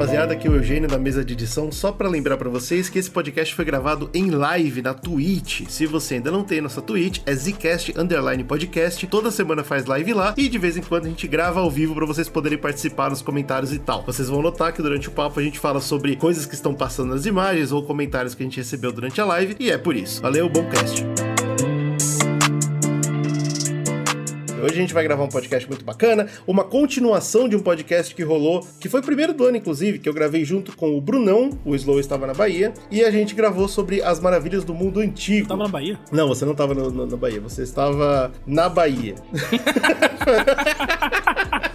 Rapaziada, aqui é o Eugênio da mesa de edição. Só pra lembrar pra vocês que esse podcast foi gravado em live na Twitch. Se você ainda não tem nossa Twitch, é Zcast Underline Podcast. Toda semana faz live lá e de vez em quando a gente grava ao vivo pra vocês poderem participar nos comentários e tal. Vocês vão notar que durante o papo a gente fala sobre coisas que estão passando nas imagens ou comentários que a gente recebeu durante a live e é por isso. Valeu, bom cast. Hoje a gente vai gravar um podcast muito bacana, uma continuação de um podcast que rolou, que foi o primeiro do ano, inclusive, que eu gravei junto com o Brunão, o Slow estava na Bahia, e a gente gravou sobre as maravilhas do mundo antigo. Tava na Bahia? Não, você não estava na Bahia, você estava na Bahia.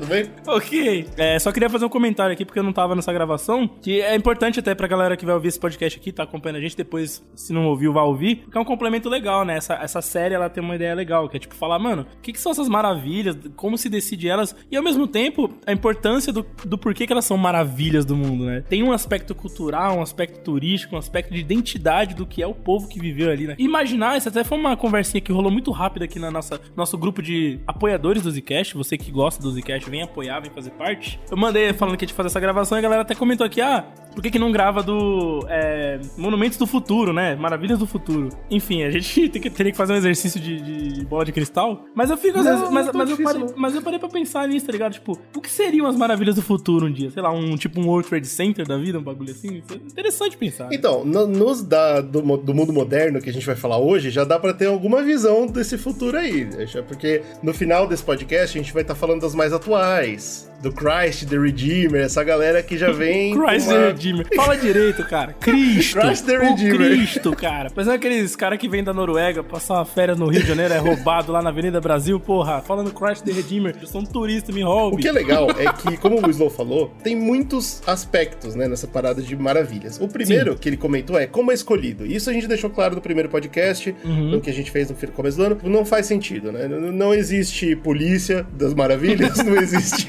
Tudo bem? Ok. É, só queria fazer um comentário aqui, porque eu não tava nessa gravação, que é importante até pra galera que vai ouvir esse podcast aqui, tá acompanhando a gente, depois, se não ouviu, vai ouvir, que é um complemento legal, né? Essa, essa série, ela tem uma ideia legal, que é tipo falar, mano, o que, que são essas maravilhas, como se decide elas, e ao mesmo tempo, a importância do, do porquê que elas são maravilhas do mundo, né? Tem um aspecto cultural, um aspecto turístico, um aspecto de identidade do que é o povo que viveu ali, né? Imaginar, isso até foi uma conversinha que rolou muito rápida aqui na nossa nosso grupo de apoiadores do Zcast, você que gosta do Zcast, vem apoiar, vem fazer parte. Eu mandei falando que a gente fazer essa gravação e a galera até comentou aqui, ah, por que, que não grava do é, Monumentos do Futuro, né? Maravilhas do Futuro. Enfim, a gente tem que, teria que fazer um exercício de, de bola de cristal. Mas eu fico, às Não, vezes, mas, mas, eu parei, mas eu parei pra pensar nisso, tá ligado? Tipo, o que seriam as maravilhas do futuro um dia? Sei lá, um tipo um World Trade Center da vida, um bagulho assim? É interessante pensar. Então, no- nos da, do, do mundo moderno que a gente vai falar hoje, já dá pra ter alguma visão desse futuro aí. Porque no final desse podcast a gente vai estar falando das mais atuais. twice. Do Christ, The Redeemer, essa galera que já vem. Christ uma- the Redeemer. Fala direito, cara. Cristo. Christ the O Redeemer. Cristo, cara. Mas é aqueles caras que vêm da Noruega passar uma férias no Rio de Janeiro, é roubado lá na Avenida Brasil, porra. Falando Christ the Redeemer. Eu sou um turista, me roube. O que é legal é que, como o Slow falou, tem muitos aspectos, né, nessa parada de maravilhas. O primeiro que ele comentou é como é escolhido. Isso a gente deixou claro no primeiro podcast, Uhum. no que a gente fez no começo do ano. Não faz sentido, né? Não existe polícia das maravilhas, não existe.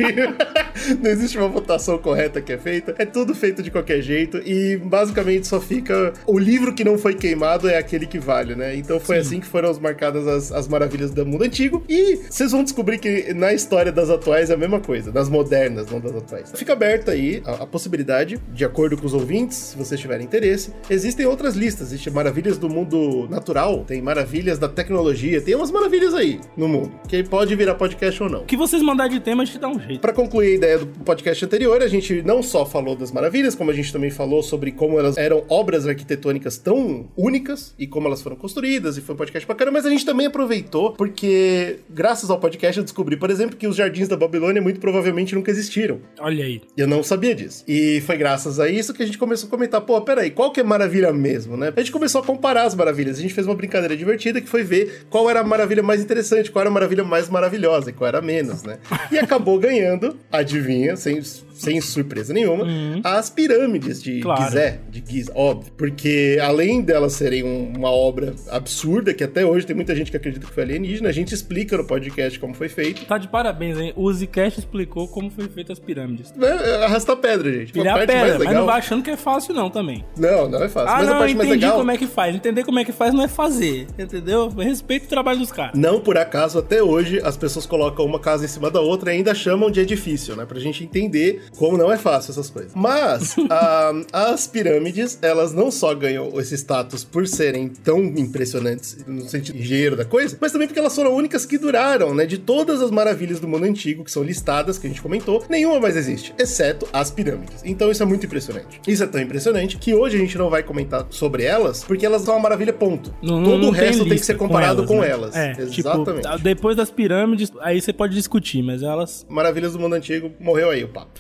não existe uma votação correta que é feita. É tudo feito de qualquer jeito e basicamente só fica. O livro que não foi queimado é aquele que vale, né? Então foi assim que foram marcadas as, as maravilhas do mundo antigo. E vocês vão descobrir que na história das atuais é a mesma coisa, das modernas, não das atuais. Fica aberta aí a, a possibilidade, de acordo com os ouvintes, se vocês tiverem interesse. Existem outras listas, existem maravilhas do mundo natural, tem maravilhas da tecnologia, tem umas maravilhas aí no mundo, que pode virar podcast ou não. O que vocês mandarem de tema, a gente dá um jeito. Pra concluir a ideia do podcast anterior, a gente não só falou das maravilhas, como a gente também falou sobre como elas eram obras arquitetônicas tão únicas e como elas foram construídas, e foi um podcast bacana, mas a gente também aproveitou porque, graças ao podcast, eu descobri, por exemplo, que os jardins da Babilônia muito provavelmente nunca existiram. Olha aí. Eu não sabia disso. E foi graças a isso que a gente começou a comentar, pô, peraí, qual que é maravilha mesmo, né? A gente começou a comparar as maravilhas. A gente fez uma brincadeira divertida que foi ver qual era a maravilha mais interessante, qual era a maravilha mais maravilhosa e qual era a menos, né? E acabou ganhando, adivinha, sem, sem surpresa nenhuma, as pirâmides de Claro. Gizé, de Giza, óbvio. Porque além delas serem um- uma obra absurda, que até hoje tem muita gente que acredita que foi alienígena, a gente explica no podcast como foi feito. Tá de parabéns, hein? O Zcast explicou como foi feita as pirâmides. É, Arrasta pedra, gente. Ele é a parte mais pedra, mas legal- não vai achando que é fácil não também. Não, não é fácil. Ah, Mas a não, parte mais entendi legal. como é que faz. Entender como é que faz não é fazer, entendeu? Respeito o trabalho dos caras. Não por acaso, até hoje, as pessoas colocam uma casa em cima da outra e ainda chamam de edifício, né? Pra gente entender como não é fácil essas coisas. Mas, ah, as pirâmides, elas não só ganham esse status por serem tão impressionantes no sentido engenheiro da coisa, mas também porque elas foram únicas que duraram, né? De todas as maravilhas do mundo antigo que são listadas, que a gente comentou, nenhuma mais existe, exceto as pirâmides. Então isso é muito impressionante. Isso é tão impressionante que hoje a gente não vai comentar sobre elas, porque elas são uma maravilha, ponto. Não- Todo não o resto tem, que lista ser comparado com né? elas. É, Exatamente. tipo, depois das pirâmides, aí você pode discutir, mas elas... Maravilhas do Mundo Antigo, morreu aí o papo.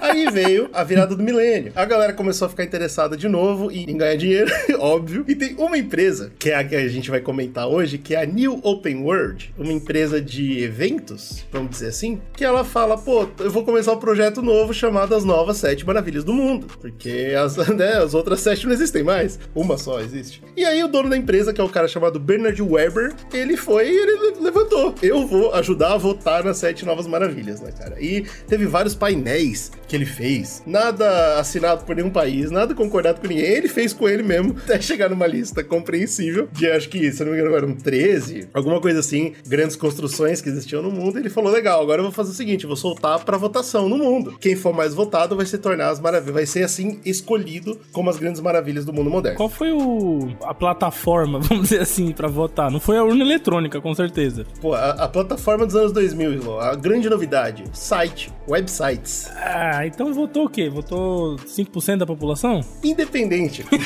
Aí veio a virada do milênio. A galera começou a ficar interessada de novo em, ganhar dinheiro, óbvio. E tem uma empresa, que é a que a gente vai comentar hoje, que é a New Open World, uma empresa de eventos, vamos dizer assim, que ela fala, pô, eu vou começar um projeto novo chamado As Novas Sete Maravilhas do Mundo. Porque as, né, as outras sete não existem mais. Uma só existe. E aí o dono da empresa, que é o cara chamado Bernard Weber, ele foi e ele levantou. Eu vou ajudar a votar nas sete novas maravilhas, né, cara? E teve vários painéis país que ele fez, nada assinado por nenhum país, nada concordado com ninguém. Ele fez com ele mesmo, até chegar numa lista compreensível de acho que, se não me engano, eram 13, alguma coisa assim, grandes construções que existiam no mundo. Ele falou: legal, agora eu vou fazer o seguinte: vou soltar pra votação no mundo. Quem for mais votado vai se tornar as maravilhas, vai ser assim escolhido como as grandes maravilhas do mundo moderno. Qual foi o, a plataforma, vamos dizer assim, pra votar? Não foi a urna eletrônica, com certeza. Pô, a, a plataforma dos anos 2000, Slow, a grande novidade: site, websites. Ah, então votou o quê? Votou 5% da população? Independente.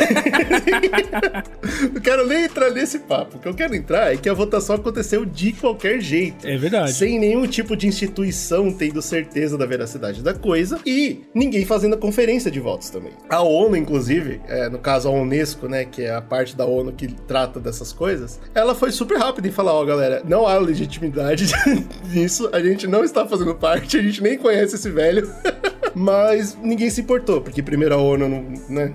não quero nem entrar nesse papo. O que eu quero entrar é que a votação aconteceu de qualquer jeito. É verdade. Sem nenhum tipo de instituição tendo certeza da veracidade da coisa e ninguém fazendo a conferência de votos também. A ONU, inclusive, é, no caso a Unesco, né, que é a parte da ONU que trata dessas coisas, ela foi super rápida em falar, ó, oh, galera, não há legitimidade nisso, a gente não está fazendo parte, a gente nem conhece esse velho. Mas ninguém se importou, porque primeiro a ONU não, né?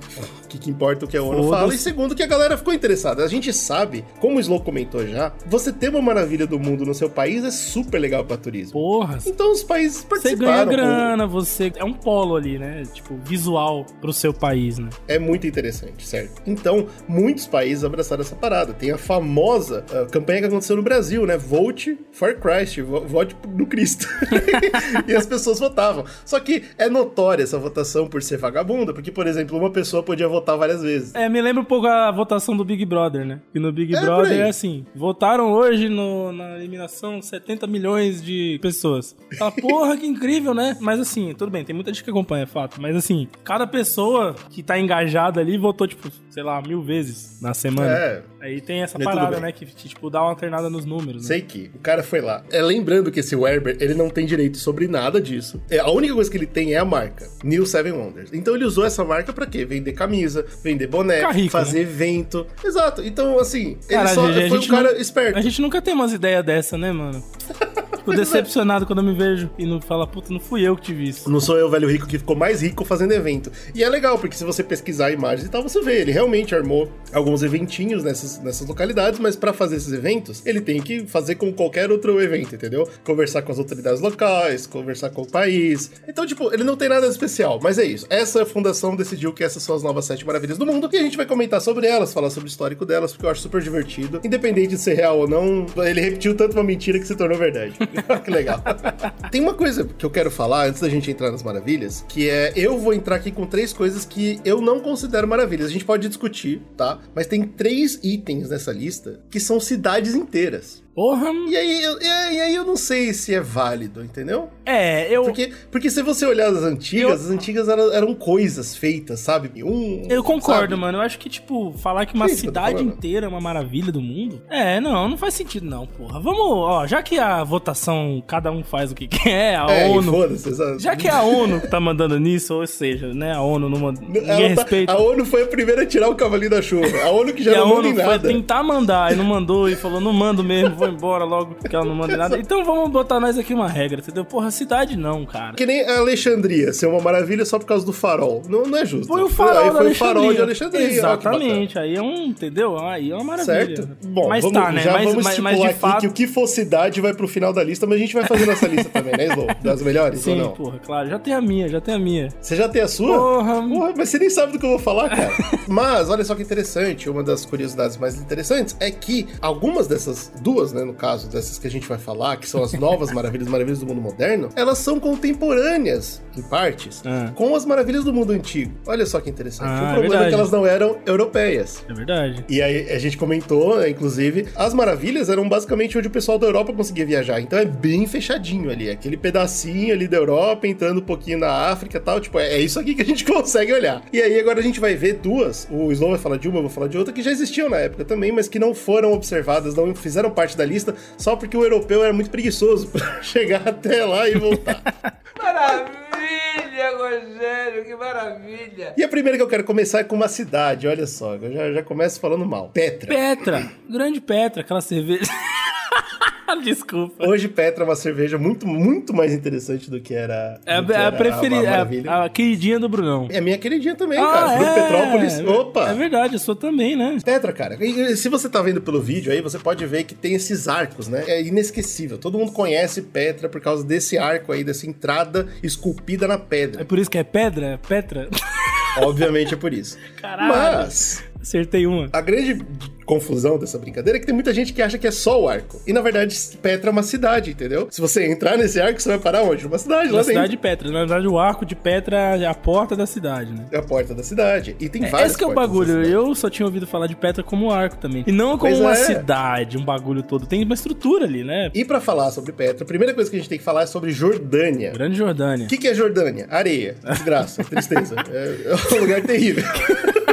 Que, que importa o que a ONU fala, e segundo, que a galera ficou interessada. A gente sabe, como o Slow comentou já, você ter uma maravilha do mundo no seu país é super legal para turismo. Porra. Então os países participaram. Você ganha grana, você é um polo ali, né? Tipo, visual pro seu país, né? É muito interessante, certo? Então, muitos países abraçaram essa parada. Tem a famosa a campanha que aconteceu no Brasil, né? Vote for Christ, vote no Cristo. e as pessoas votavam. Só que é notória essa votação por ser vagabunda, porque, por exemplo, uma pessoa podia votar votar várias vezes. É, me lembra um pouco a votação do Big Brother, né? E no Big é, Brother é assim: votaram hoje no, na eliminação 70 milhões de pessoas. Fala, porra, que incrível, né? Mas assim, tudo bem, tem muita gente que acompanha, é fato. Mas assim, cada pessoa que tá engajada ali votou, tipo, sei lá, mil vezes na semana. É. Aí tem essa parada, né? Que, tipo, dá uma alternada nos números. Né? Sei que o cara foi lá. É lembrando que esse Werber, ele não tem direito sobre nada disso. É, a única coisa que ele tem é a marca, New Seven Wonders. Então ele usou essa marca para quê? Vender camisa, vender boné, rico, fazer né? evento. Exato. Então, assim, cara, ele só foi um cara não, esperto. A gente nunca tem umas ideias dessa, né, mano? Fico decepcionado quando eu me vejo e não fala, puta, não fui eu que te vi isso. Não sou eu, velho rico, que ficou mais rico fazendo evento. E é legal, porque se você pesquisar imagens e tal, você vê, ele realmente armou alguns eventinhos nessas, nessas localidades, mas para fazer esses eventos, ele tem que fazer como qualquer outro evento, entendeu? Conversar com as autoridades locais, conversar com o país. Então, tipo, ele não tem nada especial, mas é isso. Essa fundação decidiu que essas são as novas sete maravilhas do mundo e a gente vai comentar sobre elas, falar sobre o histórico delas, porque eu acho super divertido. Independente de ser real ou não, ele repetiu tanto uma mentira que se tornou verdade. que legal. Tem uma coisa que eu quero falar antes da gente entrar nas maravilhas, que é eu vou entrar aqui com três coisas que eu não considero maravilhas. A gente pode discutir, tá? Mas tem três itens nessa lista que são cidades inteiras. Porra! E aí, eu, e aí eu não sei se é válido, entendeu? É, eu. Porque, porque se você olhar as antigas, eu... as antigas eram, eram coisas feitas, sabe? Um. Eu concordo, sabe? mano. Eu acho que, tipo, falar que uma Sim, cidade inteira é uma maravilha do mundo. É, não, não faz sentido, não, porra. Vamos, ó, já que a votação, cada um faz o que quer, a é, ONU. Já que é a ONU que tá mandando nisso, ou seja, né, a ONU não manda. Ninguém tá, respeita. A ONU foi a primeira a tirar o cavalinho da chuva. A ONU que já e não manda nada. A ONU foi tentar mandar e não mandou e falou, não mando mesmo, vou embora logo, que ela não manda nada. Então vamos botar nós aqui uma regra, entendeu? Porra, cidade não, cara. Que nem a Alexandria ser uma maravilha só por causa do farol. Não, não é justo. Foi o farol aí foi o farol de Alexandria. Exatamente. Aí é um, entendeu? Aí é uma maravilha. Certo. Bom, mas vamos, tá, né? Já mas, vamos mas, mas de fato... que o que for cidade vai pro final da lista, mas a gente vai fazer nossa lista também, né, Slow? Das melhores Sim, ou não? porra, claro. Já tem a minha, já tem a minha. Você já tem a sua? Porra. porra mas você nem sabe do que eu vou falar, cara. mas, olha só que interessante, uma das curiosidades mais interessantes é que algumas dessas duas, né, no caso, dessas que a gente vai falar, que são as novas maravilhas, maravilhas do mundo moderno, elas são contemporâneas, em partes, ah. com as maravilhas do mundo antigo. Olha só que interessante. Ah, o é problema é, é, que elas não eram europeias. É verdade. E aí a gente comentou, inclusive, as maravilhas eram basicamente onde o pessoal da Europa conseguia viajar. Então é bem fechadinho ali, aquele pedacinho ali da Europa, entrando um pouquinho na África e tal. Tipo, é isso aqui que a gente consegue olhar. E aí agora a gente vai ver duas, o Slow vai falar de uma, eu vou falar de outra, que já existiam na época também, mas que não foram observadas, não fizeram parte da lista, só porque o europeu era muito preguiçoso para chegar até lá e voltar. Maravilha, Rogério, que maravilha! E a primeira que eu quero começar é com uma cidade, olha só, eu já, já começo falando mal. Petra. Petra, grande Petra, aquela cerveja. Desculpa. Hoje Petra é uma cerveja muito, muito mais interessante do que era. É, do que a, era a preferida, é a, a queridinha do Brunão. É minha queridinha também, Ah, cara. É, Petrópolis. Opa! É verdade, eu sou também, né? Petra, cara, e- se você tá vendo pelo vídeo aí, você pode ver que tem esses arcos, né? É inesquecível. Todo mundo conhece Petra por causa desse arco aí, dessa entrada esculpida na É pedra. por isso que é pedra? Petra? Obviamente é por isso. Caralho. Mas Acertei uma. a grande confusão dessa brincadeira é que tem muita gente que acha que é só o arco. E na verdade, Petra é uma cidade, entendeu? Se você entrar nesse arco, você vai parar onde? Numa cidade, lá Na dentro. cidade de Petra. Na verdade, o arco de Petra é a porta da cidade, né? É a porta da cidade. E tem É, várias Esse que é o bagulho. cidade. Eu só tinha ouvido falar de Petra como arco também. E não como Pois uma é. cidade, um bagulho todo. Tem uma estrutura ali, né? E pra falar sobre Petra, a primeira coisa que a gente tem que falar é sobre Jordânia. Grande Jordânia. O que, que é Jordânia? Areia, desgraça, tristeza. É, é um lugar terrível.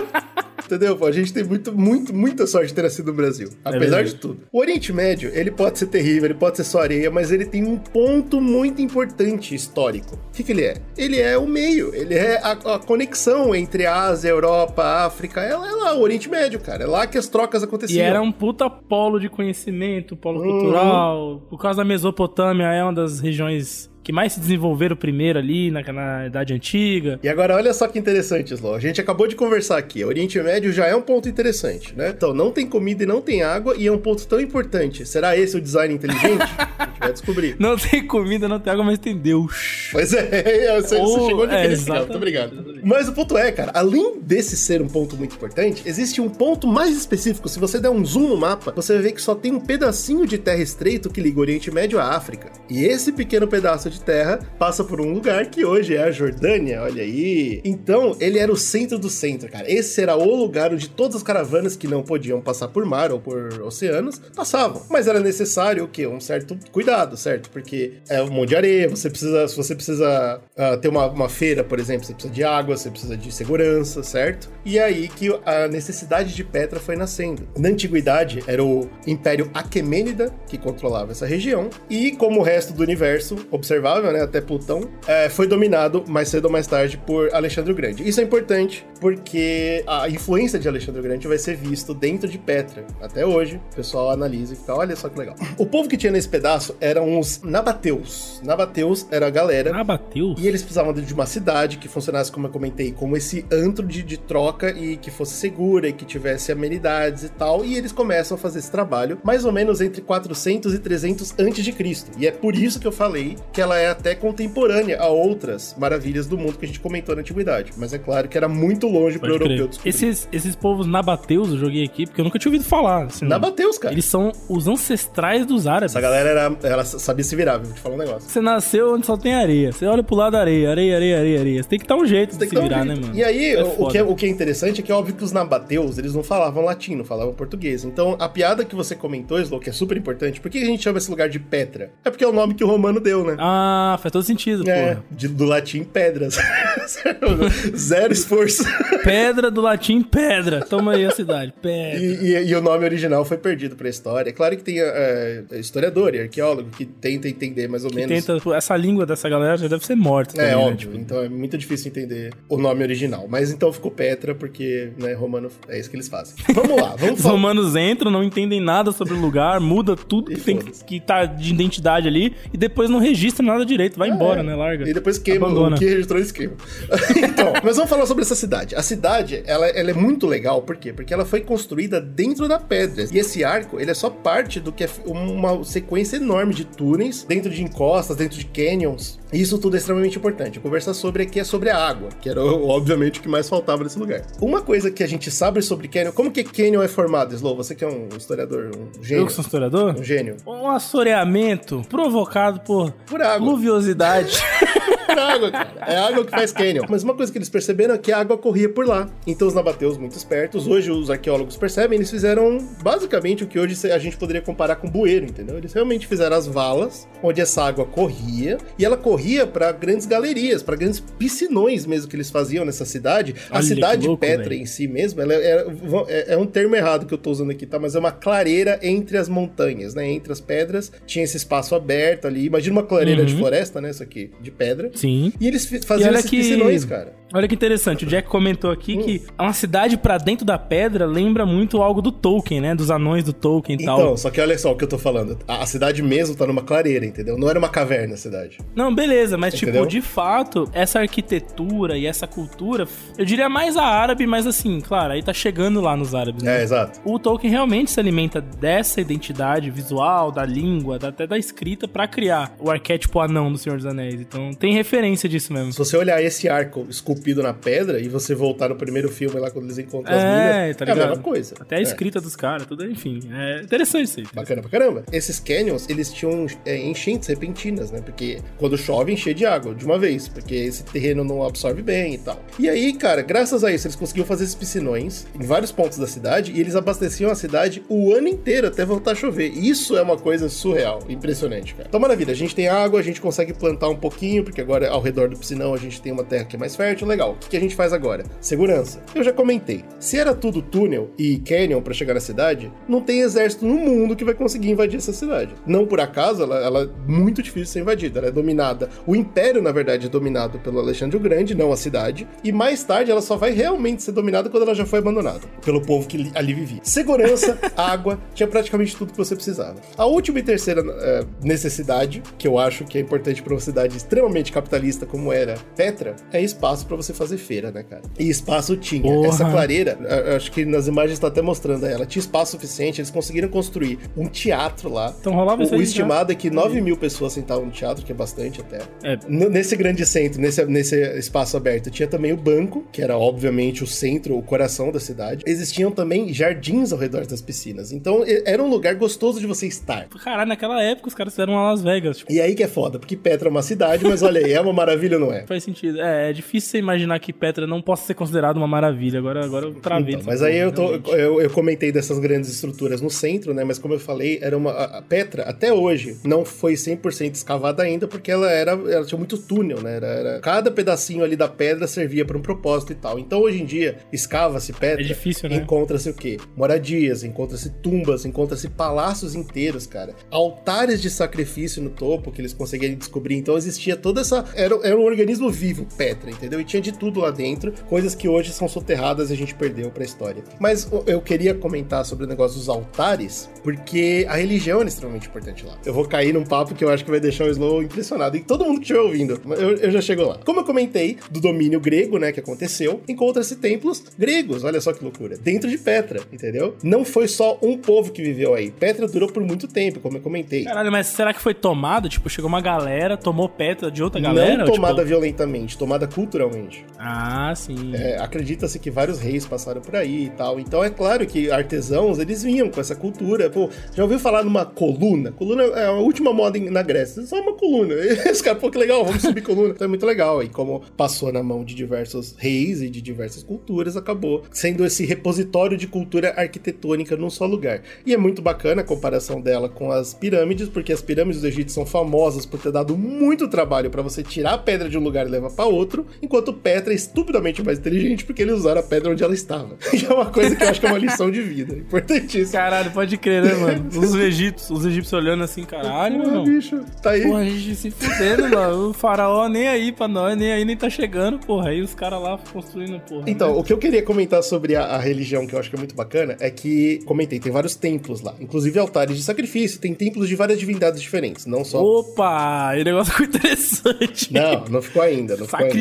Entendeu? pô? A gente tem muito, muito, muita sorte de ter nascido no Brasil. Apesar verdade. de tudo. O Oriente Médio, ele pode ser terrível, ele pode ser só areia, mas ele tem um ponto muito importante histórico. O que, que ele é? Ele é o meio, ele é a, a conexão entre a Ásia, a Europa, a África. É, é lá o Oriente Médio, cara. É lá que as trocas E aconteciam. era um puta polo de conhecimento, polo Uhum. cultural. Por causa da Mesopotâmia, é uma das regiões que mais se desenvolveram primeiro ali na, na Idade Antiga. E agora, olha só que interessante, Slow. A gente acabou de conversar aqui. O Oriente Médio já é um ponto interessante, né? Então, não tem comida e não tem água, e é um ponto tão importante. Será esse o design inteligente? a gente vai descobrir. Não tem comida, não tem água, mas tem Deus. Pois é, você, você Oh, chegou onde é, queria. Muito obrigado. Mas o ponto é, cara, além desse ser um ponto muito importante, existe um ponto mais específico. Se você der um zoom no mapa, você vai ver que só tem um pedacinho de terra estreito que liga o Oriente Médio à África. E esse pequeno pedaço de terra passa por um lugar que hoje é a Jordânia, olha aí. Então, ele era o centro do centro, cara. Esse era o lugar onde todas as caravanas que não podiam passar por mar ou por oceanos passavam. Mas era necessário o quê? Um certo cuidado, certo? Porque é um monte de areia, você precisa, se você precisa ah, ter uma, uma feira, por exemplo, você precisa de água, você precisa de segurança, certo? E é aí que a necessidade de Petra foi nascendo. Na antiguidade, era o Império Aquemênida que controlava essa região, e como o resto do universo observável, né, até Plutão, eh, foi dominado mais cedo ou mais tarde por Alexandre o Grande. Isso é importante porque a influência de Alexandre o Grande vai ser visto dentro de Petra. Até hoje, o pessoal analisa e fica, olha só que legal. O povo que tinha nesse pedaço eram os Nabateus. Nabateus era a galera bateu? e eles precisavam de uma cidade que funcionasse, como eu comentei, como esse antro de, de troca e que fosse segura e que tivesse amenidades e tal. E eles começam a fazer esse trabalho mais ou menos entre 400 e 300 antes de Cristo. E é por isso que eu falei que ela é até contemporânea a outras maravilhas do mundo que a gente comentou na antiguidade. Mas é claro que era muito longe para o Pode europeu descobrir. Esses, esses povos nabateus eu joguei aqui, porque eu nunca tinha ouvido falar. assim, Nabateus, cara. Eles são os ancestrais dos árabes. Essa galera era, ela sabia se virar, viu? vou te falar um negócio. Você nasceu onde só tem areia. Você olha pro lado da areia, areia, areia, areia, areia. Você tem que dar um jeito Tem de se um virar, jeito. né, mano? E aí, É o, que é, o que é interessante é que é óbvio que os nabateus, eles não falavam latim, não falavam português. Então, a piada que você comentou, Slow, que é super importante, por que a gente chama esse lugar de Petra? É porque é o nome que o romano deu, né? Ah, faz todo sentido, é, porra. de- do latim pedras. Zero esforço. Pedra do latim, pedra. Toma aí a cidade. Pedra. E, e- e o nome original foi perdido pra história. É claro que tem é, historiador e arqueólogo que tenta entender mais ou menos. Tenta, pô, essa língua dessa galera já deve ser morta. É também, né? óbvio, Tipo, então é muito difícil entender o nome original. Mas então ficou Petra, porque, né, romano é isso que eles fazem. Vamos lá, vamos Os falar. romanos entram, não entendem nada sobre o lugar, muda tudo que, tem, que tá de identidade ali e depois não registra nada direito. Vai embora, É. né? Larga. E depois queima Abandona. o que registrou eles queimam. então, mas vamos falar sobre essa cidade. A cidade, ela, ela é muito legal, por quê? Porque ela foi construída dentro da pedra. E esse arco, ele é só parte do que é uma sequência enorme de túneis, dentro de encostas, dentro de canyons. E isso tudo é extremamente importante. Conversar sobre aqui é sobre a água, que era, obviamente, o que mais faltava nesse lugar. Uma coisa que a gente sabe sobre canyon, como que canyon é formado, Slow? Você que é um historiador, um Eu gênio. que sou historiador? Um gênio. Um assoreamento provocado por, Por água. Pluviosidade. água, cara. É a água que faz canyon. Mas uma coisa que eles perceberam é que a água corria por lá. Então os nabateus, muito espertos, hoje os arqueólogos percebem, eles fizeram basicamente o que hoje a gente poderia comparar com bueiro, entendeu? Eles realmente fizeram as valas, onde essa água corria, e ela corria para grandes galerias, para grandes piscinões mesmo que eles faziam nessa cidade. a Olha que cidade louco, Petra em si mesmo, ela é, é- é um termo errado que eu tô usando aqui, tá? Mas é uma clareira entre as montanhas, né? Entre as pedras, tinha esse espaço aberto ali. Imagina uma clareira de Uhum. floresta, né? Isso aqui, de pedra. Sim. E eles faziam olha esses que- piscinões, cara. Olha que interessante, o Jack comentou aqui que uma cidade pra dentro da pedra lembra muito algo do Tolkien, né? Dos anões do Tolkien e Então, tal. só que olha só o que eu tô falando. A, a cidade mesmo tá numa clareira, entendeu? Não era uma caverna a cidade. Não, beleza, mas Entendeu? tipo, de fato, essa arquitetura e essa cultura, eu diria mais a árabe, mas assim, claro, aí tá chegando lá nos árabes, né? É, exato. O Tolkien realmente se alimenta dessa identidade visual, da língua, até da escrita, pra criar o arquétipo anão do Senhor dos Anéis. Então tem referência disso mesmo. Se você olhar esse arco esculpido na pedra e você voltar no primeiro filme lá quando eles encontram as É, minas, tá é a ligado? mesma coisa. Até a É. escrita dos caras, tudo, enfim. É interessante isso aí. Bacana pra caramba. Esses canyons, eles tinham é, enchentes repentinas, né? Porque quando chove, enche de água de uma vez, porque esse terreno não absorve bem e tal. E aí, cara, graças a isso, eles conseguiam fazer esses piscinões em vários pontos da cidade e eles abasteciam a cidade o ano inteiro até voltar a chover. Isso é uma coisa surreal, impressionante, cara. Então, maravilha, a gente tem água, a gente consegue plantar um pouquinho, porque agora ao redor do piscinão a gente tem uma terra que é mais fértil. Legal. O que a gente faz agora? Segurança. Eu já comentei. Se era tudo túnel e canyon pra chegar na cidade, não tem exército no mundo que vai conseguir invadir essa cidade. Não por acaso, ela, ela é muito difícil de ser invadida. Ela é dominada. O império, na verdade, é dominado pelo Alexandre o Grande, não a cidade. E mais tarde ela só vai realmente ser dominada quando ela já foi abandonada pelo povo que li- ali vivia. Segurança, água, tinha praticamente tudo que você precisava. A última e terceira eh, necessidade, que eu acho que é importante para uma cidade extremamente capitalista como era Petra, é espaço para você fazer feira, né, cara? E espaço tinha. Porra. Essa clareira, acho que nas imagens tá até mostrando ela, tinha espaço suficiente, eles conseguiram construir um teatro lá. Então rolava isso O, o aí já. estimado é que 9 mil pessoas sentavam no teatro, que é bastante até. É, Nesse grande centro, nesse, nesse espaço aberto, tinha também o banco, que era obviamente o centro, o coração da cidade. Existiam também jardins ao redor das piscinas. Então era um lugar gostoso de você estar. caralho, naquela época os caras fizeram uma Las Vegas, tipo, E aí que é foda, porque Petra é uma cidade, mas olha aí, é uma maravilha ou não é? faz sentido. É, é difícil você imaginar que Petra não possa ser considerada uma maravilha. Agora, agora eu travei. Então, mas aí eu, tô, eu, eu comentei dessas grandes estruturas no centro, né? Mas como eu falei, era uma. A Petra, até hoje, não foi 100% escavada ainda, porque ela era. Ela tinha muito túnel, né? Era, era- cada pedacinho ali da pedra servia para um propósito e tal. Então hoje em dia, escava-se Petra. É difícil, né? Encontra-se o quê? Moradias, encontra-se tumbas, encontra-se palácios inteiros, cara. Altares de sacrifício no topo que eles conseguiram descobrir. Então existia toda essa. Era, era um organismo vivo, Petra, entendeu? E tinha de tudo lá dentro, coisas que hoje são soterradas e a gente perdeu pra história. Mas eu queria comentar sobre o negócio dos altares, porque a religião é extremamente importante lá. Eu vou cair num papo que eu acho que vai deixar o Slow impressionado. E todo mundo que estiver ouvindo, eu, eu já chego lá. Como eu comentei do domínio grego, né, que aconteceu, encontra-se templos gregos, olha só que loucura, dentro de Petra, entendeu? Não foi só um povo que viveu aí. Petra durou por muito tempo, como eu comentei. Caralho, mas será que foi tomado? Tipo, chegou uma galera, tomou Petra de outra galera? Não tomada tipo... violentamente, tomada culturalmente. Ah, sim. É, Acredita-se que vários reis passaram por aí e tal. Então é claro que artesãos, eles vinham com essa cultura. Pô, já ouviu falar numa coluna? Coluna é a última moda na Grécia. Só uma coluna. E os caras, pô, que legal, vamos subir coluna. Então é muito legal. E como passou na mão de diversos reis e de diversas culturas, acabou sendo esse repositório de cultura arquitetônica num só lugar. E é muito bacana a comparação dela com as pirâmides, porque as pirâmides do Egito são famosas por ter dado muito trabalho para você tirar a pedra de um lugar e levar para outro, enquanto Petra é estupidamente mais inteligente porque eles usaram a pedra onde ela estava. E é uma coisa que eu acho que é uma lição de vida, importantíssima. Caralho, pode crer, né, mano? Os egípcios, os egípcios olhando assim, caralho, Porra, mano. bicho, tá aí. Porra, a gente se fudendo, mano. O faraó nem aí pra nós, nem aí nem tá chegando, porra. Aí os caras lá construindo, porra. Então, né? o que eu queria comentar sobre a, a religião, que eu acho que é muito bacana, é que, comentei, tem vários templos lá, inclusive altares de sacrifício, tem templos de várias divindades diferentes, não só. Opa, o negócio ficou interessante. Não, não ficou ainda, não ficou ainda.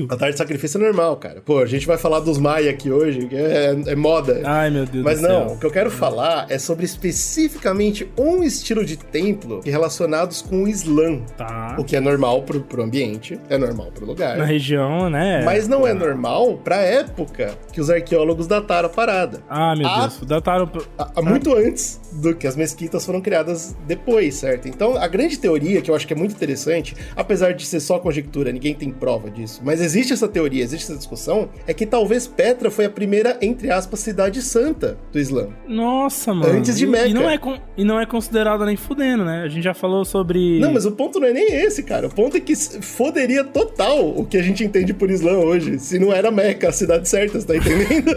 Sacrifício? Altar de sacrifício é normal, cara. Pô, a gente vai falar dos Maia aqui hoje, que é, é moda. Ai, meu Deus Mas do não, céu. o que eu quero falar é sobre especificamente um estilo de templo relacionados com o Islã. Tá. O que é normal pro, pro ambiente, é normal pro lugar. Na região, né? Mas não é normal pra época que os arqueólogos dataram a parada. Ah, meu Ah. Deus. Dataram. Há- há muito antes do que as mesquitas foram criadas depois, certo? Então, a grande teoria, que eu acho que é muito interessante, apesar de ser só conjectura, ninguém tem prova disso, mas existe essa teoria, existe essa discussão, é que talvez Petra foi a primeira, entre aspas, cidade santa do Islã. Nossa, mano. Antes de E- Meca. E não, é con- e não é considerada nem fudendo, né? A gente já falou sobre. Não, mas o ponto não é nem esse, cara. O ponto é que foderia total o que a gente entende por Islã hoje, se não era Meca, a cidade certa, você tá entendendo?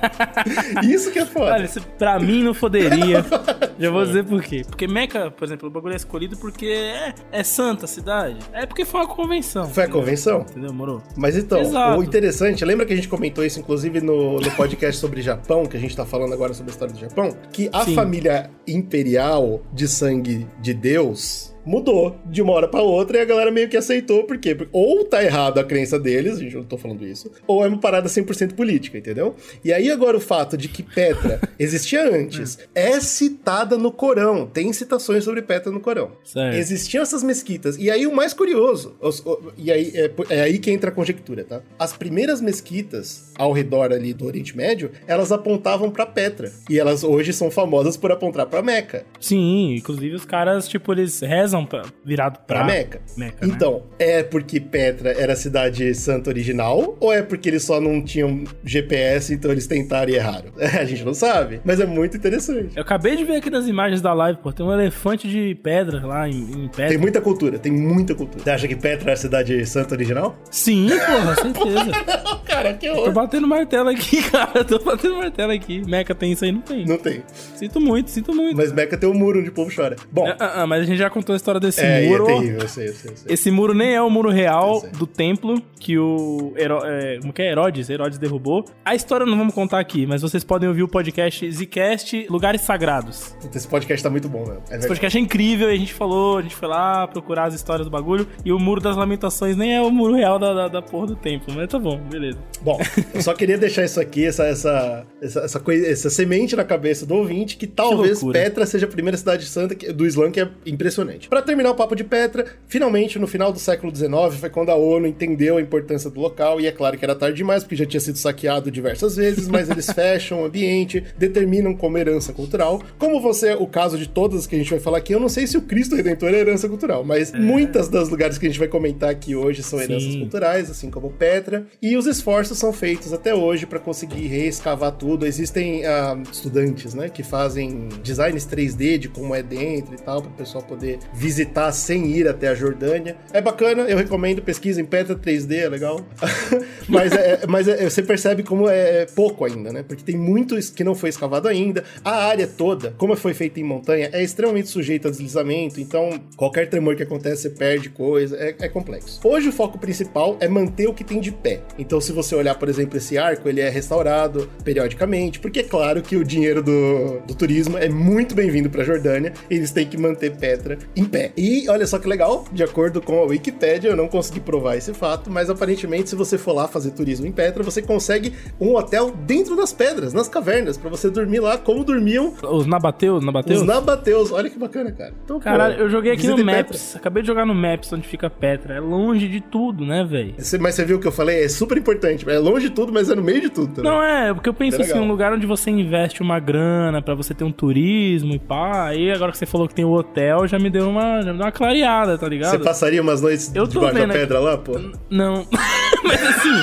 Isso que é foda. Olha, pra mim não foderia. Já vou dizer por quê. Porque Meca, por exemplo, o bagulho é escolhido porque é, é santa a cidade. É porque foi uma convenção. Foi a convenção. Entendeu? Mas então, Exato. o interessante, lembra que a gente comentou isso, inclusive, no, no podcast sobre Japão, que a gente tá falando agora sobre a história do Japão? Que a Sim. família imperial de sangue de Deus mudou de uma hora pra outra e a galera meio que aceitou, por quê? Porque ou tá errado a crença deles, a gente não tô falando isso, ou é uma parada 100% política, entendeu? E aí agora o fato de que Petra existia antes, é citada no Corão, tem citações sobre Petra no Corão. Certo. Existiam essas mesquitas. E aí o mais curioso, os- o- e aí é, é aí que entra a conjectura, tá? As primeiras mesquitas ao redor ali do Oriente Médio, elas apontavam pra Petra. E elas hoje são famosas por apontar pra Meca. Sim, inclusive os caras, tipo, eles rezam pra, virado pra, Pra Meca. Meca, né? Então, é porque Petra era a cidade santa original? Ou é porque eles só não tinham GPS, então eles tentaram e erraram? a gente não sabe. Mas é muito interessante. Eu acabei de ver aqui nas imagens da live, pô. Tem um elefante de pedra lá em, em Petra. Tem muita cultura, tem muita cultura. Você acha que Petra é a cidade santa original? Sim, porra, certeza. Cara, que Tô horror. batendo martelo aqui, cara. Tô batendo martelo aqui. Meca tem isso aí? Não tem. Não tem. Sinto muito, sinto muito. Mas Meca tem um muro onde o povo chora. Bom, Ah, ah, ah, mas a gente já contou história desse é, e muro. é terrível, eu sei, eu sei, eu sei. Esse muro nem é o muro real do templo que o Hero... é, como que é? Herodes, Herodes derrubou. A história não vamos contar aqui, mas vocês podem ouvir o podcast Zcast Lugares Sagrados. Esse podcast tá muito bom, velho. É Esse podcast é incrível, a gente falou, a gente foi lá procurar as histórias do bagulho, e o Muro das Lamentações nem é o muro real da, da, da porra do templo, mas tá bom, beleza. Bom, eu só queria deixar isso aqui, essa, essa, essa, essa, coisa, essa semente na cabeça do ouvinte, que talvez loucura. Petra seja a primeira cidade santa que- do Islã, que é impressionante. Pra terminar o papo de Petra, finalmente, no final do século XIX, foi quando a ONU entendeu a importância do local, e é claro que era tarde demais, porque já tinha sido saqueado diversas vezes, mas eles fecham o ambiente, determinam como herança cultural. Como você, o caso de todas que a gente vai falar aqui, eu não sei se o Cristo Redentor é herança cultural, mas muitas das lugares que a gente vai comentar aqui hoje são Sim. heranças culturais, assim como Petra, e os esforços são feitos até hoje para conseguir reescavar tudo. Existem ah, estudantes, né, que fazem designs 3D de como é dentro e tal, para o pessoal poder visitar sem ir até a Jordânia. É bacana, eu recomendo, pesquisa em Petra 3D, é legal. mas é- mas é- você percebe como é pouco ainda, né, porque tem muito que não foi escavado ainda. A área toda, como foi feita em montanha, é extremamente sujeita a deslizamento, então qualquer tremor que acontece, você perde coisa, é, é complexo. Hoje o foco principal é manter o que tem de pé. Então, se você olhar, por exemplo, esse arco, ele é restaurado periodicamente, porque é claro que o dinheiro do, do turismo é muito bem-vindo para Jordânia, e eles têm que manter Petra em pé. E olha só que legal, de acordo com a Wikipédia, eu não consegui provar esse fato, mas aparentemente, se você for lá fazer turismo em Petra, você consegue um hotel dentro das pedras, nas cavernas, para você dormir lá como dormiam Os Nabateus, Nabateus? os Nabateus. Olha que bacana, cara. Então, pô, Caralho, eu joguei aqui no Maps, acabei de jogar no Maps onde fica Petra, é longe de tudo, né, velho? Mas você viu o que eu falei? É super importante. É longe de tudo, mas é no meio de tudo também. Não, é, porque eu penso É assim, um lugar onde você investe uma grana pra você ter um turismo e pá, aí agora que você falou que tem o hotel, já me deu uma, já me deu uma clareada, tá ligado? Você passaria umas noites Eu debaixo da vendo aqui. pedra lá, pô? Não, mas assim,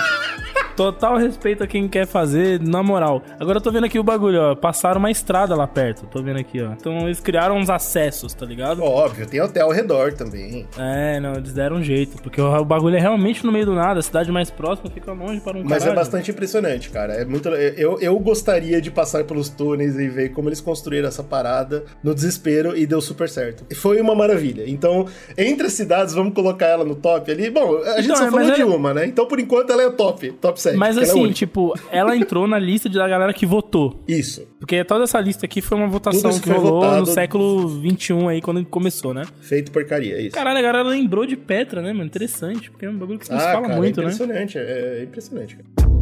total respeito a quem quer fazer, na moral. Agora eu tô vendo aqui o bagulho, ó, passaram uma estrada lá perto, tô vendo aqui, ó. Então eles criaram uns acessos, tá ligado? Óbvio, tem hotel ao redor também. É, não, eles deram um jeito, porque o, bagulho é realmente no meio do nada, a cidade mais próxima fica longe para um Mas caralho. é bastante impressionante, cara. É muito. Eu, eu gostaria de passar pelos túneis e ver como eles construíram essa parada no desespero e deu super certo. E foi uma maravilha. Então, entre as cidades, vamos colocar ela no top ali. Bom, a gente Então, só é, falou de é- uma, né? Então, por enquanto, ela é top, top 7. Mas porque ela é assim, tipo, ela entrou na lista da galera que votou. Isso. Porque toda essa lista aqui foi uma votação que foi rolou votado. no século XXI aí, quando começou, né? Feito porcaria, é isso. Caralho, a galera lembrou de Petra, né, mano? Interessante, porque é um bagulho que não se fala cara, muito, é né? impressionante, é, é impressionante, cara.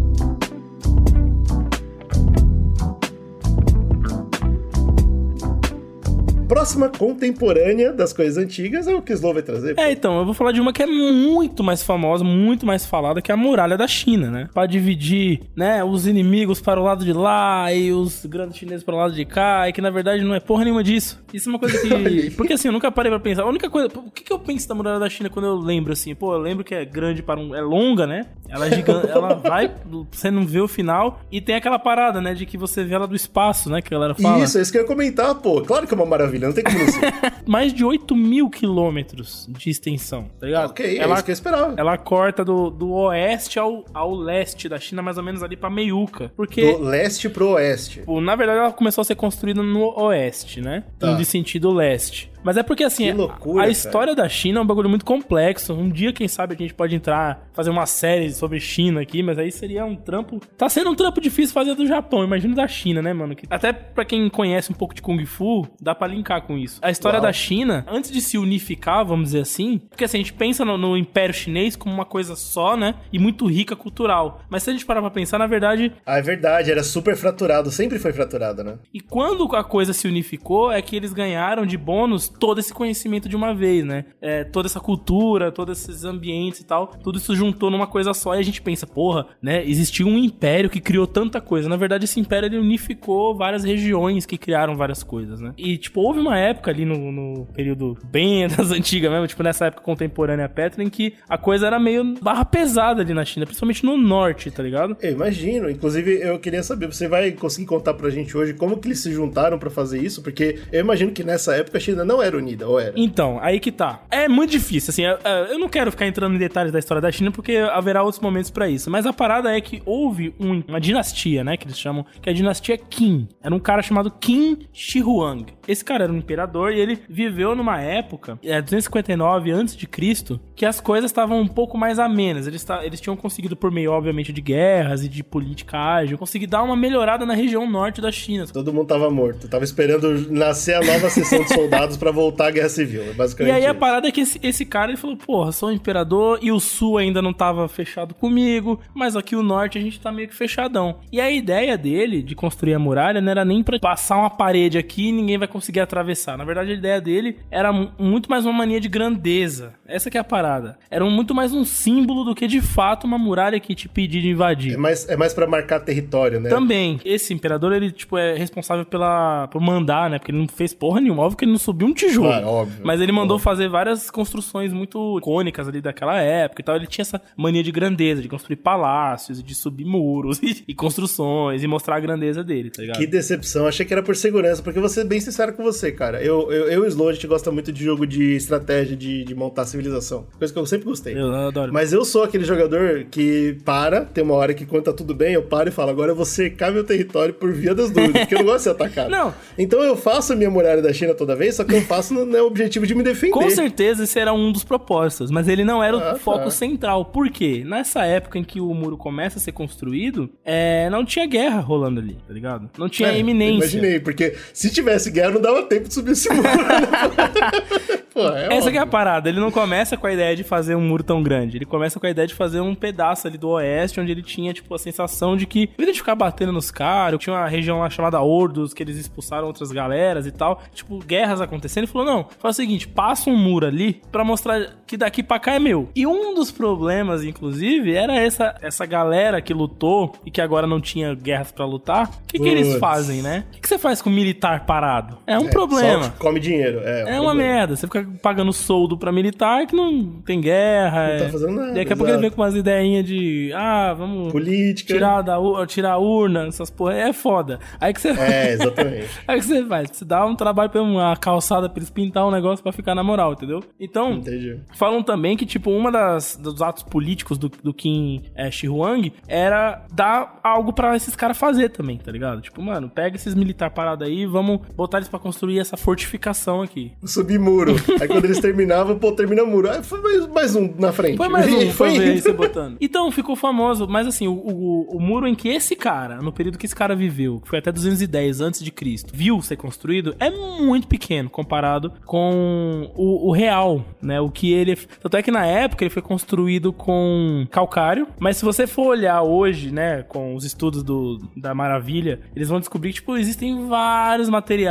Próxima contemporânea das coisas antigas é o que o Slow vai trazer. pô. É, então, eu vou falar de uma que é muito mais famosa, muito mais falada, que é a muralha da China, né? Pra dividir, né, os inimigos para o lado de lá e os grandes chineses para o lado de cá, e que na verdade não é porra nenhuma disso. Isso é uma coisa que. Porque assim, eu nunca parei pra pensar. A única coisa. O que, que eu penso da muralha da China quando eu lembro assim? Pô, eu lembro que é grande para um. É longa, né? Ela é gigante. ela vai. Você não vê o final. E tem aquela parada, né? De que você vê ela do espaço, né? Que a galera fala. Isso, é isso que eu ia comentar, pô. Claro que é uma maravilha, não tem como não ser. Mais de 8 mil quilômetros de extensão, tá ligado? ok, é ela isso que eu esperava. Ela corta do, do oeste ao, ao leste da China, mais ou menos ali pra Meiuca. Porque, Do leste pro oeste. tipo, na verdade, ela começou a ser construída no oeste, né? Tá. De sentido leste. Mas é porque assim, loucura, a cara. história da China é um bagulho muito complexo. Um dia, quem sabe, a gente pode entrar, fazer uma série sobre China aqui, mas aí seria um trampo. Tá sendo um trampo difícil fazer do Japão, imagina da China, né, mano? Até pra quem conhece um pouco de Kung Fu, dá pra linkar com isso. A história Uau. da China, antes de se unificar, vamos dizer assim, porque assim, a gente pensa no, no Império Chinês como uma coisa só, né? E muito rica cultural. Mas se a gente parar pra pensar, na verdade, Ah, é verdade, era super fraturado, sempre foi fraturado, né? e quando a coisa se unificou, é que eles ganharam de bônus todo esse conhecimento de uma vez, né? É, toda essa cultura, todos esses ambientes e tal, tudo isso juntou numa coisa só e a gente pensa, porra, né? Existiu um império que criou tanta coisa. Na verdade, esse império ele unificou várias regiões que criaram várias coisas, né? E, tipo, houve uma época ali no, no período bem das antigas mesmo, tipo, nessa época contemporânea Petra, em que a coisa era meio barra pesada ali na China, principalmente no norte, tá ligado? Eu imagino. Inclusive, eu queria saber, você vai conseguir contar pra gente hoje como que eles se juntaram pra fazer isso? Porque eu imagino que nessa época a China não era unida, ou era? Então, aí que tá. É muito difícil, assim, é- é, eu não quero ficar entrando em detalhes da história da China, porque haverá outros momentos pra isso. Mas a parada é que houve um- uma dinastia, né, que eles chamam, que é a dinastia Qin. Era um cara chamado Qin Shi Huang. Esse cara era um imperador e ele viveu numa época, é 259 a.C., que as coisas estavam um pouco mais amenas. Eles, eles tinham conseguido, por meio, obviamente, de guerras e de política ágil, conseguir dar uma melhorada na região norte da China. Todo mundo tava morto. Tava esperando nascer a nova sessão de soldados pra voltar à guerra civil. É E basicamente aí a isso. parada é que esse, esse cara ele falou, porra, sou um imperador e o sul ainda não tava fechado comigo, mas aqui o norte a gente tá meio que fechadão. E a ideia dele de construir a muralha não era nem pra passar uma parede aqui e ninguém vai conseguir atravessar. Na verdade a ideia dele era mu- muito mais uma mania de grandeza. Essa que é a parada. Era muito mais um símbolo do que de fato uma muralha que te pedir de invadir. É mais, é mais pra marcar território, né? Também, esse imperador, ele, tipo, é responsável pela, por mandar, né? Porque ele não fez porra nenhuma. Óbvio que ele não subiu um tijolo. Claro, óbvio. Mas ele mandou Óbvio. fazer várias construções muito icônicas ali daquela época e tal. Ele tinha essa mania de grandeza, de construir palácios, de subir muros e, e construções e mostrar a grandeza dele, tá ligado? Que decepção. Achei que era por segurança, porque ser bem sincero com você, cara. Eu, eu, eu e o Slow, a gente gosta muito de jogo de estratégia, de, de montar civilização. Coisa que eu sempre gostei. Eu adoro. Mas eu sou aquele jogador que para, tem uma hora que quando tá tudo bem, eu paro e falo, agora eu vou cercar meu território por via das dúvidas, porque eu não gosto de ser atacado. Não. Então eu faço a minha muralha da China toda vez, só que eu faço no, no objetivo de me defender. Com certeza esse era um dos propósitos, mas ele não era o Ah, tá. foco central. Por quê? Nessa época em que o muro começa a ser construído, é, não tinha guerra rolando ali, tá ligado? Não tinha É, iminência. Imaginei, porque se tivesse guerra, não dava tempo de subir esse muro. Pô, é Essa que é a parada, ele não começa com a ideia de fazer um muro tão grande, ele começa com a ideia de fazer um pedaço ali do oeste, onde ele tinha, tipo, a sensação de que, em de ficar batendo nos caras, tinha uma região lá chamada Ordos, que eles expulsaram outras galeras e tal, tipo, guerras acontecendo, ele falou, não, faz o seguinte, passa um muro ali pra mostrar que daqui pra cá é meu. E um dos problemas, inclusive, era essa, essa galera que lutou e que agora não tinha guerras pra lutar, o que, que eles fazem, né? O que, que você faz com militar parado? É um problema. Só come dinheiro. É, um É uma problema. merda. Você fica pagando soldo pra militar que não tem guerra. Não tá é. fazendo nada, Daqui a pouco ele vem com umas ideinhas de. Ah, vamos Política. tirar, da, tirar a urna, essas porra. É foda. Aí que você. É, exatamente. Aí que você faz? Você dá um trabalho pra uma calçada pra eles pintar um negócio pra ficar na moral, entendeu? Então. Entendi. Falam também que, tipo, uma das dos atos políticos do, do Kim é, Shi Huang era dar algo pra esses caras fazer também, tá ligado? Tipo, mano, pega esses militar parados aí e vamos botar eles pra construir essa fortificação aqui. Subir muro. Aí quando eles terminavam, pô, termina muro. Aí foi mais, mais um na frente. Foi mais um foi ver você botando. Então, ficou famoso, mas assim, o, o, o muro em que esse cara, no período que esse cara viveu, que foi até 210 antes de Cristo, viu ser construído, é muito pequeno comparado com o, o real, né? O que ele... Tanto é que na época ele foi construído com calcário, mas se você for olhar hoje, né, com os estudos do, da Maravilha, eles vão descobrir que, tipo, existem vários materiais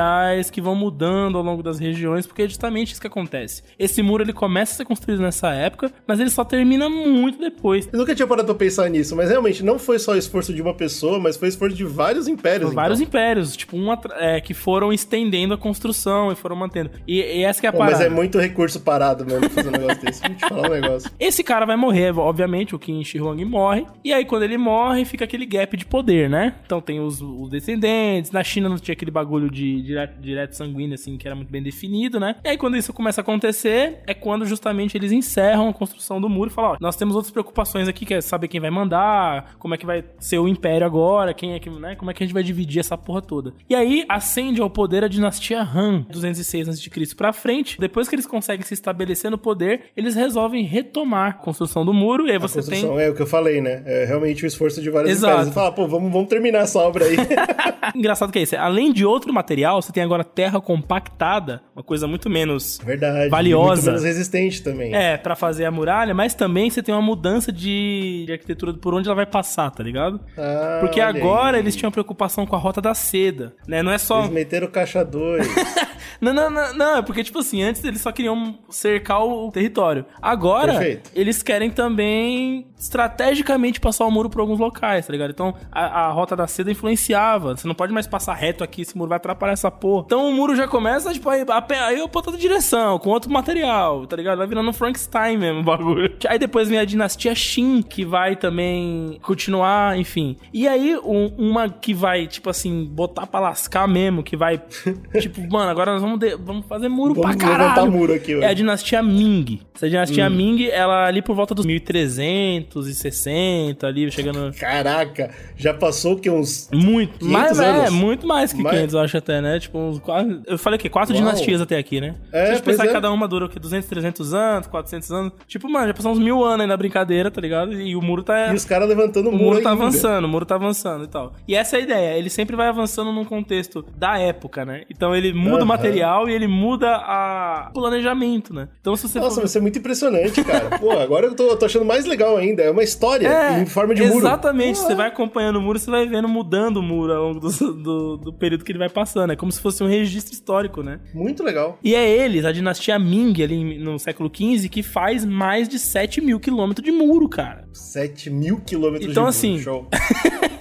que vão mudando ao longo das regiões, porque é justamente isso que acontece. Esse muro, ele começa a ser construído nessa época, mas ele só termina muito depois. Eu nunca tinha parado pra pensar nisso, mas realmente não foi só esforço de uma pessoa, mas foi esforço de vários impérios. Por vários então. impérios, tipo, um é, que foram estendendo a construção e foram mantendo. E, e essa que é a Pô, parada. mas é muito recurso parado mesmo fazer um negócio desse. Vou te falar um negócio. Esse cara vai morrer, obviamente, o Qin Shi Huang morre. E aí, quando ele morre, fica aquele gap de poder, né? Então tem os, os descendentes. Na China não tinha aquele bagulho de, de direto sanguíneo, assim, que era muito bem definido, né? E aí, quando isso começa a acontecer, é quando justamente eles encerram a construção do muro e falam: ó, nós temos outras preocupações aqui, que é saber quem vai mandar, como é que vai ser o império agora, quem é que, né? Como é que a gente vai dividir essa porra toda. E aí, ascende ao poder a dinastia Han, 206 a.C. pra frente. Depois que eles conseguem se estabelecer no poder, eles resolvem retomar a construção do muro, e aí você tem. É o que eu falei, né? É realmente o esforço de várias Exato. empresas. Fala, pô, vamos, vamos terminar essa obra aí. Engraçado que é isso. Além de outro material, você tem agora terra compactada, uma coisa muito menos Verdade. valiosa. Muito menos resistente também. É, pra fazer a muralha, mas também você tem uma mudança de, de arquitetura por onde ela vai passar, tá ligado? Ah, Porque agora aí. eles tinham preocupação com a rota da seda, né? Não é só. Eles meteram caixa 2. Não, não, não, não, é porque, tipo assim, antes eles só queriam cercar o território. Agora, Perfeito. eles querem também estrategicamente passar o muro por alguns locais, tá ligado? Então, a, a rota da seda influenciava. Você não pode mais passar reto aqui, esse muro vai atrapalhar essa porra. Então, o muro já começa, tipo, aí, aí eu pra outra direção, com outro material, tá ligado? Vai virando um Frankenstein mesmo o bagulho. Aí depois vem a dinastia Shin, que vai também continuar, enfim. E aí, um- uma que vai, tipo assim, botar pra lascar mesmo, que vai, tipo, mano, agora nós vamos, de- vamos fazer muro Vamos pra caralho. levantar muro aqui, É a dinastia Ming. Essa dinastia Ming, ela ali por volta dos 1360, ali, chegando... Caraca, já passou o que uns Muito, 500 mais, é, muito mais que Mais? 500, eu acho até, né? Tipo, uns quase, eu falei o quê? Quatro Uau. dinastias até aqui, né? É, Se a gente pensar que é. cada uma dura o quê? 200, 300 anos, 400 anos. Tipo, mano, já passou uns mil anos aí na brincadeira, tá ligado? E o muro tá... E os caras levantando o O muro muro tá ainda. avançando, o muro tá avançando e tal. E essa é a ideia, ele sempre vai avançando num contexto da época, né? Então ele muda o Aham. material e ele muda a... o planejamento, né? Então se você Nossa, for... vai ser muito impressionante, cara. Pô, agora eu tô, eu tô achando mais legal ainda. É uma história em forma de muro. Exatamente, você vai acompanhando o muro, você vai vendo mudando o muro ao longo do, do, do período que ele vai passando. É como se fosse um registro histórico, né? Muito legal. E é eles, a dinastia Ming, ali no século XV, que faz mais de 7 mil quilômetros de muro, cara. 7 mil quilômetros Então, de muro. assim, Show.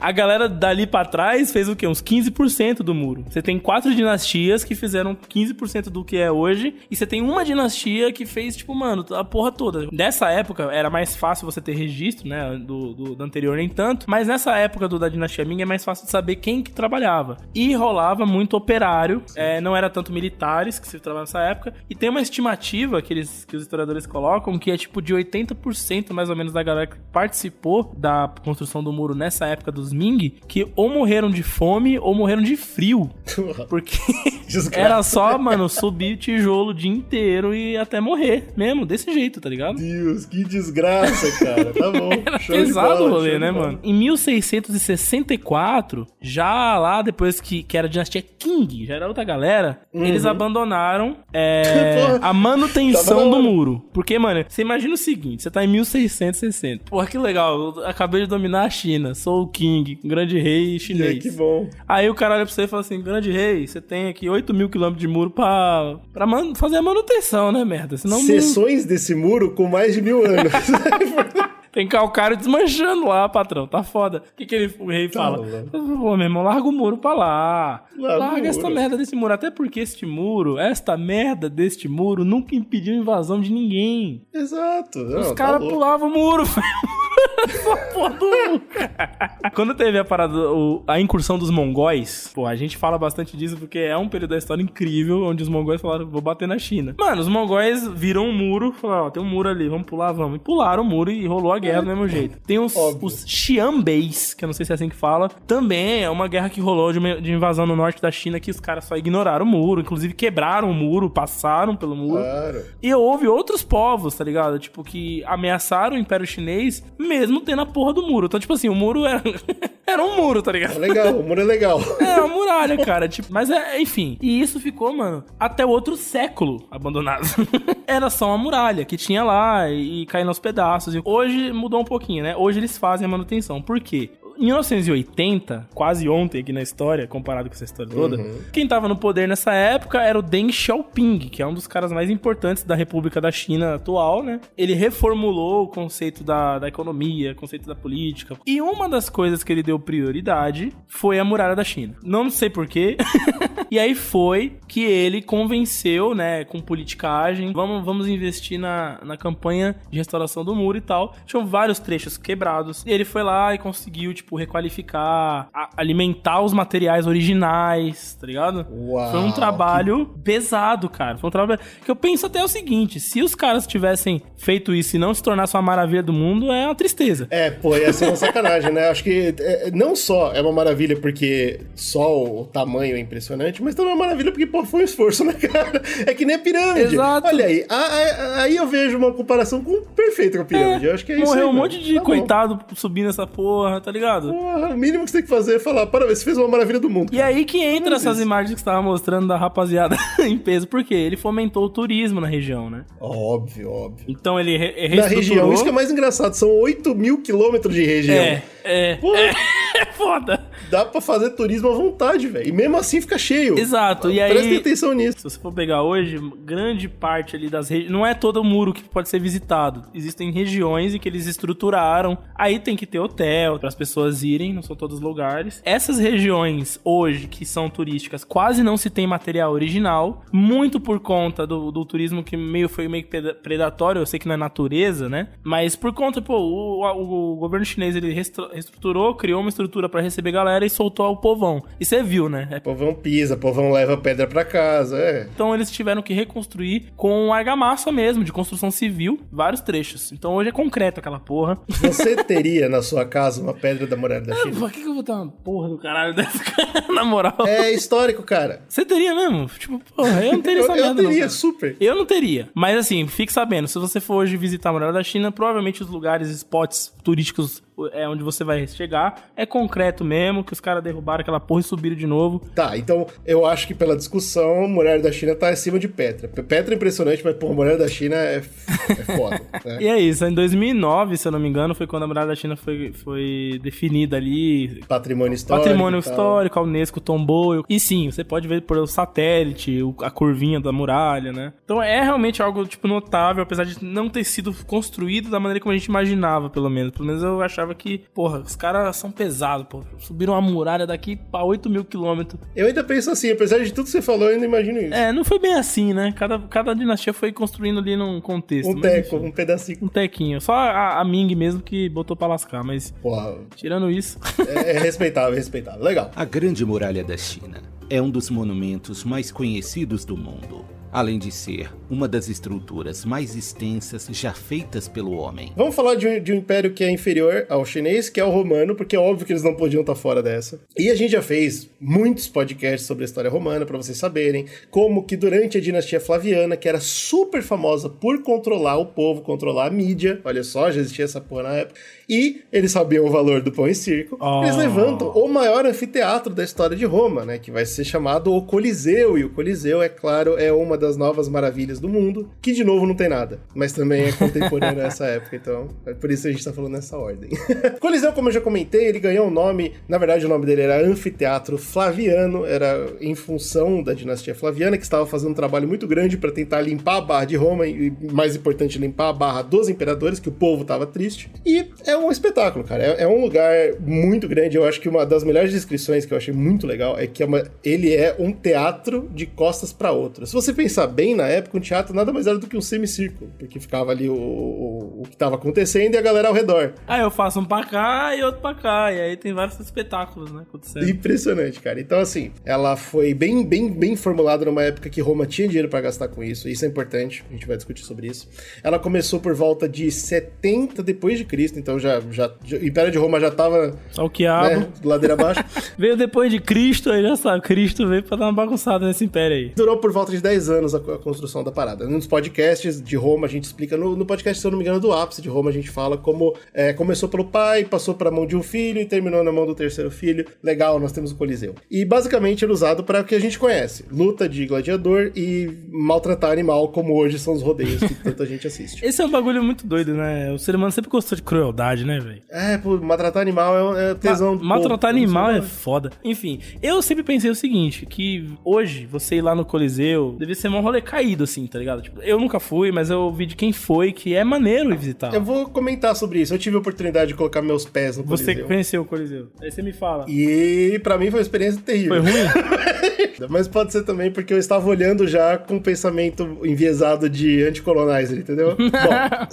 A galera dali pra trás fez o quê? Uns 15% do muro. Você tem quatro dinastias que fizeram 15% do que é hoje, e você tem uma dinastia que fez, tipo, mano, a porra toda. Dessa época era mais fácil você ter registro, né? Do, do, do anterior, nem tanto. Mas nessa época do, da dinastia Ming é mais fácil de saber quem que trabalhava. E rolava muito operário, é, não era tanto militares que se trabalhava nessa época. E tem uma estimativa que, eles, que os historiadores colocam que é tipo de 80% mais ou menos da galera que participou da construção do muro nessa época dos Ming, que ou morreram de fome ou morreram de frio. Porque era só, mano, subir tijolo o dia inteiro e até morrer mesmo, desse jeito, tá ligado? Deus, que desgraça, cara. Tá bom. Era Show pesado o rolê, né, mano? Em 1664, já lá depois que, que era a dinastia King, já era outra galera, eles abandonaram é, Uhum. A manutenção do muro. Porque, mano, você imagina o seguinte: você tá em 1660. Porra, que legal, eu acabei de dominar a China, sou o King, grande rei É, chinês. que bom. Aí o cara olha pra você e fala assim: grande rei, você tem aqui 8 mil quilômetros de muro pra, pra fazer a manutenção, né, merda? Senão não- Seções desse muro com mais de mil anos. Tem calcário desmanchando lá, patrão. Tá foda. O que, que ele, o rei fala? mano. Pô, meu irmão, larga o muro pra lá. Larga larga esta merda desse muro. Até porque este muro, esta merda deste muro, nunca impediu invasão de ninguém. Exato. Os tá caras louco. pulavam o muro, velho. Quando teve a parada, o- a incursão dos mongóis, pô, a gente fala bastante disso porque é um período da história incrível onde os mongóis falaram, vou bater na China. Mano, os mongóis viram um muro, falaram, ó, tem um muro ali, vamos pular, vamos. E pularam o muro e rolou a guerra do mesmo jeito. Tem os, Óbvio. os Xianbeis, que eu não sei se é assim que fala, também é uma guerra que rolou de, uma- de invasão no norte da China que os caras só ignoraram o muro, inclusive quebraram o muro, passaram pelo muro. Claro. E houve outros povos, tá ligado? Tipo, que ameaçaram o Império Chinês, mesmo tendo a porra do muro. Então, tipo assim, o muro era, era um muro, tá É ligado? legal, o muro é legal. É, uma muralha, cara. Tipo, mas é, enfim. E isso ficou, mano, até o outro século abandonado. Era só uma muralha que tinha lá e, e caindo aos pedaços. E hoje mudou um pouquinho, né? Hoje eles fazem a manutenção. Por quê? Em 1980, quase ontem aqui na história, comparado com essa história toda, quem tava no poder nessa época era o Deng Xiaoping, que é um dos caras mais importantes da República da China atual, né? Ele reformulou o conceito da, da economia, o conceito da política. E uma das coisas que ele deu prioridade foi a muralha da China. Não sei porquê. e aí foi que ele convenceu, né, com politicagem, vamos, vamos investir na, na campanha de restauração do muro e tal. Tinham vários trechos quebrados. E ele foi lá e conseguiu, tipo, tipo, requalificar, alimentar os materiais originais, tá ligado? Uau, Foi um trabalho pesado, cara. Foi um trabalho que eu penso até o seguinte, se os caras tivessem feito isso e não se tornasse uma maravilha do mundo, é uma tristeza. É, pô, ia ser uma sacanagem, né? Acho que é, não só é uma maravilha porque só o tamanho é impressionante, mas também é uma maravilha porque, pô, foi um esforço, né, cara? É que nem a pirâmide. Exato. Olha aí, aí eu vejo uma comparação com, perfeita com a pirâmide. eu acho que é isso Morreu um monte de Tá bom. coitado subindo essa porra, tá ligado? Porra, o mínimo que você tem que fazer é falar, parabéns, você fez uma maravilha do mundo. E aí que entra essas imagens que você tava mostrando da rapaziada em peso, porque ele fomentou o turismo na região, né? Óbvio, óbvio. Então ele re Na região, isso que é mais engraçado, são 8 mil quilômetros de região. É, é, Pô. é, é foda. Dá pra fazer turismo à vontade, velho. E mesmo assim fica cheio. Exato, e Prestem aí- atenção nisso. Se você for pegar hoje, grande parte ali das regiões. Não é todo o muro que pode ser visitado. Existem regiões em que eles estruturaram. Aí tem que ter hotel para as pessoas irem, não são todos os lugares. Essas regiões hoje que são turísticas quase não se tem material original. Muito por conta do, do turismo que meio foi meio predatório. Eu sei que não é natureza, né? Mas por conta, pô, o, o- o governo chinês ele reestruturou, criou uma estrutura para receber galera e soltou ao povão. E você viu, né? É Povão pisa, povão leva pedra pra casa, é. então eles tiveram que reconstruir com argamassa mesmo, de construção civil, vários trechos. Então hoje é concreto aquela porra. Você teria na sua casa uma pedra da muralha da China? Por que, que eu vou ter uma porra do caralho dessa cara? Na moral. É histórico, cara. Você teria mesmo? Tipo, porra, eu não teria Eu, essa eu merda, não, teria, cara. super. Eu não teria. Mas assim, fique sabendo, se você for hoje visitar a muralha da China, provavelmente os lugares, spots turísticos é onde você vai chegar, é concreto mesmo, que os caras derrubaram aquela porra e subiram de novo. Tá, então eu acho que pela discussão, muralha da China tá acima de Petra. Petra é impressionante, mas, pô, muralha da China é, é foda. né? E é isso, em 2009, se eu não me engano, foi quando a muralha da China foi, foi definida ali, Patrimônio histórico. Patrimônio tal. histórico, a Unesco tombou. E sim, você pode ver por o satélite, a curvinha da muralha, né? Então é realmente algo, tipo, notável, apesar de não ter sido construído da maneira como a gente imaginava, pelo menos. Pelo menos eu achava que, porra, os caras são pesados, pô. Subiram uma muralha daqui pra 8 mil quilômetros. Eu ainda penso assim, apesar de tudo que você falou, eu ainda imagino isso. É, não foi bem assim, né? Cada, cada dinastia foi construindo ali num contexto. um mas teco, enfim. um pedacinho. Um tequinho. Só a, a Ming mesmo que botou pra lascar, mas Porra, tirando isso. é, é respeitável, é respeitável. Legal. A Grande Muralha da China é um dos monumentos mais conhecidos do mundo, além de ser uma das estruturas mais extensas já feitas pelo homem. Vamos falar de um, de um império que é inferior ao chinês, que é o romano, porque é óbvio que eles não podiam estar fora dessa. E a gente já fez muitos podcasts sobre a história romana, pra vocês saberem, como que durante a dinastia Flaviana, que era super famosa por controlar o povo, controlar a mídia, olha só, já existia essa porra na época, e eles sabiam o valor do pão e circo, Oh. eles levantam o maior anfiteatro da história de Roma, né, que vai ser chamado o Coliseu, e o Coliseu, é claro, é uma das novas maravilhas do mundo, que de novo não tem nada, mas também é contemporâneo a essa época, então é por isso que a gente tá falando nessa ordem. Coliseu, como eu já comentei, ele ganhou o nome, na verdade o nome dele era Anfiteatro Flaviano, era em função da dinastia Flaviana, que estava fazendo um trabalho muito grande para tentar limpar a barra de Roma e, mais importante, limpar a barra dos imperadores, que o povo tava triste. E é um espetáculo, cara. É, é um lugar muito grande. Eu acho que uma das melhores descrições que eu achei muito legal é que é uma- ele é um teatro de costas para outras. Se você pensar bem, na época, um teatro nada mais era do que um semicírculo, porque ficava ali o, o, o que estava acontecendo e a galera ao redor. Aí eu faço um pra cá e outro pra cá. E aí tem vários espetáculos, né? Acontecendo. Impressionante, cara. Então, assim, ela foi bem, bem, bem formulada numa época que Roma tinha dinheiro pra gastar com isso. Isso é importante. A gente vai discutir sobre isso. Ela começou por volta de 70 depois de Cristo, então já, já, já Império de Roma já tava Só o quiabo. né, ladeira abaixo. Veio depois de Cristo, aí já sabe. Cristo veio pra dar uma bagunçada nesse império aí. Durou por volta de 10 anos a, a construção da parada. Nos podcasts de Roma, a gente explica. No, no podcast, se eu não me engano, do ápice de Roma, a gente fala como é, começou pelo pai, passou pra mão de um filho e terminou na mão do terceiro filho. Legal, nós temos o Coliseu. E basicamente era usado para o que a gente conhece: luta de gladiador e maltratar animal, como hoje são os rodeios que tanta gente assiste. Esse é um bagulho muito doido, né? O ser humano sempre gostou de crueldade, né, velho? É, pô, maltratar animal é, é tesão Ma- Maltratar povo, animal não é foda. Enfim, eu sempre pensei o seguinte, que hoje você ir lá no Coliseu deve ser um rolê caído, assim, tá ligado? Tipo, eu nunca fui, mas eu vi de quem foi, que é maneiro ir visitar. Eu vou comentar sobre isso. Eu tive a oportunidade de colocar meus pés no Você Coliseu. conheceu o Coliseu. Aí você me fala. E pra mim foi uma experiência terrível. Foi ruim? Mas pode ser também porque eu estava olhando já com um pensamento enviesado de anticolonizer, entendeu? Bom,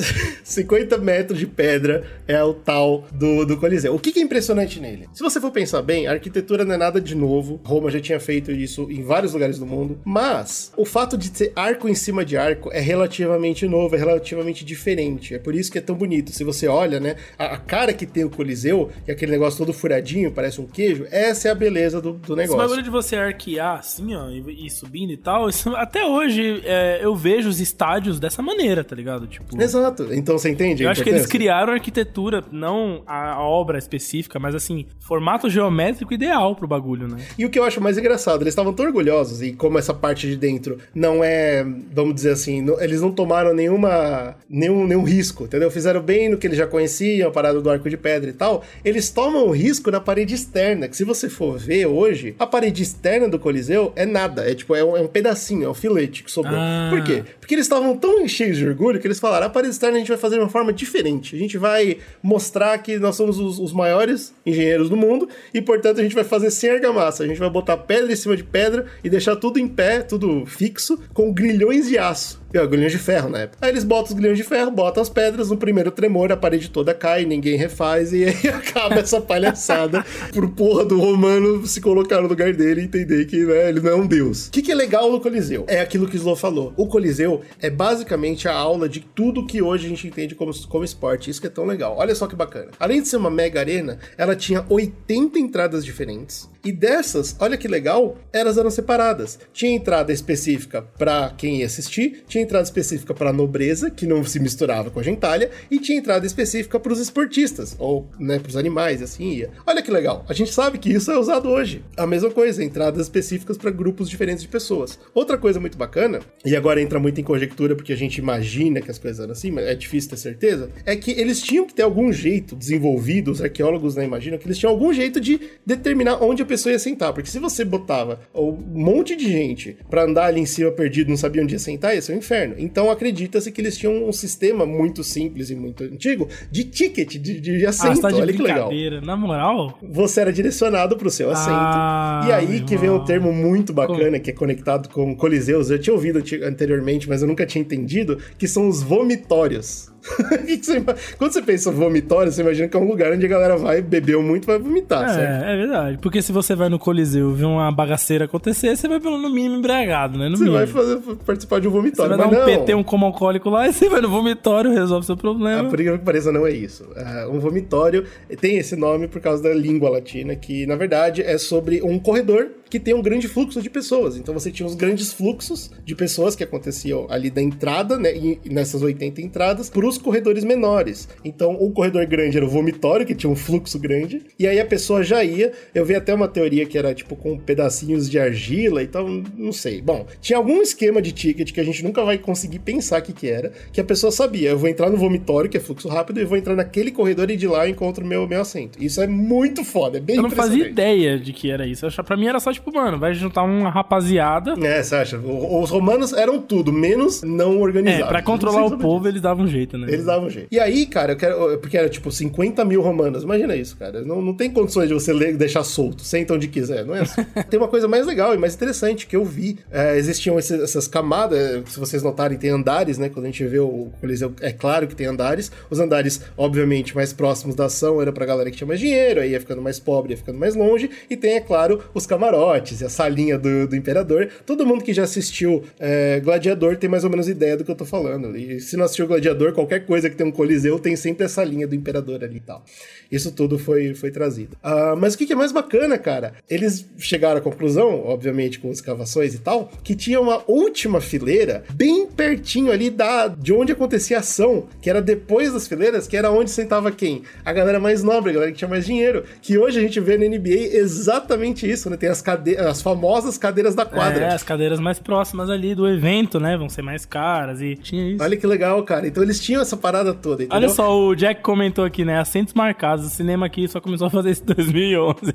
50 metros de pedra é o tal do, do Coliseu. O que, que é impressionante nele? Se você for pensar bem, a arquitetura não é nada de novo. Roma já tinha feito isso em vários lugares do mundo. Mas o fato de ter arco em cima de arco é relativamente novo, é relativamente diferente. É por isso que é tão bonito. Se você olha, né, a, a cara que tem o Coliseu, e aquele negócio todo furadinho, parece um queijo, essa é a beleza do, do Esse negócio. bagulho de você arquear assim, ó, e, e subindo e tal, isso- até hoje é, eu vejo os estádios dessa maneira, tá ligado? Tipo. Exato. Então você entende? Eu acho que eles criaram a arquitetura, não a, a obra específica, mas assim, formato geométrico ideal pro bagulho, né? E o que eu acho mais engraçado, eles estavam tão orgulhosos, e como essa parte de dentro não é, vamos dizer assim, não- eles não tomaram nenhuma, nenhum, nenhum risco, entendeu? Fizeram bem no que eles já conheciam, a parada do arco de pedra e tal. Eles tomam o risco na parede externa, que se você for ver hoje, a parede externa do Coliseu é nada, é tipo, é um, é um pedacinho, é um filete que sobrou. Ah. Por quê? Porque eles estavam tão cheios de orgulho que eles falaram: a parede externa a gente vai fazer de uma forma diferente. A gente vai mostrar que nós somos os, os maiores engenheiros do mundo e, portanto, a gente vai fazer sem argamassa. A gente vai botar pedra em cima de pedra e deixar tudo em pé, tudo fixo, com grilhões de aço. Grilhões de ferro na época. Aí eles botam os grilhões de ferro, botam as pedras, no primeiro tremor a parede toda cai, ninguém refaz e aí acaba essa palhaçada pro porra do romano se colocar no lugar dele e entender que né, ele não é um deus. O que, que é legal no Coliseu? É aquilo que Slow falou. O Coliseu é basicamente a aula de tudo que hoje a gente entende como, como esporte. Isso que é tão legal. Olha só que bacana. Além de ser uma mega arena, ela tinha 80 entradas diferentes. E dessas, olha que legal, elas eram separadas. Tinha entrada específica para quem ia assistir, tinha entrada específica para nobreza, que não se misturava com a gentalha, e tinha entrada específica para os esportistas, ou né, para os animais, assim ia. Olha que legal, a gente sabe que isso é usado hoje. A mesma coisa, entradas específicas para grupos diferentes de pessoas. Outra coisa muito bacana, e agora entra muito em conjectura porque a gente imagina que as coisas eram assim, mas é difícil ter certeza, é que eles tinham que ter algum jeito desenvolvido, os arqueólogos né, imaginam que eles tinham algum jeito de determinar onde a pessoa ia sentar, porque se você botava um monte de gente pra andar ali em cima perdido, não sabia onde ia sentar, ia ser um inferno. Então acredita-se que eles tinham um sistema muito simples e muito antigo de ticket, de, de Ah, assento. você tá de Olha que legal. Na moral? Você era direcionado pro seu assento. Ah, e aí meu que vem um termo muito bacana que é conectado com coliseus. Eu tinha ouvido anteriormente, mas eu nunca tinha entendido, que são os vomitórios. Você Quando você pensa vomitório, você imagina que é um lugar onde a galera vai, bebeu muito, vai vomitar, certo? É, é verdade. Porque se você vai no Coliseu e vê uma bagaceira acontecer, você vai pelo no mínimo embriagado, né? No Você mínimo. vai fazer, participar de um Você vomitório, vai dar um não. PT, um coma alcoólico lá, e você vai no vomitório, resolve seu Ah, problema. por incrível que pareça, não é isso. Ah, um vomitório tem esse nome por causa da língua latina, que na verdade é sobre um corredor que tem um grande fluxo de pessoas. Então você tinha os grandes fluxos de pessoas que aconteciam ali da entrada, né, e nessas 80 entradas, para os corredores menores. Então o corredor grande era o vomitório, que tinha um fluxo grande, e aí a pessoa já ia. Eu vi até uma teoria que era tipo com pedacinhos de argila e tal, não sei. Bom, tinha algum esquema de ticket que a gente nunca vai conseguir pensar o que, que era, que a pessoa sabia. Eu vou entrar no vomitório, que é fluxo rápido, e vou entrar naquele corredor e de lá eu encontro meu, meu assento. Isso é muito foda, é bem Eu não fazia ideia de que era isso. Pra mim era só tipo, mano, vai juntar uma rapaziada. É, você acha? O- Os romanos eram tudo, menos não organizados. É, pra controlar o povo, eles davam um jeito, né? Eles davam jeito. E aí, cara, eu quero. Porque era tipo 50 mil romanos. Imagina isso, cara. Não, não tem condições de você ler, deixar solto, senta onde quiser, não é assim? tem uma coisa mais legal e mais interessante que eu vi. É, existiam esses- essas camadas, se vocês notarem, tem andares, né? Quando a gente vê o Coliseu, é claro que tem andares. Os andares, obviamente, mais próximos da ação era pra galera que tinha mais dinheiro, aí ia ficando mais pobre, ia ficando mais longe. E tem, é claro, os camarotes e a salinha do, do imperador. Todo mundo que já assistiu é, Gladiador tem mais ou menos ideia do que eu tô falando. E se não assistiu Gladiador, qualquer coisa que tem um coliseu tem sempre essa linha do imperador ali e tal. Isso tudo foi, foi trazido. Ah, mas o que, que é mais bacana, cara? Eles chegaram à conclusão, obviamente com escavações e tal, que tinha uma última fileira bem pertinho ali da, de onde acontecia a ação, que era depois das fileiras, que era onde sentava quem? A galera mais nobre, a galera que tinha mais dinheiro. Que hoje a gente vê na NBA exatamente isso, né? Tem as cade... as famosas cadeiras da quadra. É, as cadeiras mais próximas ali do evento, né? Vão ser mais caras e tinha isso. Olha que legal, cara. Então eles tinham essa parada toda, entendeu? Olha só, o Jack comentou aqui, né? Assentos marcados. O cinema aqui só começou a fazer isso em 2011.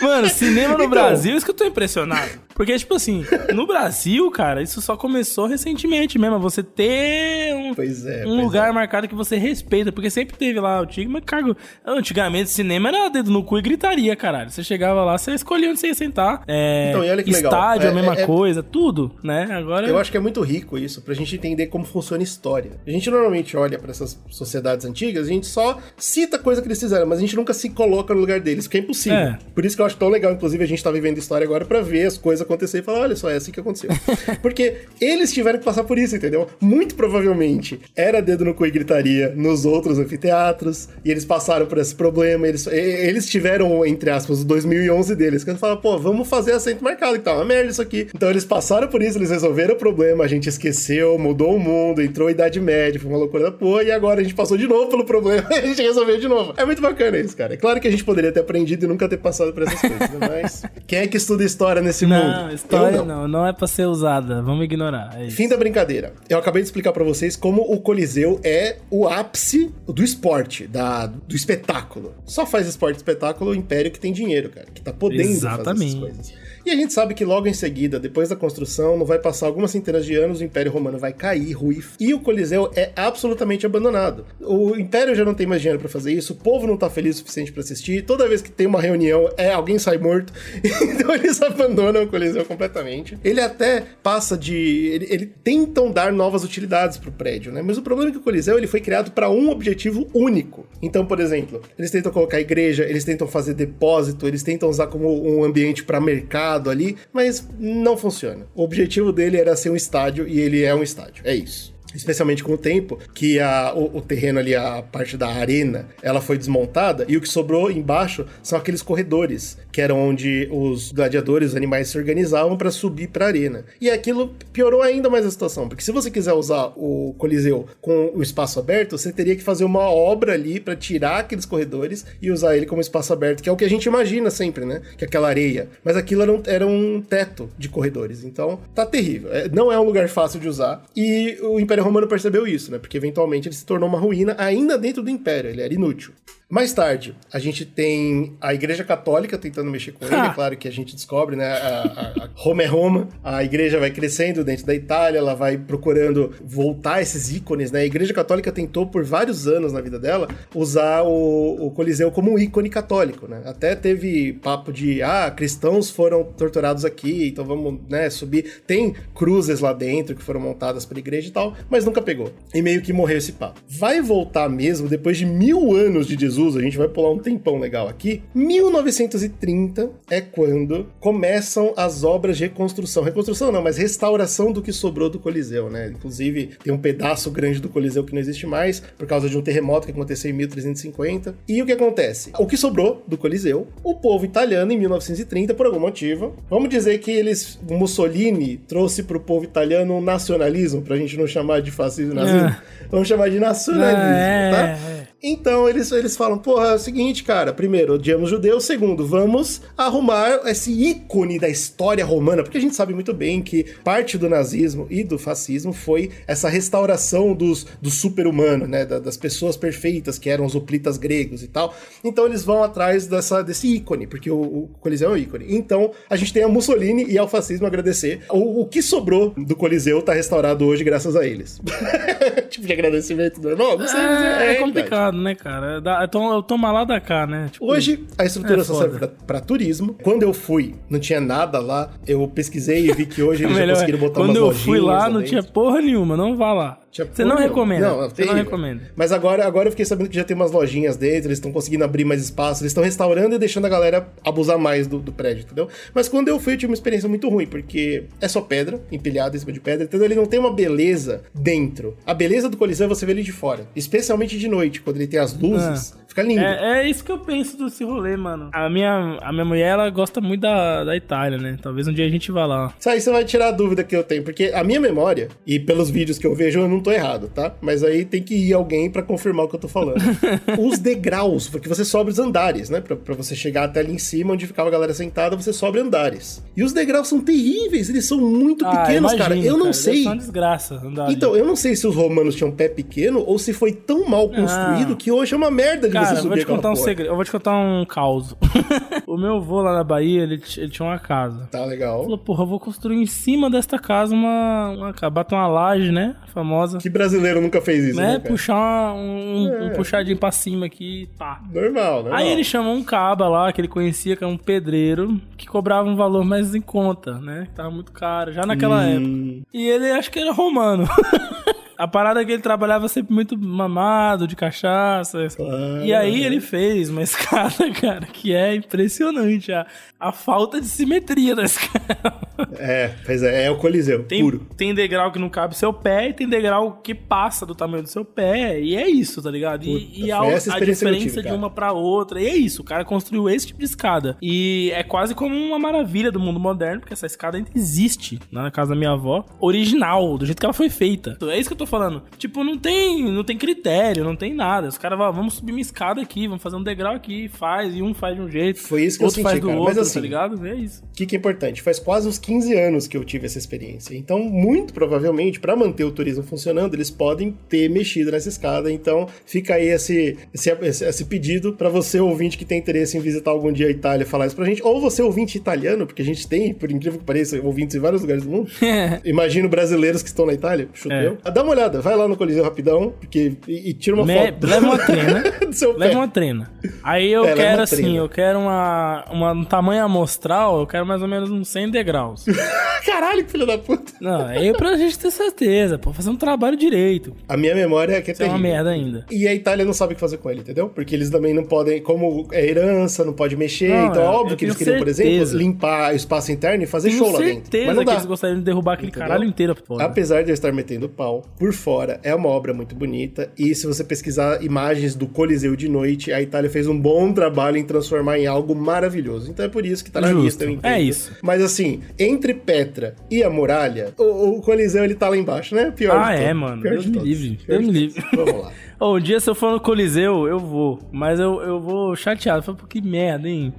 Mano, cinema no Então- Brasil, isso que eu tô impressionado. Porque, tipo assim, no Brasil, cara, isso só começou recentemente mesmo. Você ter um, é, um pois lugar marcado que você respeita. Porque sempre teve lá o Tigre, mas cargo. Antigamente, cinema era dedo no cu e gritaria, caralho. Você chegava lá, você escolhia onde você ia sentar. É, Então, e olha que legal. estádio, É- a mesma é- coisa, tudo, né? Agora. Eu acho que é muito rico isso, pra gente entender como funciona a história. A gente normalmente olha pra essas sociedades antigas, a gente só cita coisa que eles fizeram, mas a gente nunca se coloca no lugar deles, porque é impossível. É. Por isso que eu acho tão legal, inclusive, a gente tá vivendo história agora pra ver as coisas acontecer e falar, olha só, é assim que aconteceu. porque eles tiveram que passar por isso, entendeu? Muito provavelmente era dedo no cu e gritaria nos outros anfiteatros, e eles passaram por esse problema, eles, eles tiveram, entre aspas, o 2011 deles, que eles falaram, pô, vamos fazer assento marcado, que tá uma merda isso aqui. Então eles passaram por isso, eles resolveram o problema, a gente esqueceu, mudou o mundo, entrou a Idade Média, foi uma loucura da porra, e agora a gente passou de novo pelo problema, a gente resolveu de novo. É muito bacana isso, cara. É claro que a gente poderia ter aprendido e nunca ter passado por essas coisas, né? mas quem é que estuda história nesse mundo? Não, história não. não, é pra ser usada. Vamos ignorar. É. Fim da brincadeira. Eu acabei de explicar pra vocês como o Coliseu é o ápice do esporte, da, do espetáculo. Só faz esporte e espetáculo o império que tem dinheiro, cara, que tá podendo fazer Exatamente. essas coisas. E a gente sabe que logo em seguida, depois da construção, não vai passar algumas centenas de anos, o Império Romano vai cair, ruir, e o Coliseu é absolutamente abandonado. O Império já não tem mais dinheiro pra fazer isso, o povo não tá feliz o suficiente pra assistir, toda vez que tem uma reunião, é alguém sai morto, então eles abandonam o Coliseu completamente. Ele até passa de... Ele, ele tentam dar novas utilidades pro prédio, né? Mas o problema é que o Coliseu ele foi criado para um objetivo único. Então, por exemplo, eles tentam colocar igreja, eles tentam fazer depósito, eles tentam usar como um ambiente para mercado ali, mas não funciona. O objetivo dele era ser um estádio e ele é um estádio. É isso. Especialmente com o tempo que a, o, o terreno ali, a parte da arena, ela foi desmontada e o que sobrou embaixo são aqueles corredores, que eram onde os gladiadores, os animais se organizavam para subir para a arena. E aquilo piorou ainda mais a situação, porque se você quiser usar o Coliseu com o espaço aberto, você teria que fazer uma obra ali para tirar aqueles corredores e usar ele como espaço aberto, que é o que a gente imagina sempre, né? Que é aquela areia. Mas aquilo era um, era um teto de corredores, então tá terrível. É, não é um lugar fácil de usar. E o Império Romano percebeu isso, né? Porque eventualmente ele se tornou uma ruína ainda dentro do Império, ele era inútil. Mais tarde, a gente tem a Igreja Católica tentando mexer com ele. É claro que a gente descobre, né? A, a, a Roma é Roma. A igreja vai crescendo dentro da Itália, ela vai procurando voltar esses ícones, né? A Igreja Católica tentou por vários anos na vida dela usar o, o Coliseu como um ícone católico, né? Até teve papo de, ah, cristãos foram torturados aqui, então vamos, né, subir. Tem cruzes lá dentro que foram montadas pela igreja e tal, mas nunca pegou. E meio que morreu esse papo. Vai voltar mesmo depois de mil anos de Jesus, a gente vai pular um tempão legal aqui. 1930 é quando começam as obras de reconstrução. Reconstrução não, mas restauração do que sobrou do Coliseu, né? Inclusive, tem um pedaço grande do Coliseu que não existe mais por causa de um terremoto que aconteceu em 1350. E o que acontece? O que sobrou do Coliseu, o povo italiano em 1930, por algum motivo, vamos dizer que eles, Mussolini trouxe pro povo italiano um nacionalismo, pra gente não chamar de fascismo nazismo. É. Vamos chamar de nacionalismo, É, tá? é. Então eles, eles falam, porra, é o seguinte, cara. Primeiro, odiamos judeus. Segundo, vamos arrumar esse ícone da história romana, porque a gente sabe muito bem que parte do nazismo e do fascismo foi essa restauração dos, do super-humano, né? da- das pessoas perfeitas, que eram os hoplitas gregos e tal. Então eles vão atrás dessa, desse ícone, porque o, o Coliseu é um ícone. Então a gente tem a Mussolini e ao fascismo agradecer. O, o que sobrou do Coliseu tá restaurado hoje graças a eles. tipo de agradecimento, não, não, não sei. mas É, é realidade. Né, cara? Dá- to- Toma lá da cá, né? Tipo, Hoje a estrutura É só serve pra, pra turismo. Quando eu fui, não tinha nada lá. Eu pesquisei e vi que hoje eles já melhor- conseguiram botar Quando eu fui lá, não dentro. tinha porra nenhuma, não vá lá. Tinha Você não recomenda. Não, Você não recomenda. Mas agora, agora eu fiquei sabendo que já tem umas lojinhas dentro, eles estão conseguindo abrir mais espaço, eles estão restaurando e deixando a galera abusar mais do, do prédio, entendeu? Mas quando eu fui, eu tive uma experiência muito ruim, porque é só pedra, empilhada em cima de pedra, entendeu? Ele não tem uma beleza dentro. A beleza do Coliseu é você ver ele de fora, especialmente de noite, quando ele tem as luzes. Fica lindo. É, é isso que eu penso desse rolê, mano. A minha, a minha mulher, ela gosta muito da, da Itália, né? Talvez um dia a gente vá lá. Isso aí você vai tirar a dúvida que eu tenho, porque a minha memória, e pelos vídeos que eu vejo, eu não tô errado, tá? Mas aí tem que ir alguém pra confirmar o que eu tô falando. os degraus, porque você sobe os andares, né? Pra, pra você chegar até ali em cima, onde ficava a galera sentada, você sobe andares. E os degraus são terríveis, eles são muito Ah, pequenos, cara. imagino, Eu não cara. sei. Ser uma desgraça andar. Então, eu não sei se os romanos tinham pé pequeno ou se foi tão mal construído que hoje é uma merda de Cara, eu vou te contar um segredo. Eu vou te contar um caos. o meu avô lá na Bahia, ele, ele tinha uma casa. Tá legal. Falou, porra, eu vou construir em cima desta casa uma. uma bater uma laje, né? Famosa. Que brasileiro nunca fez isso, né, né? Puxar uma- um, um É. puxadinho pra cima aqui, pá. Normal, normal. Aí ele chamou um caba lá, que ele conhecia, que era um pedreiro, que cobrava um valor mais em conta, né? Que tava muito caro, já naquela época. Hum, E ele acho que era romano. A parada é que ele trabalhava sempre muito mamado, de cachaça. Claro, e aí né? ele fez uma escada, cara, que é impressionante. A, a falta de simetria da escada. É, pois é, é o Coliseu, Tem, puro. tem degrau que não cabe seu pé e tem degrau que passa do tamanho do seu pé. E é isso, tá ligado? E, Puta, e foi a, a diferença tive, de uma pra outra. E é isso, o cara construiu esse tipo de escada. E é quase como uma maravilha do mundo moderno, porque essa escada ainda existe lá na casa da minha avó, original, do jeito que ela foi feita. É isso que eu tô falando. Tipo, não tem, não tem critério, não tem nada. Os caras vão, vamos subir uma escada aqui, vamos fazer um degrau aqui, faz, e um faz de um jeito. Foi isso que eu senti, faz do cara. outro, Mas assim, tá ligado? É isso. O que, que é importante? Faz quase uns 15 anos que eu tive essa experiência. Então, muito provavelmente, para manter o turismo funcionando, eles podem ter mexido nessa escada. Então, fica aí esse, esse, esse- esse pedido para você, ouvinte, que tem interesse em visitar algum dia a Itália, falar isso pra gente. Ou você, ouvinte italiano, porque a gente tem, por incrível que pareça, ouvintes em vários lugares do mundo. Imagino brasileiros que estão na Itália, chuto É. eu. Dá uma olhada, vai lá no Coliseu rapidão, porque, e, e tira uma Me- foto. leva uma trena. do seu Leva pé. uma trena. Aí eu É, quero uma assim, trena. eu quero uma, uma um tamanho amostral, eu quero mais ou menos uns 100 degraus. Caralho, que filho da puta. Não, aí pra gente ter certeza, pô, fazer um trabalho direito. A minha memória é que é Isso é uma merda ainda. E a Itália não sabe o que fazer com ele, entendeu? Porque eles também não podem, como é herança, não pode mexer. Não, então é óbvio que eles queriam, por exemplo, certeza. limpar o espaço interno e fazer Tenho show lá dentro. certeza Mas não que dá. eles gostariam de derrubar aquele Entendeu? caralho inteiro fora. Apesar de eu estar metendo pau, por fora é uma obra muito bonita. E se você pesquisar imagens do Coliseu de noite, a Itália fez um bom trabalho em transformar em algo maravilhoso. Então é por isso que tá na Justo. lista, eu entendo. É isso. Mas assim, entre Petra e a muralha, o, o Coliseu ele tá lá embaixo, né? Pior Ah, é, mano. Pior Deus de me livre. Pior Deus de me livre. Vamos lá. Ô, um dia se eu for no Coliseu, eu vou. Mas eu, eu vou chateado. Falo, pô, que merda, hein?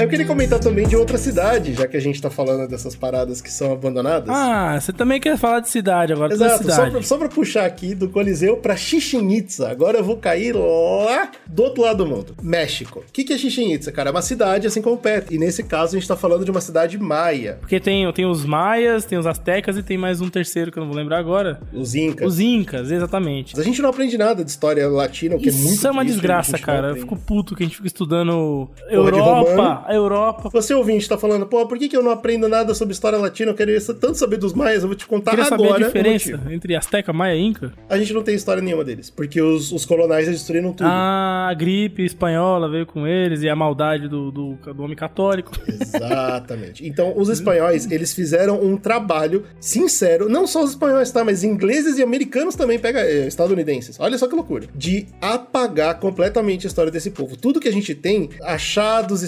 Eu queria comentar também de outra cidade, já que a gente tá falando dessas paradas que são abandonadas. Ah, você também quer falar de cidade agora, Exato, só cidade. pra, só pra puxar aqui do Coliseu pra Chichen Itza. Agora eu vou cair lá do outro lado do mundo. México. O que, que é Chichen Itza, cara? É uma cidade assim como Petra. E nesse caso a gente tá falando de uma cidade maia. Porque tem, tem os maias, tem os astecas e tem mais um terceiro que eu não vou lembrar agora. Os Incas. Os incas, exatamente. A gente não aprende nada de história latina, o que é muito Isso é uma desgraça, cara. Eu fico puto que a gente fica estudando de Europa. A Europa. Você ouvinte tá falando, pô, por que, que eu não aprendo nada sobre história latina? Eu queria tanto saber dos maias, eu vou te contar Queria saber agora. a o diferença entre asteca, maia e inca. A gente não tem história nenhuma deles, porque os, os colonais destruíram tudo. Ah, a gripe espanhola veio com eles e a maldade do, do, do homem católico. Exatamente. Então, os espanhóis, eles fizeram um trabalho sincero, não só os espanhóis, tá? Mas ingleses e americanos também, pega eh, estadunidenses. Olha só que loucura. De apagar completamente a história desse povo. Tudo que a gente tem, achados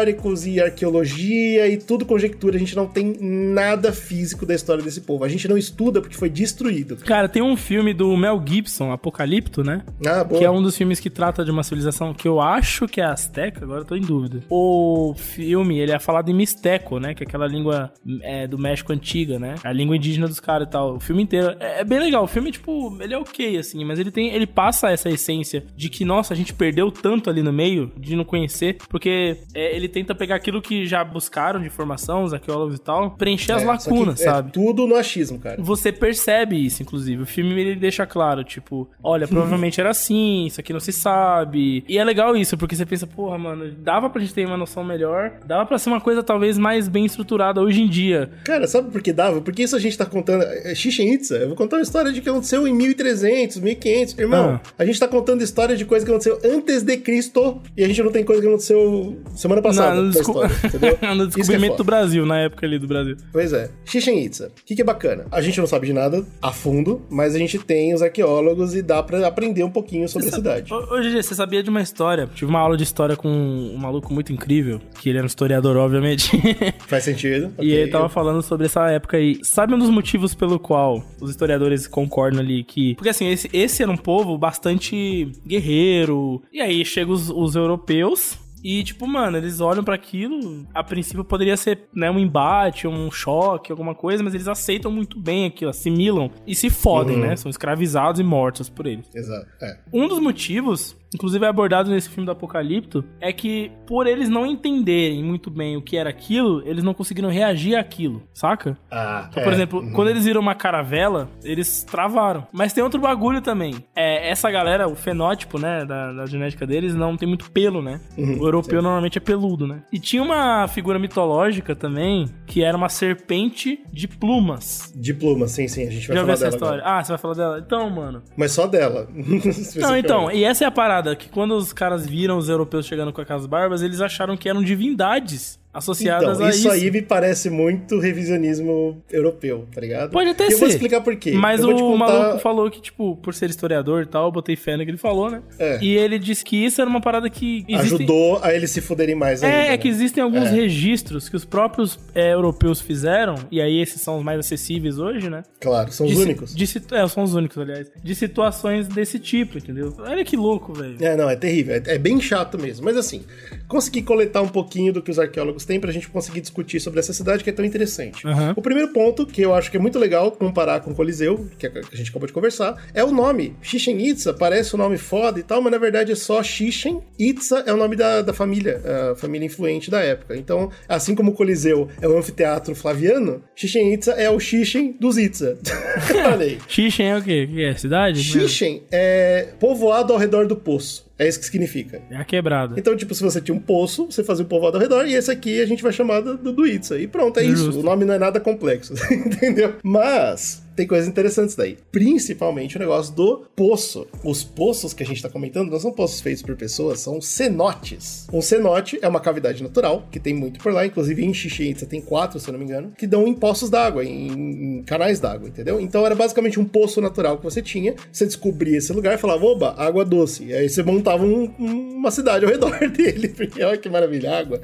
históricos e arqueologia e tudo conjectura, a gente não tem nada físico da história desse povo. A gente não estuda porque foi destruído. Cara, tem um filme do Mel Gibson, Apocalipto, né? Ah, boa. Que é um dos filmes que trata de uma civilização que eu acho que é azteca, agora eu tô em dúvida. O filme, ele é falado em Mixteco, né? Que é aquela língua é, do México antiga, né? A língua indígena dos caras e tal. O filme inteiro é, é bem legal. O filme, tipo, ele é ok, assim, mas ele tem. Ele passa essa essência de que, nossa, a gente perdeu tanto ali no meio de não conhecer, porque é, ele tenta pegar aquilo que já buscaram de informação, os arqueólogos e tal, preencher as É, que lacunas, é sabe? tudo no achismo, cara. Você percebe isso, inclusive. O filme ele deixa claro, tipo, olha, provavelmente era assim, isso aqui não se sabe. E é legal isso, porque você pensa, porra, mano, dava pra gente ter uma noção melhor, dava pra ser uma coisa talvez mais bem estruturada hoje em dia. Cara, sabe por que dava? Porque isso a gente tá contando. é Chichen Itza, eu vou contar uma história de que aconteceu em 1300, 1500. Irmão, Ah. a gente tá contando história de coisa que aconteceu antes de Cristo e a gente não tem coisa que aconteceu semana passada. Passada no, desco... história, entendeu? no é descobrimento do foda. Brasil, na época ali do Brasil. Pois é. Chichen Itza. O que, que é bacana? A gente não sabe de nada a fundo, mas a gente tem os arqueólogos e dá pra aprender um pouquinho sobre a cidade. GG, você sabia de uma história? Tive uma aula de história com um maluco muito incrível, que ele era um historiador, obviamente. Faz sentido? E ok. ele tava falando sobre essa época aí. Sabe um dos motivos pelo qual os historiadores concordam ali que. Porque assim, esse, esse era um povo bastante guerreiro. E aí chegam os, os europeus. E, tipo, mano, eles olham pra aquilo. A princípio poderia ser, né, um embate, um choque, alguma coisa, mas eles aceitam muito bem aquilo, assimilam e se fodem, Uhum. né? São escravizados e mortos por eles. Exato. É. Um dos motivos, inclusive é abordado nesse filme do Apocalipto, é que por eles não entenderem muito bem o que era aquilo, eles não conseguiram reagir àquilo, saca? Ah, Então, é. por exemplo, Uhum. quando eles viram uma caravela, eles travaram. Mas tem outro bagulho também. É, essa galera, o fenótipo, né, da, da genética deles, não tem muito pelo, né? Uhum, o europeu normalmente é peludo, né? E tinha uma figura mitológica também, que era uma serpente de plumas. Diploma, sim, sim, a gente vai Já ouviu falar essa dela história? agora. Ah, você vai falar dela? Então, mano. Mas só dela. Não, então, e essa é a parada, que quando os caras viram os europeus chegando com aquelas barbas, eles acharam que eram divindades associadas Então, a isso, isso. aí me parece muito revisionismo europeu, tá ligado? Pode até ser. Eu vou explicar por quê. Mas o contar... maluco falou que, tipo, por ser historiador e tal, eu botei fé no que ele falou, né? É. E ele disse que isso era uma parada que. existe- Ajudou a eles se fuderem mais ainda. É, é né? que existem alguns É. registros que os próprios é, europeus fizeram, e aí esses são os mais acessíveis hoje, né? Claro, são os si- únicos. De, situ- é, são os únicos, aliás. De situações desse tipo, entendeu? Olha que louco, velho. É, não, é terrível. É, é bem chato mesmo. Mas assim, consegui coletar um pouquinho do que os arqueólogos têm pra gente conseguir discutir sobre essa cidade que é tão interessante. Aham. O primeiro ponto, que eu acho que é muito legal comparar com o Coliseu, que a gente acabou de conversar, é o nome. Chichen Itza parece um nome foda e tal, mas na verdade é só Chichen. Itza é o nome da, da família, a família influente da época. Então, assim como o Coliseu é o anfiteatro flaviano, Chichen Itza é o Chichen dos Itza. Aí. Xixen é o quê? O que é? Cidade? Chichen é povoado ao redor do poço. É isso que significa. É a quebrada. Então, tipo, se você tinha um poço, você fazia um povoado ao redor, e esse aqui a gente vai chamar do, do Itza. E pronto, é isso. Justo. O nome não é nada complexo, entendeu? Mas tem coisas interessantes daí. Principalmente o negócio do poço. Os poços que a gente tá comentando não são poços feitos por pessoas, são cenotes. Um cenote é uma cavidade natural, que tem muito por lá, inclusive em Chichen Itza tem quatro, se eu não me engano, que dão em poços d'água, em, em canais d'água, entendeu? Então era basicamente um poço natural que você tinha, você descobria esse lugar e falava, oba, água doce. E aí você montava um- um- uma cidade ao redor dele, porque olha que maravilha, água.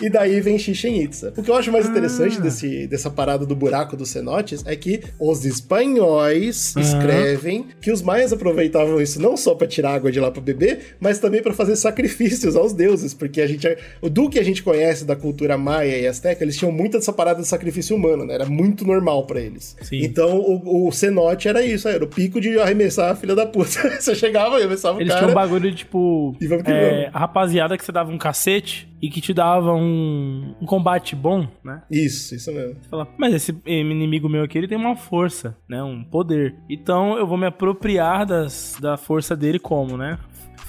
e daí vem Chichen Itza. O que eu acho mais interessante desse, dessa parada do buraco dos cenotes é que os espanhóis escrevem que os maias aproveitavam isso não só pra tirar água de lá pra beber, mas também pra fazer sacrifícios aos deuses, porque a gente do que a gente conhece da cultura maia e azteca, eles tinham muita dessa parada de sacrifício humano, né? Era muito normal pra eles. Sim. Então o, o cenote era isso, era o pico de arremessar a filha da puta. Você chegava e arremessava Eles o tinham um cara. bagulho de tipo. E vamos que é, a rapaziada que você dava um cacete e que te dava um, um combate bom, né? Isso, isso mesmo. Você fala, mas esse inimigo meu aqui, ele tem uma força, né? Um poder. Então eu vou me apropriar das, da força dele como, né?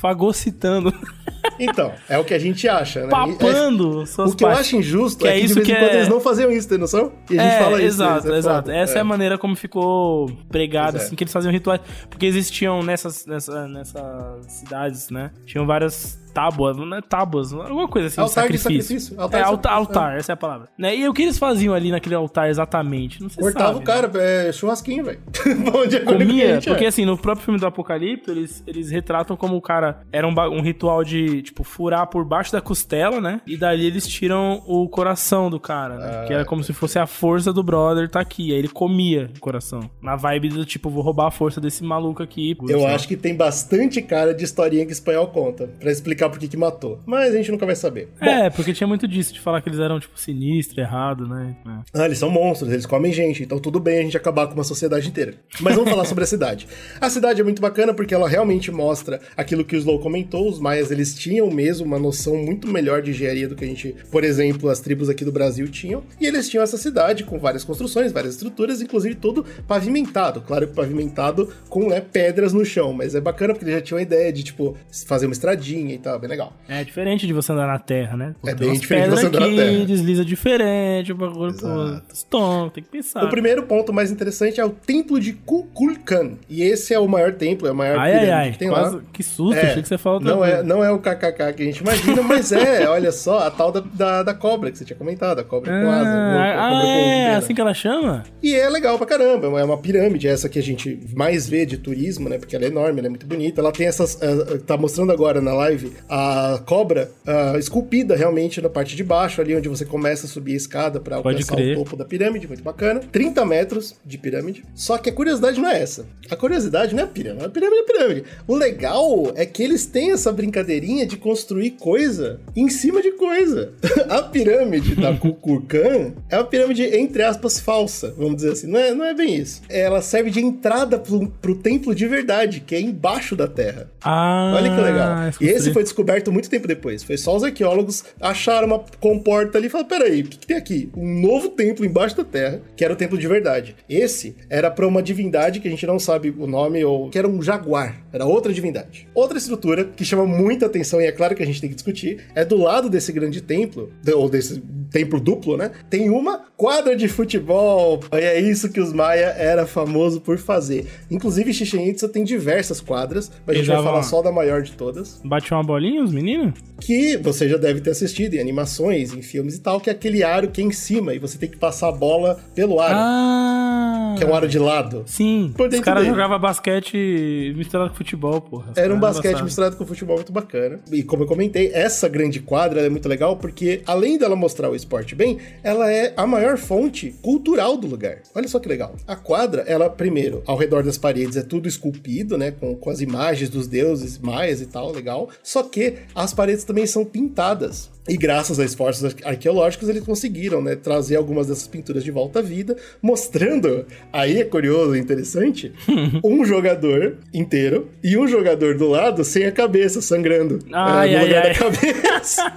Fagocitando, Então, é o que a gente acha, né? papando É- suas o que eu partes. acho injusto Que é é que de isso vez que em quando é- eles não faziam isso, tem noção? E a gente é, fala isso. exato, isso é exato. foda. Essa é. É. a maneira como ficou pregado, é. assim, que eles faziam rituais. Porque existiam nessas, nessa, nessas cidades, né? Tinham várias tábuas, não é tábuas, alguma coisa assim, Altar sacrifício. sacrifício, altar é, de alta- sacrifício, altar, essa é a palavra. Né? E o que eles faziam ali naquele altar exatamente? Não sei Cortava sabe, o cara, é churrasquinho, velho. Bom dia, Comia, porque assim, no próprio filme do Apocalipto, eles, eles retratam como o cara era um, um ritual de, tipo, furar por baixo da costela, né? E dali eles tiram o coração do cara, né? que era como se fosse a força do brother tá aqui. Aí ele comia o coração. Na vibe do tipo, vou roubar a força desse maluco aqui. Eu acho que tem bastante cara de historinha que espanhol conta, pra explicar por que que matou. Mas a gente nunca vai saber. Bom, É, porque tinha muito disso, de falar que eles eram, tipo, sinistro, errado, né? É. Ah, eles são monstros, eles comem gente, então tudo bem a gente acabar com uma sociedade inteira. Mas vamos falar sobre a cidade. A cidade é muito bacana porque ela realmente mostra aquilo que o Slow comentou, os maias eles tinham mesmo uma noção muito melhor de engenharia do que a gente, por exemplo, as tribos aqui do Brasil tinham, e eles tinham essa cidade com várias construções, várias estruturas, inclusive tudo pavimentado, claro que pavimentado com né, pedras no chão, mas é bacana porque eles já tinham a ideia de, tipo, fazer uma estradinha e tal. Fica bem legal. É diferente de você andar na terra, né? É Tem bem diferente de você andar na aqui, terra. desliza diferente, o bagulho, pô, estômago, tem que pensar. O primeiro ponto mais interessante é o Templo de Kukulkan. E esse é o maior templo, é a maior Ai, pirâmide ai, ai, que tem quase, lá. que susto, É, achei que você falou não é, não é o KKK que a gente imagina, mas é, olha só, a tal da, da, da cobra que você tinha comentado, a cobra com asa. Ah, a ah, cobra é assim que ela chama? E é legal pra caramba, é uma pirâmide, essa que a gente mais vê de turismo, né? Porque ela é enorme, ela é muito bonita. Ela tem essas. ah, tá mostrando agora na live a cobra esculpida realmente na parte de baixo, ali onde você começa a subir a escada Pode alcançar o topo da pirâmide, muito bacana. 30 metros de pirâmide. Só que a curiosidade não é essa. A curiosidade não é a pirâmide, a pirâmide é a pirâmide. O legal é que eles têm essa brincadeirinha de construir coisa em cima de coisa. A pirâmide da Kukulkan é uma pirâmide, entre aspas, falsa, vamos dizer assim. Não é, não é bem isso. Ela serve de entrada pro, pro templo de verdade, que é embaixo da terra. Ah, Olha que legal. E esse foi descoberto muito tempo depois. Foi só os arqueólogos acharam uma comporta ali e falaram: peraí, o que, que tem aqui? Um novo templo embaixo da terra, que era o templo de verdade. Esse era para uma divindade que a gente não sabe o nome, ou que era um jaguar. Era outra divindade. Outra estrutura que chama muita atenção, e é claro que a gente tem que discutir, é do lado desse grande templo, ou desse templo duplo, né? Tem uma quadra de futebol. E é isso que os Maia era famoso por fazer. Inclusive, Chichen Itza tem diversas quadras, mas a gente vai Eles falar só da maior de todas Bate uma bolinha, os meninos? que você já deve ter assistido em animações, em filmes e tal, que é aquele aro que é em cima e você tem que passar a bola pelo aro, Ah! que é um aro de lado. Sim, Por os caras jogavam basquete misturado com futebol, porra. Os Era um basquete misturado com futebol muito bacana. E como eu comentei, essa grande quadra é muito legal porque, além dela mostrar o esporte bem, ela é a maior fonte cultural do lugar. Olha só que legal. A quadra, ela, primeiro, ao redor das paredes é tudo esculpido, né? Com, com as imagens dos deuses maias e tal, legal. Só que as paredes também são pintadas. E graças a esforços ar- arqueológicos, eles conseguiram, né, trazer algumas dessas pinturas de volta à vida, mostrando, aí é curioso e interessante, um jogador inteiro e um jogador do lado sem a cabeça, sangrando Ai, é, no ai, lugar ai. da cabeça.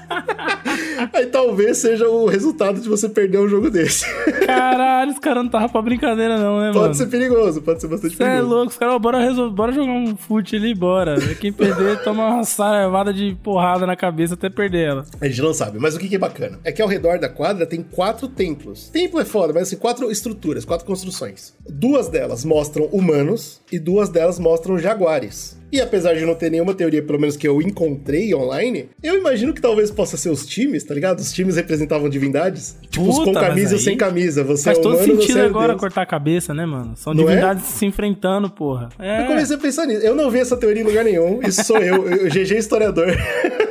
aí talvez seja o resultado de você perder um jogo desse. Caralho, os caras não estavam pra brincadeira, não, né, mano? pode ser perigoso, pode ser bastante Você é perigoso. louco, os caras, bora, resol- bora jogar um fute ali, bora. Quem perder, toma uma sarevada de porrada na cabeça até perder ela. A gente não sabe, mas o que que é bacana? É que ao redor da quadra tem quatro templos. Templo é foda, mas assim, quatro estruturas, quatro construções. Duas delas mostram humanos e duas delas mostram jaguares. E apesar de não ter nenhuma teoria, pelo menos que eu encontrei online, eu imagino que talvez possa ser os times, tá ligado? Os times representavam divindades. Tipo, os com Puta, camisa e sem camisa. Você Faz é todo humano, você sentido é agora Deus. cortar a cabeça, né, mano? São Não é? divindades se enfrentando, porra. É. Eu comecei a pensar nisso. Eu não vi essa teoria em lugar nenhum. Isso sou eu, eu GG historiador.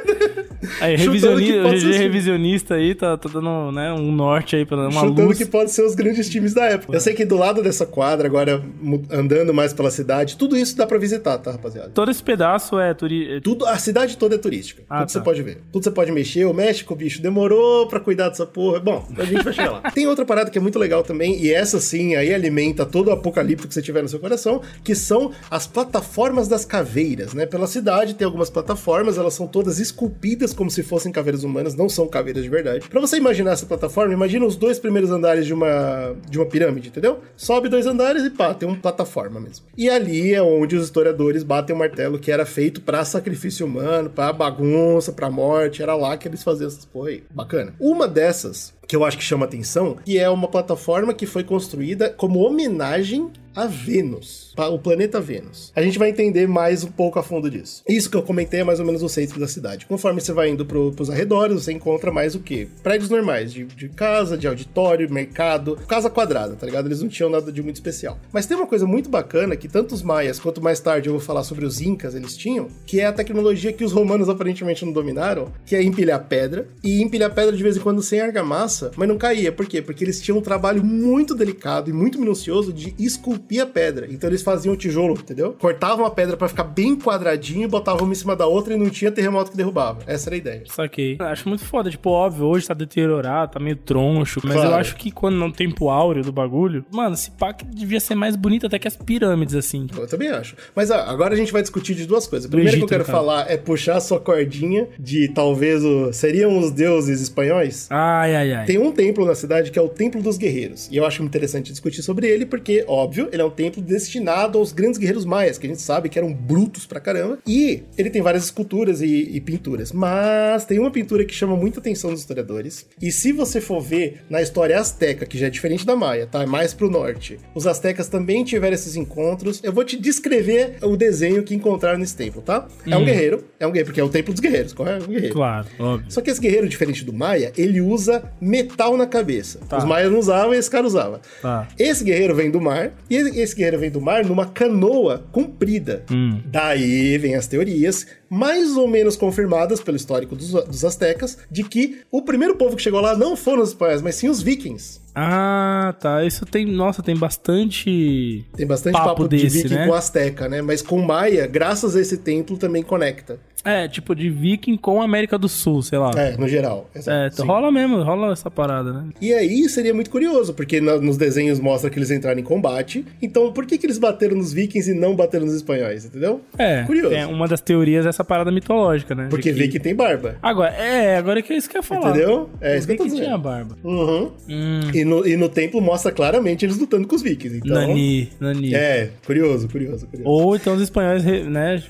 Aí, Chutando que revisioni- o pode GG ser- revisionista aí tá, tá dando né, um norte aí, pra uma chutando luz. que pode ser os grandes times da época. Eu sei que do lado dessa quadra, agora andando mais pela cidade, tudo isso dá pra visitar, tá, rapaziada? Todo esse pedaço é turi... é- Tudo, a cidade toda é turística. Ah, tudo você tá. pode ver. Tudo você pode mexer. O México, bicho, demorou pra cuidar dessa porra. Bom, a gente vai chegar lá. Tem outra parada que é muito legal também, e essa sim aí alimenta todo o apocalipse que você tiver no seu coração, que são as plataformas das caveiras, né? Pela cidade tem algumas plataformas, elas são todas esculpidas como se fossem caveiras humanas, não são caveiras de verdade. Pra você imaginar essa plataforma, imagina os dois primeiros andares de uma, de uma pirâmide, entendeu? Sobe dois andares e pá, tem uma plataforma mesmo. E ali é onde os historiadores batem o martelo que era feito pra sacrifício humano, pra bagunça, pra morte, era lá que eles faziam essas porra aí. Bacana. Uma dessas que eu acho que chama atenção, que é uma plataforma que foi construída como homenagem a Vênus, o planeta Vênus. A gente vai entender mais um pouco a fundo disso. Isso que eu comentei é mais ou menos o centro da cidade. Conforme você vai indo pro, pros arredores, você encontra mais o quê? Prédios normais, de, de casa, de auditório, mercado, casa quadrada, tá ligado? Eles não tinham nada de muito especial. Mas tem uma coisa muito bacana que tanto os maias quanto mais tarde eu vou falar sobre os incas, eles tinham, que é a tecnologia que os romanos aparentemente não dominaram, que é empilhar pedra, e empilhar pedra de vez em quando sem argamassa, mas não caía. Por quê? Porque eles tinham um trabalho muito delicado e muito minucioso de esculpir a pedra. Então eles faziam o tijolo, entendeu? Cortavam a pedra pra ficar bem quadradinho, botavam uma em cima da outra e não tinha terremoto que derrubava. Essa era a ideia. Saquei. Acho muito foda. Tipo, óbvio, hoje tá deteriorado, tá meio troncho. Mas Claro. eu acho que quando no tempo áureo do bagulho, mano, esse pack devia ser mais bonito até que as pirâmides, assim. Eu também acho. Mas ah, agora a gente vai discutir de duas coisas. A primeira Egito, que eu quero caso. falar é puxar a sua cordinha de talvez o. Seriam os deuses espanhóis? Ai, ai, ai. Tem um templo na cidade que é o Templo dos Guerreiros. E eu acho interessante discutir sobre ele porque, óbvio, ele é um templo destinado aos grandes guerreiros maias, que a gente sabe que eram brutos pra caramba. E ele tem várias esculturas e, e pinturas. Mas tem uma pintura que chama muita atenção dos historiadores. E se você for ver na história azteca, que já é diferente da maia, tá? É mais pro norte. Os aztecas também tiveram esses encontros. Eu vou te descrever o desenho que encontraram nesse templo, tá? É um Hum. guerreiro, é um guerreiro, porque é o templo dos guerreiros, correto? É um guerreiro. Claro, óbvio. Só que esse guerreiro, diferente do Maia, ele usa metal na cabeça. Tá. Os Maias não usavam e esse cara usava. Tá. Esse guerreiro vem do mar, e esse guerreiro vem do mar numa canoa comprida. Hum. Daí vem as teorias, mais ou menos confirmadas pelo histórico dos, dos astecas, de que o primeiro povo que chegou lá não foram os espanhóis, mas sim os vikings. Ah, tá. Isso tem. Nossa, tem bastante. Tem bastante Papo papo, de desse, viking né? com asteca, né? Mas com Maia, graças a esse templo, também conecta. É, tipo de Viking com América do Sul, sei lá. É, no geral. Exato, É, sim. rola mesmo, rola essa parada, né? E aí seria muito curioso, porque na- nos desenhos mostra que eles entraram em combate. Então, por que, que eles bateram nos vikings e não bateram nos espanhóis, entendeu? É, Curioso. é uma das teorias dessa parada mitológica, né? Porque que- viking tem barba. Agora, é, agora que é isso que eu ia falar. Entendeu? É isso que eu tô Viking tinha dizendo. barba. Uhum. Hum, E, no, e no templo mostra claramente eles lutando com os vikings. Então, Nani, Nani. É, curioso, curioso, curioso. Ou então os espanhóis, né,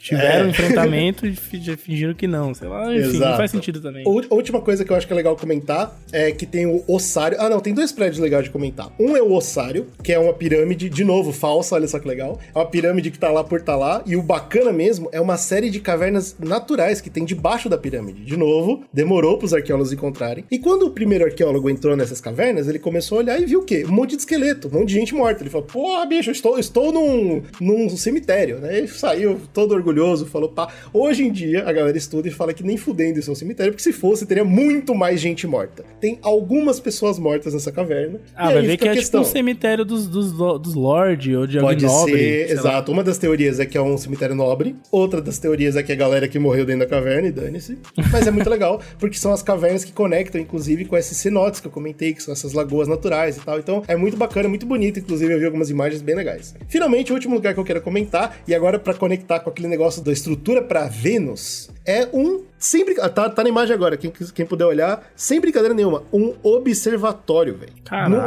tiveram É. um enfrentamento e fi- fingiram que não, sei lá, enfim, não Exato. faz sentido também. A última coisa que eu acho que é legal comentar é que tem o ossário. Ah, não, tem dois prédios legais de comentar. Um é o ossário, que é uma pirâmide, de novo, falsa, olha só que legal. É uma pirâmide que tá lá por tá lá. E o bacana mesmo é uma série de cavernas naturais que tem debaixo da pirâmide. De novo, demorou pros arqueólogos encontrarem. E quando o primeiro arqueólogo entrou nessas cavernas, ele começou a olhar e viu o quê? Um monte de esqueleto, um monte de gente morta. Ele falou, porra, bicho, eu estou, estou num, num cemitério, né? Ele saiu todo orgulhoso, falou, pá. Hoje em dia, a galera estuda e fala que nem fudendo isso é um cemitério, porque se fosse, teria muito mais gente morta. Tem algumas pessoas mortas nessa caverna. Ah, vai ver que é questão. tipo um cemitério dos, dos, dos Lorde ou de alguém Pode nobre. ser, lá. exato. Uma das teorias é que é um cemitério nobre. Outra das teorias é que é a galera que morreu dentro da caverna e dane-se. Mas é muito legal, porque são as cavernas que conectam, inclusive, com esses cenotes que eu comentei, que são essas lagoas naturais e tal. Então é muito bacana, muito bonito. Inclusive, eu vi algumas imagens bem legais. Finalmente, o último lugar que eu quero comentar, e agora pra conectar com aquele negócio da estrutura pra Vênus, é um. Sem brinca... tá, tá na imagem agora, quem, quem puder olhar, sem brincadeira nenhuma, um observatório, velho.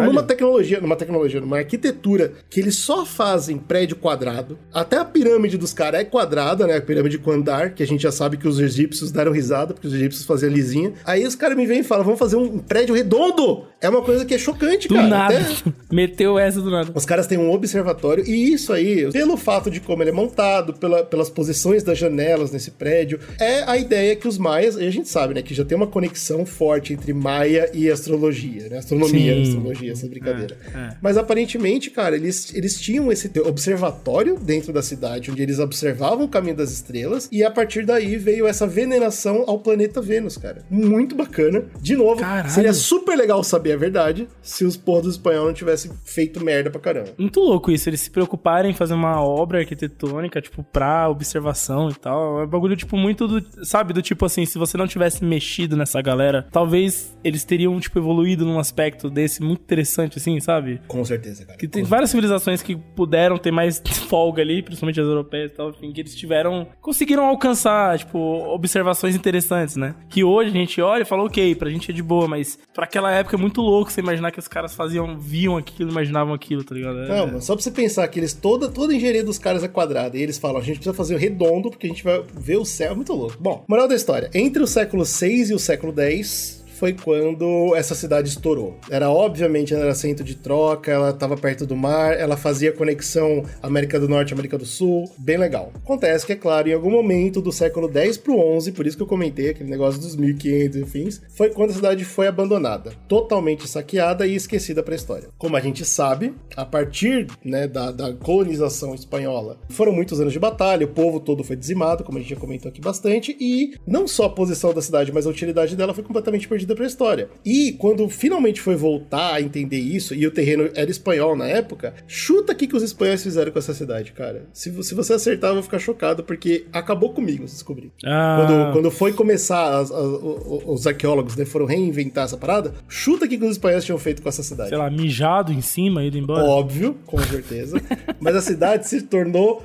Numa tecnologia, numa tecnologia, numa arquitetura que eles só fazem prédio quadrado. Até a pirâmide dos caras é quadrada, né? A pirâmide com andar, que a gente já sabe que os egípcios deram risada, porque os egípcios faziam lisinha. Aí os caras me vêm e falam, vamos fazer um prédio redondo. É uma coisa que é chocante, Do cara. nada. Até- Meteu essa do nada. os caras têm um observatório e isso aí, pelo fato de como ele é montado, pela- pelas posições das janelas nesse prédio, é a ideia que os maias, e a gente sabe, né, que já tem uma conexão forte entre maia e astrologia, né? Astronomia Sim. e astrologia, essa brincadeira. É, é. Mas aparentemente, cara, eles, eles tinham esse observatório dentro da cidade, onde eles observavam o caminho das estrelas, e a partir daí veio essa veneração ao planeta Vênus, cara. Muito bacana. De novo, Caralho. seria super legal saber a verdade se os porra dos espanhóis não tivessem feito merda pra caramba. Muito louco isso, eles se preocuparem em fazer uma obra arquitetônica, tipo, pra observação e tal. É um bagulho, tipo, muito do. Sabe, do tipo assim, se você não tivesse mexido nessa galera, talvez eles teriam, tipo, evoluído num aspecto desse muito interessante, assim, sabe? Com certeza, cara. Que tem várias civilizações que puderam ter mais folga ali, principalmente as europeias e tal, enfim, que eles tiveram. conseguiram alcançar, tipo, observações interessantes, né? Que hoje a gente olha e fala, ok, pra gente é de boa, mas pra aquela época é muito louco você imaginar que os caras faziam, viam aquilo, imaginavam aquilo, tá ligado? É- Não, mas só pra você pensar que eles, toda, toda a engenharia dos caras é quadrada. E eles falam, a gente precisa fazer o redondo porque a gente vai ver o céu. É muito louco. Bom, moral da história. Entre o século 6 e o século 10 foi quando essa cidade estourou. Era obviamente ela era centro de troca, ela estava perto do mar, ela fazia conexão América do Norte, América do Sul, bem legal. Acontece que é claro, em algum momento do século 10 pro 11, por isso que eu comentei aquele negócio dos 1500 e fins, foi quando a cidade foi abandonada, totalmente saqueada e esquecida para a história. Como a gente sabe, a partir né, da, da colonização espanhola, foram muitos anos de batalha, o povo todo foi dizimado, como a gente já comentou aqui bastante, e não só a posição da cidade, mas a utilidade dela foi completamente perdida para a história. E quando finalmente foi voltar a entender isso, e o terreno era espanhol na época, chuta aqui que os espanhóis fizeram com essa cidade, cara. Se, se você acertar, eu vou ficar chocado, porque acabou comigo, se descobrir. Ah, Quando, quando foi começar, as- as- o- o- os arqueólogos né, foram reinventar essa parada, chuta aqui que os espanhóis tinham feito com essa cidade. sei lá, mijado em cima, ido embora. Óbvio, com certeza. Mas a cidade se tornou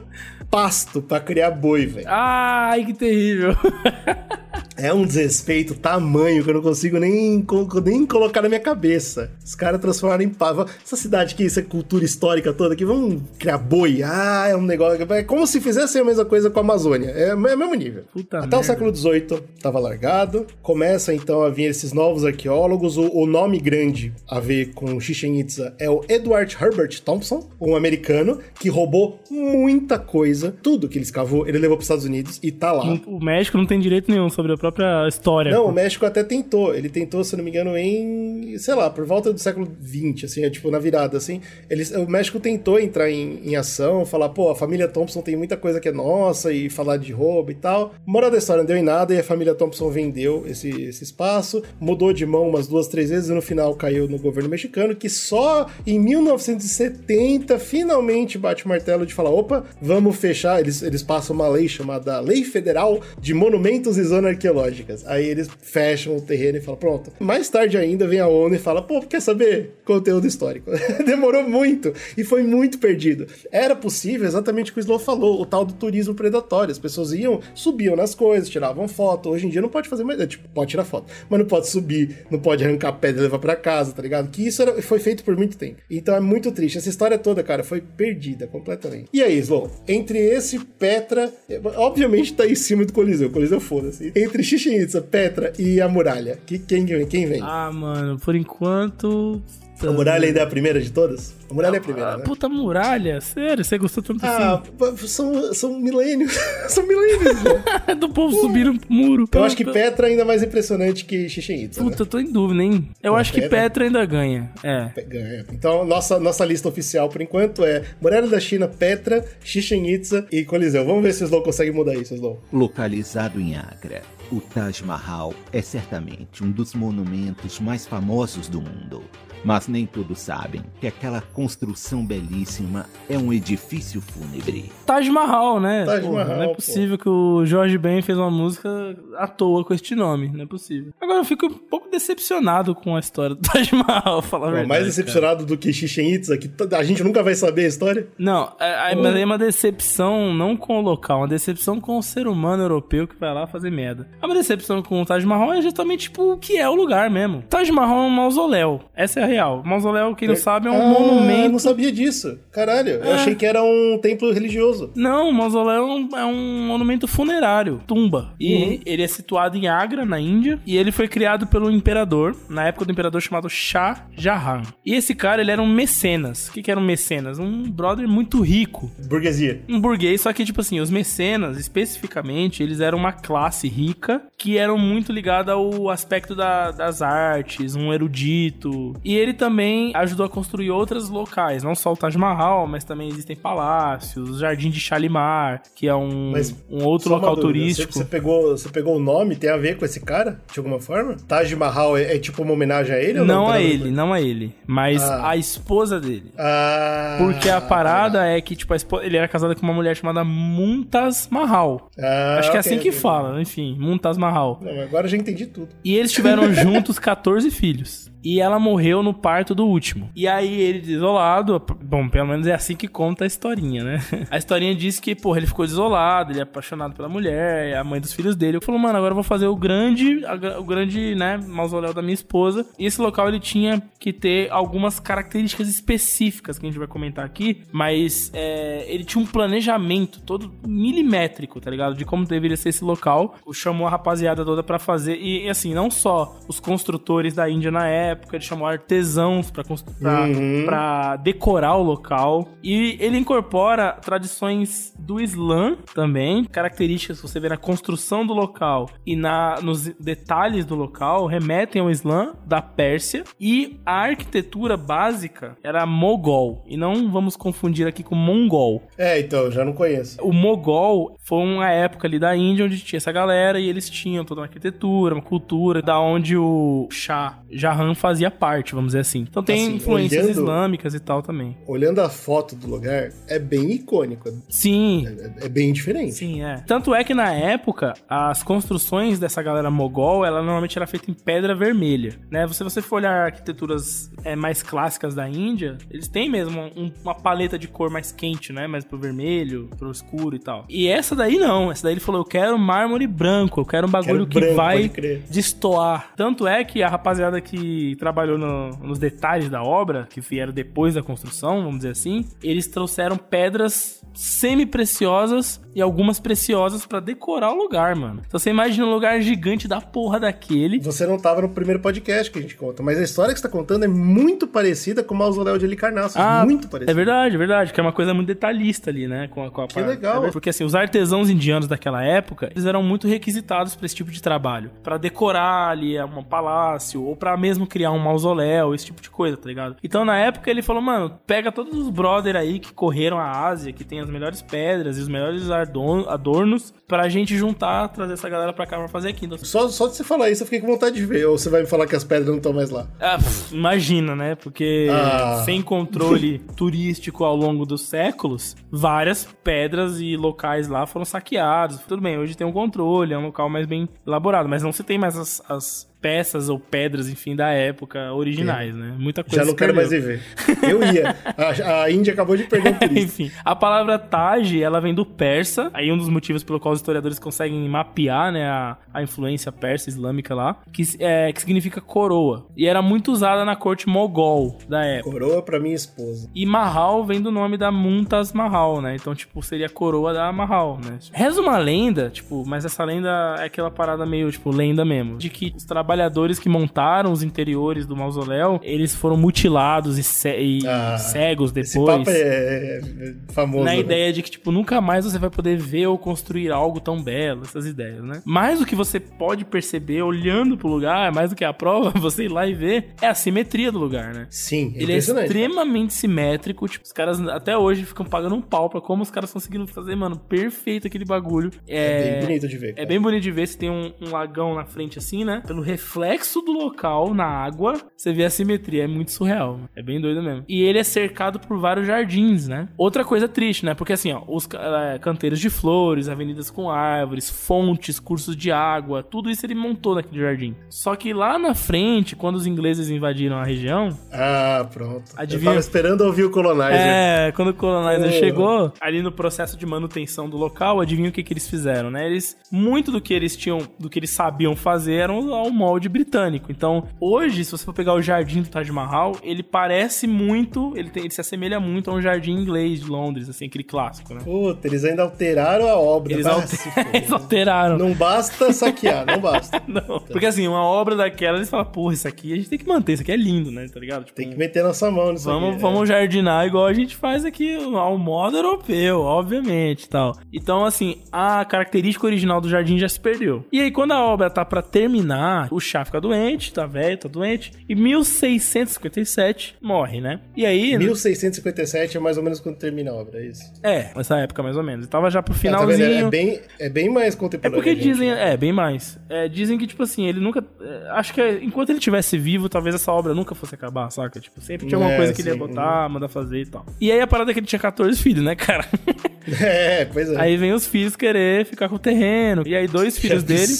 pasto pra criar boi, velho. Ai, que terrível. É um desrespeito tamanho que eu não consigo nem, nem colocar na minha cabeça. Os caras transformaram em pava. Essa cidade aqui, essa cultura histórica toda aqui, vamos criar boi. Ah, é um negócio. É como se fizesse a mesma coisa com a Amazônia. É, é o mesmo nível. Puta Até merda. o século XVIII tava largado. Começa então a vir esses novos arqueólogos. O, o nome grande a ver com Chichen Itza é o Edward Herbert Thompson, um americano que roubou muita coisa. Tudo que ele escavou, ele levou para os Estados Unidos e tá lá. O México não tem direito nenhum sobre a própria história. Não, o México até tentou. Ele tentou, se não me engano, em, sei lá, por volta do século XX, assim, é, tipo na virada, assim. Eles, o México tentou entrar em, em ação, falar, pô, a família Thompson tem muita coisa que é nossa e falar de roubo e tal. Moral da história não deu em nada e a família Thompson vendeu esse, esse espaço, mudou de mão umas duas, três vezes e no final caiu no governo mexicano, que só em 1970 finalmente bate o martelo de falar: opa, vamos fechar. Eles, eles passam uma lei chamada Lei Federal de Monumentos e Zonas Arqueológicas. Aí eles fecham o terreno e falam: pronto. Mais tarde ainda vem a ONU e fala: pô, quer saber? Conteúdo histórico. Demorou muito e foi muito perdido. Era possível, exatamente o que o Slow falou, o tal do turismo predatório. As pessoas iam, subiam nas coisas, tiravam foto. Hoje em dia não pode fazer mais. Tipo, pode tirar foto, mas não pode subir, não pode arrancar pedra e levar pra casa, tá ligado? Que isso era, foi feito por muito tempo. Então é muito triste. Essa história toda, cara, foi perdida completamente. E aí, Slow? Entre esse Petra, obviamente tá em cima do Coliseu, Coliseu foda-se. Entre Chichen Itza, Petra e a muralha, que, quem, quem vem? Ah, mano, por enquanto a muralha ainda é a primeira de todas? A muralha é a primeira, né? Puta muralha, sério, você gostou tanto ah, assim? São, são milênios. são milênios, Do povo subir um muro. Eu acho que Petra é ainda mais impressionante que Chichen Itza. Puta, né? eu tô em dúvida, hein? Eu acho Petra... que Petra ainda ganha. É. Ganha. Então, nossa, nossa lista oficial por enquanto é Muralha da China, Petra, Chichen Itza e Coliseu. Vamos ver se o Slow consegue mudar isso, Slow. Localizado em Agra, o Taj Mahal é certamente um dos monumentos mais famosos do mundo. Mas nem todos sabem que aquela construção belíssima é um edifício fúnebre. Taj Mahal, né? Taj Mahal, não é possível pô. que o Jorge Ben fez uma música à toa com este nome. Não é possível. Agora eu fico um pouco decepcionado com a história do Taj Mahal, falar a verdade. Mais decepcionado cara. do que Chichen Itza, que a gente nunca vai saber a história. Não, é, é, é uma decepção não com o local, uma decepção com o ser humano europeu que vai lá fazer merda. É uma decepção com o Taj Mahal é justamente tipo o que é o lugar mesmo. Taj Mahal é um mausoléu. Essa é a real. Mausoléu, quem não é. sabe, é um ah, monumento. Eu não sabia disso. Caralho, é. eu achei que era um templo religioso. Não, o mausoléu é um monumento funerário, tumba. E uhum. ele é situado em Agra, na Índia, e ele foi criado pelo imperador, na época do imperador chamado Shah Jahan. E esse cara, ele era um mecenas. O que, que era um mecenas? Um brother muito rico. Burguesia. Um burguês, só que, tipo assim, os mecenas, especificamente, eles eram uma classe rica que eram muito ligada ao aspecto da, das artes, um erudito. E ele também ajudou a construir outros locais, não só o Taj Mahal, mas também existem palácios, o Jardim de Shalimar, que é um, um outro local turístico. Você, pegou, você pegou o nome, tem a ver com esse cara, de alguma forma? Taj Mahal é, é tipo uma homenagem a ele? Não, não a ele, não a ele, mas ah. a esposa dele. Ah. Porque a parada ah. é que, tipo, esposa, ele era casado com uma mulher chamada Muntaz Mahal. Ah, Acho que é assim que fala, enfim, Muntaz Mahal. Não, agora já entendi tudo. E eles tiveram juntos 14 filhos e ela morreu no parto do último. E aí ele desolado, bom, pelo menos é assim que conta a historinha, né? A historinha diz que, porra, ele ficou desolado, ele é apaixonado pela mulher, é a mãe dos filhos dele. Ele falou, mano, agora eu vou fazer o grande, o grande, né, mausoléu da minha esposa. E esse local ele tinha que ter algumas características específicas que a gente vai comentar aqui, mas é, ele tinha um planejamento todo milimétrico, tá ligado? De como deveria ser esse local. Chamou a rapaziada toda para fazer e assim, não só os construtores da Índia na época, época, ele chamou artesãos para uhum. Pra decorar o local. E ele incorpora tradições do Islã também, características que você vê na construção do local e na, nos detalhes do local remetem ao Islã da Pérsia. E a arquitetura básica era mogol. E não vamos confundir aqui com mongol. É, então, já não conheço. O mogol foi uma época ali da Índia onde tinha essa galera e eles tinham toda uma arquitetura, uma cultura, da onde o Shah Jahan fazia parte, vamos dizer assim. Então tem Assim, influências olhando- islâmicas e tal também. Olhando a foto do lugar, é bem icônico. Sim, É, é bem diferente. Sim, é. Tanto é que na época, as construções dessa galera mogol, ela normalmente era feita em pedra vermelha, né? Se você for olhar arquiteturas é, mais clássicas da Índia, eles têm mesmo um- uma paleta de cor mais quente, né? Mais pro vermelho, pro escuro e tal. E essa daí não. Essa daí ele falou, eu quero mármore branco, eu quero um bagulho Quero que branco, vai destoar. Tanto é que a rapaziada que trabalhou no- nos detalhes da obra, que vieram depois da construção, vamos dizer assim, eles trouxeram pedras semi-preciosas e algumas preciosas pra decorar o lugar, mano. Então você imagina um lugar gigante da porra daquele. Você não tava no primeiro podcast que a gente conta, mas a história que você tá contando é muito parecida com o mausoléu de Alicarnasso. muito parecida. É verdade, é verdade, que é uma coisa muito detalhista ali, né? Com a, com a Que par- legal. É Porque assim, os artesãos indianos daquela época, eles eram muito requisitados pra esse tipo de trabalho. Pra decorar ali um palácio, ou pra mesmo criar um mausoléu, esse tipo de coisa, tá ligado? Então na época ele falou, mano, pega todos os brother aí que correram a Ásia, que tem as melhores pedras e os melhores adorn- adornos, pra gente juntar, trazer essa galera pra cá pra fazer aqui. Só, só de você falar isso, eu fiquei com vontade de ver. Ou você vai me falar que as pedras não estão mais lá. Ah, pff, imagina, né? Porque Ah. sem controle turístico ao longo dos séculos, várias pedras e locais lá foram saqueados. Tudo bem, hoje tem um controle, é um local mais bem elaborado, mas não se tem mais as, as peças ou pedras, enfim, da época originais, né? Muita coisa Já não quero mais perdeu. ir ver. Eu ia. A, a Índia acabou de perder um turista. Enfim, a palavra Taj, ela vem do persa. Aí um dos motivos pelo qual os historiadores conseguem mapear, né, a, a influência persa islâmica lá, que, é, que significa coroa. E era muito usada na corte mogol da época. Coroa pra minha esposa. E Mahal vem do nome da Mumtaz Mahal, né? Então, tipo, seria a coroa da Mahal, né? Reza uma lenda, tipo, mas essa lenda é aquela parada meio, tipo, lenda mesmo. De que os trabalhadores que montaram os interiores do mausoléu, eles foram mutilados e, ce- e Ah, cegos Esse depois. papo é, é famoso. Na né? ideia de que, tipo, nunca mais você vai poder ver ou construir algo tão belo, essas ideias, né? Mais do que você pode perceber olhando pro lugar, mais do que a prova, você ir lá e ver, é a simetria do lugar, né? Sim, é Ele é extremamente simétrico. Tipo, os caras até hoje ficam pagando um pau pra como os caras conseguiram fazer, mano, perfeito aquele bagulho. É É, bem bonito de ver. é cara. bem bonito de ver. Você tem um, um lagão na frente assim, né? Pelo reflexo do local na água, você vê a simetria. É muito surreal. mano. É bem doido mesmo. E ele é cercado por vários jardins, né? Outra coisa triste, né? Porque assim, ó, os é, canteiros de flores, avenidas com árvores, fontes, cursos de água, tudo isso ele montou naquele jardim. Só que lá na frente, quando os ingleses invadiram a região, Ah, pronto. Adivinha? Eu tava esperando ouvir o Colonizer. é, quando o colonizer Porra. chegou, ali no processo de manutenção do local, adivinha o que, que eles fizeram, né? Eles, muito do que eles tinham, do que eles sabiam fazer era um, um molde britânico. Então, hoje, se você for pegar o jardim do Taj Mahal, ele parece muito, ele, tem- ele se assemelha muito a um jardim inglês de Londres, assim, aquele clássico, né? Puta, eles ainda alteraram a obra. Eles, Ah, alter- eles alteraram. Não basta saquear, não basta. Não. Porque assim, uma obra daquela, eles falam, porra, isso aqui a gente tem que manter, isso aqui é lindo, né? Tá ligado? Tipo, Tem que meter nossa mão nisso Vamos, aqui. é. vamos jardinar igual a gente faz aqui ao modo europeu, obviamente, tal. Então, assim, a característica original do jardim já se perdeu. E aí, quando a obra tá pra terminar, o chá fica doente, tá velho, tá doente, e 1657 morre, né? E aí... 1657 é mais ou menos quando termina a obra, é isso? É, essa época mais ou menos. Tava já pro Ah, tá vendo? finalzinho. É bem, é bem mais É contemporâneo. porque gente. dizem, é, bem mais. É, dizem que, tipo assim, ele nunca. é, acho que é, enquanto ele estivesse vivo, talvez essa obra nunca fosse acabar, saca? Tipo, sempre tinha alguma É, coisa que ele ia sim. botar, mandar fazer e tal. E aí a parada é que ele tinha 14 filhos, né, cara? É, pois é. Aí vem os filhos querer ficar com o terreno. E aí, dois filhos dele,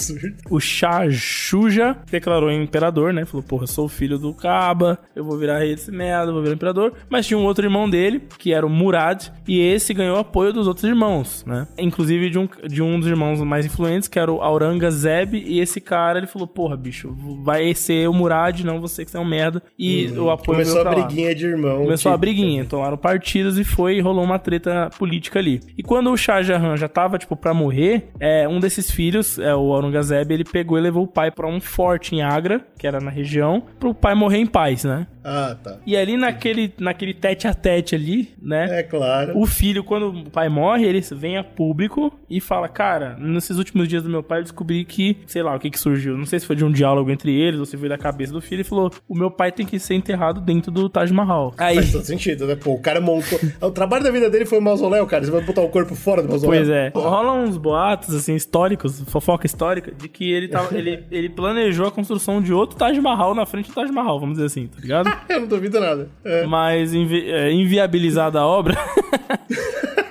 o Shah Shuja, declarou imperador, né? Falou, porra, eu sou o filho do Kaba, eu vou virar rei desse merda, vou virar imperador. Mas tinha um outro irmão dele, que era o Murad, e esse ganhou apoio dos outros irmãos, né? Inclusive de um, de um dos irmãos mais influentes, que era o Aurangzeb, e esse cara, ele falou, porra, bicho, vai ser o Murad, não você que você é um merda. E o apoio Começou a pra lá. briguinha de irmão. Começou a tipo, briguinha, tomaram partidos e foi e rolou uma treta política ali. E quando o Shah Jahan já tava, tipo, pra morrer, é, um desses filhos, é, o Aurangzeb, ele pegou e levou o pai pra um forte em Agra, que era na região, pro pai morrer em paz, né? Ah, tá. E ali naquele, naquele tete a tete ali, né? É claro. O filho, quando o pai morre, ele vem a público e fala: Cara, nesses últimos dias do meu pai, eu descobri que, sei lá, o que que surgiu. Não sei se foi de um diálogo entre eles ou se veio da cabeça do filho. E falou: O meu pai tem que ser enterrado dentro do Taj Mahal. Aí. Faz todo sentido, né? Pô, o cara montou. o trabalho da vida dele foi o mausoléu, cara. Você vai botar o corpo fora do mausoléu. Pois é. Rola uns boatos, assim, históricos, fofoca histórica, de que ele, tava, ele, ele planejou a construção de outro Taj Mahal na frente do Taj Mahal, vamos dizer assim, tá ligado? Eu não duvido nada. É. Mas invi é, inviabilizada a obra.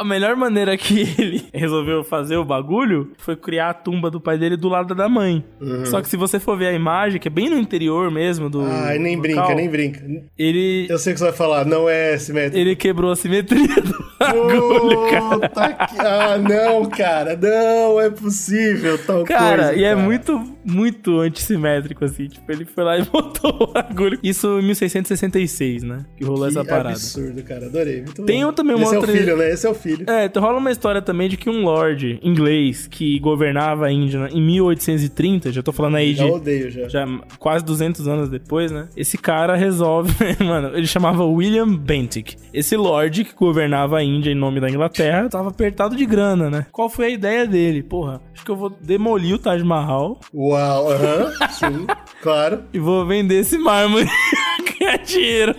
a melhor maneira que ele resolveu fazer o bagulho foi criar a tumba do pai dele do lado da mãe. Uhum. Só que se você for ver a imagem, que é bem no interior mesmo do. Ai, nem local, brinca, nem brinca. Ele. Eu sei o que você vai falar, não é simétrico. Ele quebrou a simetria do bagulho, cara. Que... Ah, não, cara, não é possível tal cara, coisa. E é muito, muito antissimétrico, assim. Tipo, ele foi lá e botou o bagulho. Isso em 1666, né? Que rolou que essa parada. absurdo, cara. Adorei. Muito Tem bom. também uma Esse outra... é o filho, né? Esse é o filho. É, então rola uma história também de que um lord inglês que governava a Índia em 1830, já tô falando aí de... Já odeio, já. Já quase 200 anos depois, né? Esse cara resolve... mano, ele chamava William Bentinck. Esse lord que governava a Índia em nome da Inglaterra tava apertado de grana, né? Qual foi a ideia dele? Porra, acho que eu vou demolir o Taj Mahal. Uau, aham, uh -huh, sim, claro. E vou vender esse mármore ganhar dinheiro.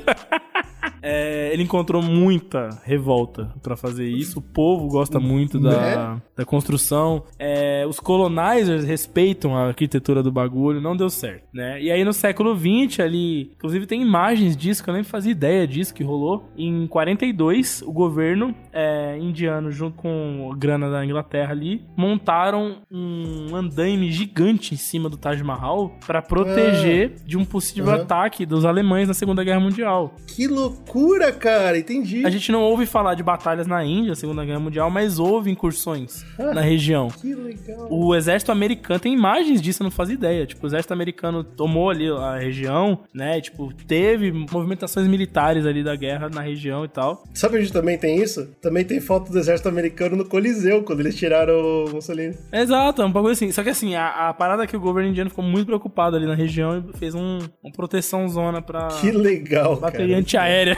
É, ele encontrou muita revolta para fazer isso. O povo gosta muito da, Né? da construção. É, os colonizers respeitam a arquitetura do bagulho. Não deu certo, né? E aí no século XX ali, inclusive tem imagens disso que eu nem fazia ideia disso que rolou. Em 42, o governo é, indiano junto com a grana da Inglaterra ali montaram um andaime gigante em cima do Taj Mahal para proteger de um possível Uhum. ataque dos alemães na Segunda Guerra Mundial. Que loucura, cara, entendi. A gente não ouve falar de batalhas na Índia, Segunda Guerra Mundial, mas houve incursões na região. Que legal. O exército americano tem imagens disso, eu não fazia ideia. Tipo, o exército americano tomou ali a região, né? Tipo, teve movimentações militares ali da guerra na região e tal. Sabe onde também tem isso? Também tem foto do exército americano no Coliseu, quando eles tiraram o Mussolini. Exato, é um bagulho assim. Só que assim, a, a parada é que o governo indiano ficou muito preocupado ali na região e fez um, uma proteção zona pra Que legal, bateria cara. antiaérea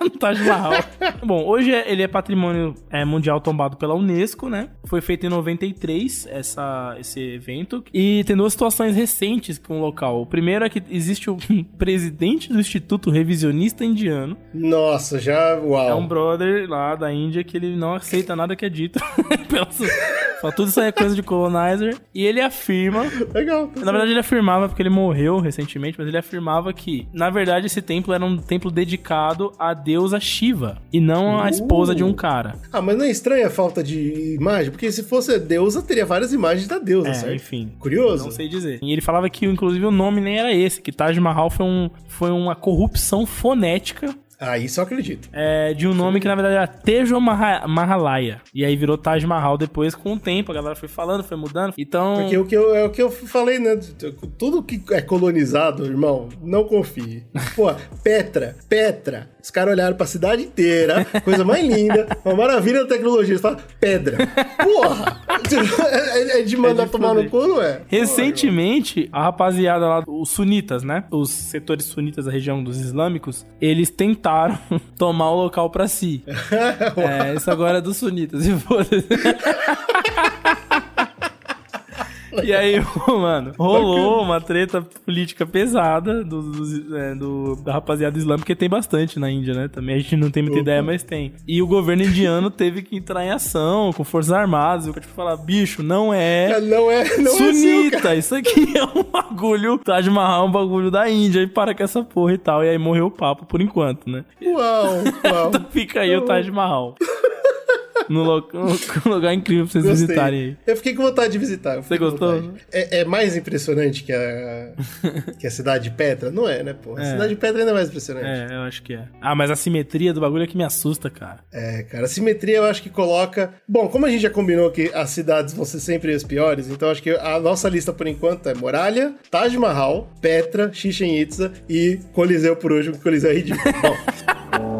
no Taj Mahal. Bom, hoje é- ele é patrimônio é, mundial tombado pela Unesco, né? Foi feito em 93 essa, esse evento. E tem duas situações recentes com o local. O primeiro é que existe o presidente do Instituto Revisionista Indiano. Nossa, já, uau. É um brother lá da Índia que ele não aceita nada que é dito. Fala, tudo isso aí é coisa de colonizer. E ele afirma Legal. tá na verdade, ele afirmava, porque ele morreu recentemente, mas ele afirmava que, na verdade, esse templo era um templo dedicado à deusa Shiva e não à esposa de um cara. Ah, mas não é estranha a falta de imagem? Porque se fosse a deusa, teria várias imagens da deusa, É, certo? enfim. Curioso? Não sei dizer. E ele falava que, inclusive, o nome nem era esse, que Taj Mahal foi, um, foi uma corrupção fonética Ah, isso eu acredito. é, de um nome que, na verdade, era Tejo Maha- Mahalaya. E aí virou Taj Mahal depois, com o tempo. A galera foi falando, foi mudando. Então... Porque o que eu, é o que eu falei, né? Tudo que é colonizado, irmão, não confie. Pô, Petra, Petra. Os caras olharam pra cidade inteira, coisa mais linda, uma maravilha da tecnologia. Eles falam, pedra. Porra! É, é de mandar É de tomar no cu, não é? Recentemente, a rapaziada lá, os sunitas, né? Os setores sunitas da região dos islâmicos, eles tentaram tomar o local pra si. é, isso agora é dos sunitas, e foda-se. E aí, mano, rolou uma treta política pesada do, dos- é, do- da rapaziada islâmica, que tem bastante na Índia, né? Também a gente não tem muita ideia, mas tem. E o governo indiano teve que entrar em ação com forças armadas. Eu tipo falar, bicho, não é É, Não é, não é seu, Sunita, cara. isso aqui é um bagulho. Taj Mahal é um bagulho da Índia. E para com essa porra e tal. E aí morreu o papo por enquanto, né? Uau, uau. Então fica aí o Taj Mahal. No lo- um lugar incrível pra vocês visitarem aí. Eu fiquei com vontade de visitar. Você gostou? É, é mais impressionante que a, que a cidade de Petra? Não é, né, pô? A É. cidade de Petra ainda é mais impressionante. É, eu acho que é. Ah, mas a simetria do bagulho é que me assusta, cara. É, cara, a simetria eu acho que coloca. Bom, como a gente já combinou que as cidades vão ser sempre as piores, então acho que a nossa lista por enquanto é Muralha, Taj Mahal, Petra, Chichen Itza e Coliseu por último, que Coliseu é ridículo. Bom.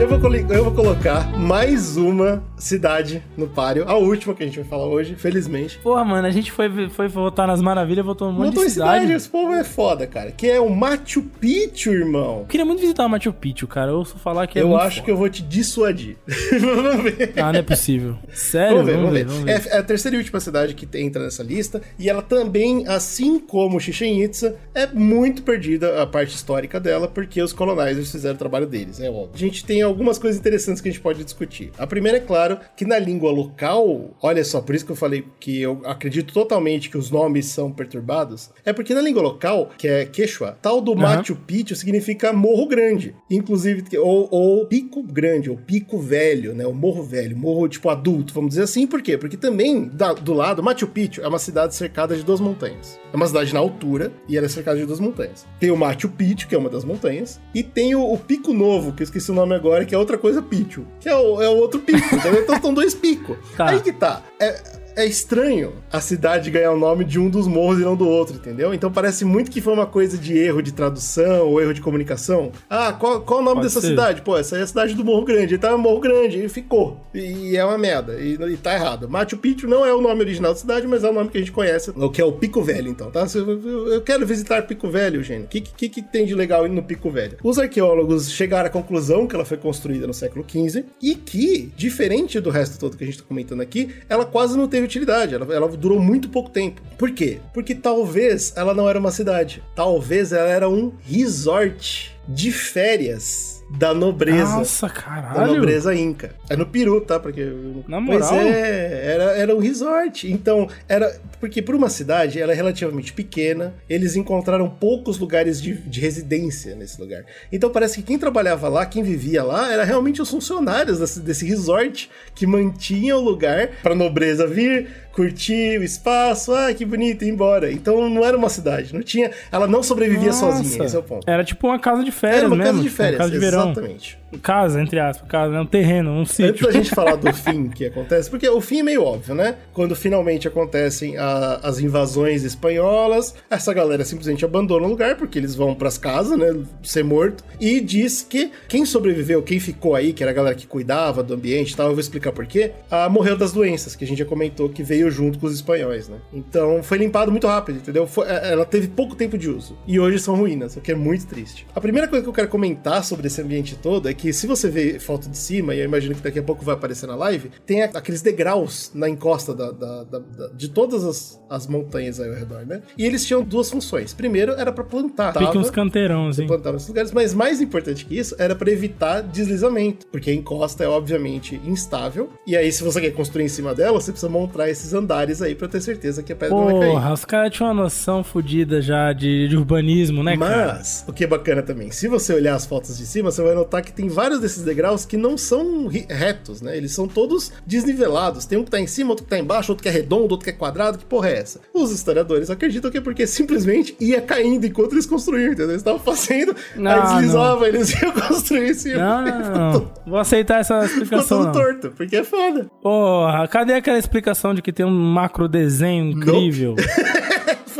Eu vou eu vou colocar mais uma cidade no páreo, a última que a gente vai falar hoje, felizmente. Porra, mano, a gente foi, foi votar nas maravilhas, votou um monte Votou de cidade. cidade. Esse povo é foda, cara. Que é o Machu Picchu, irmão. Eu queria muito visitar o Machu Picchu, cara. Eu ouço falar que é Eu acho foda. que eu vou te dissuadir. vamos ver. Ah, não é possível. Sério? Vamos ver, vamos, ver. Vamos ver. É, é, a terceira e última cidade que entra nessa lista. E ela também, assim como Chichen Itza, é muito perdida a parte histórica dela, porque os colonizers fizeram o trabalho deles, é óbvio. A gente tem algumas coisas interessantes que a gente pode discutir. A primeira é claro que na língua local, olha só, por isso que eu falei que eu acredito totalmente que os nomes são perturbados, é porque na língua local, que é Quechua, tal do uhum. Machu Picchu significa morro grande, inclusive, ou, ou pico grande, ou pico velho, né, o morro velho, morro tipo adulto, vamos dizer assim, por quê? Porque também da, do lado, Machu Picchu é uma cidade cercada de duas montanhas. É uma cidade na altura e ela é cercada de duas montanhas. Tem o Machu Picchu, que é uma das montanhas, e tem o, o Pico Novo, que eu esqueci o nome agora, que é outra coisa Picchu, que é o, é o outro pico, entendeu? Então são dois picos. Tá. Aí que tá. É, é estranho a cidade ganhar o nome de um dos morros e não do outro, entendeu? Então parece muito que foi uma coisa de erro de tradução ou erro de comunicação. Ah, qual, qual o nome Pode dessa ser. cidade? Pô, essa é a cidade do Morro Grande. Ele tá no Morro Grande e ficou. E, é uma merda. E, e tá errado. Machu Picchu não é o nome original da cidade, mas é o nome que a gente conhece, o que é o Pico Velho, então, tá? Eu quero visitar Pico Velho, gente. O que, que, que tem de legal no Pico Velho? Os arqueólogos chegaram à conclusão que ela foi construída no século XV e que, diferente do resto todo que a gente tá comentando aqui, ela quase não teve utilidade. Ela, ela durou muito pouco tempo. Por quê? Porque talvez ela não era uma cidade. Talvez ela era um resort de férias da nobreza. Nossa, caralho. Da nobreza inca. É no Peru, tá? Porque. Na moral. Pois é, era, era um resort. Então, era. Porque por uma cidade, ela é relativamente pequena, eles encontraram poucos lugares de, de residência nesse lugar. Então parece que quem trabalhava lá, quem vivia lá, era realmente os funcionários desse, desse resort que mantinham o lugar pra nobreza vir, curtir o espaço, ah, que bonito, ir embora. Então não era uma cidade, não tinha. Ela não sobrevivia Nossa. sozinha, esse é o ponto. Era tipo uma casa de férias, Era uma mesmo, casa de férias, casa de verão. exatamente casa, entre aspas, casa, né? Um terreno, um sítio. Antes da gente falar do fim que acontece, porque o fim é meio óbvio, né? Quando finalmente acontecem a, as invasões espanholas, essa galera simplesmente abandona o lugar, porque eles vão pras casas, né? Ser morto. E diz que quem sobreviveu, quem ficou aí, que era a galera que cuidava do ambiente e tal, eu vou explicar por quê, ah, morreu das doenças, que a gente já comentou que veio junto com os espanhóis, né? Então foi limpado muito rápido, entendeu? Foi, é, ela teve pouco tempo de uso. E hoje são ruínas, o que é muito triste. A primeira coisa que eu quero comentar sobre esse ambiente todo é que se você vê foto de cima, e eu imagino que daqui a pouco vai aparecer na live, tem aqueles degraus na encosta da, da, da, de todas as, as montanhas aí ao redor, né? E eles tinham duas funções. Primeiro era para plantar. Fica uns canteirão, assim. Plantar nesses lugares, mas mais importante que isso era para evitar deslizamento, porque a encosta é obviamente instável. E aí, se você quer construir em cima dela, você precisa montar esses andares aí para ter certeza que a pedra Porra, não vai cair. Porra, os caras tinham uma noção fodida já de, de urbanismo, né, cara? Mas, o que é bacana também, se você olhar as fotos de cima, você vai notar que tem vários desses degraus que não são retos, né? Eles são todos desnivelados. Tem um que tá em cima, outro que tá embaixo, outro que é redondo, outro que é quadrado. Que porra é essa? Os historiadores acreditam que é porque simplesmente ia caindo enquanto eles construíam, entendeu? Eles estavam fazendo, não, aí deslizava, não. eles iam construir cima. Não, não, não. Vou aceitar essa explicação. Ficou tudo torto, porque é foda. Porra, cadê aquela explicação de que tem um macro desenho incrível?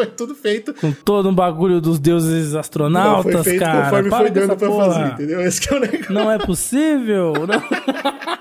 foi tudo feito. Com todo um bagulho dos deuses astronautas, não, foi feito cara. Conforme Para foi dando pra porra. fazer, entendeu? Esse é o negócio. Não é possível. Não.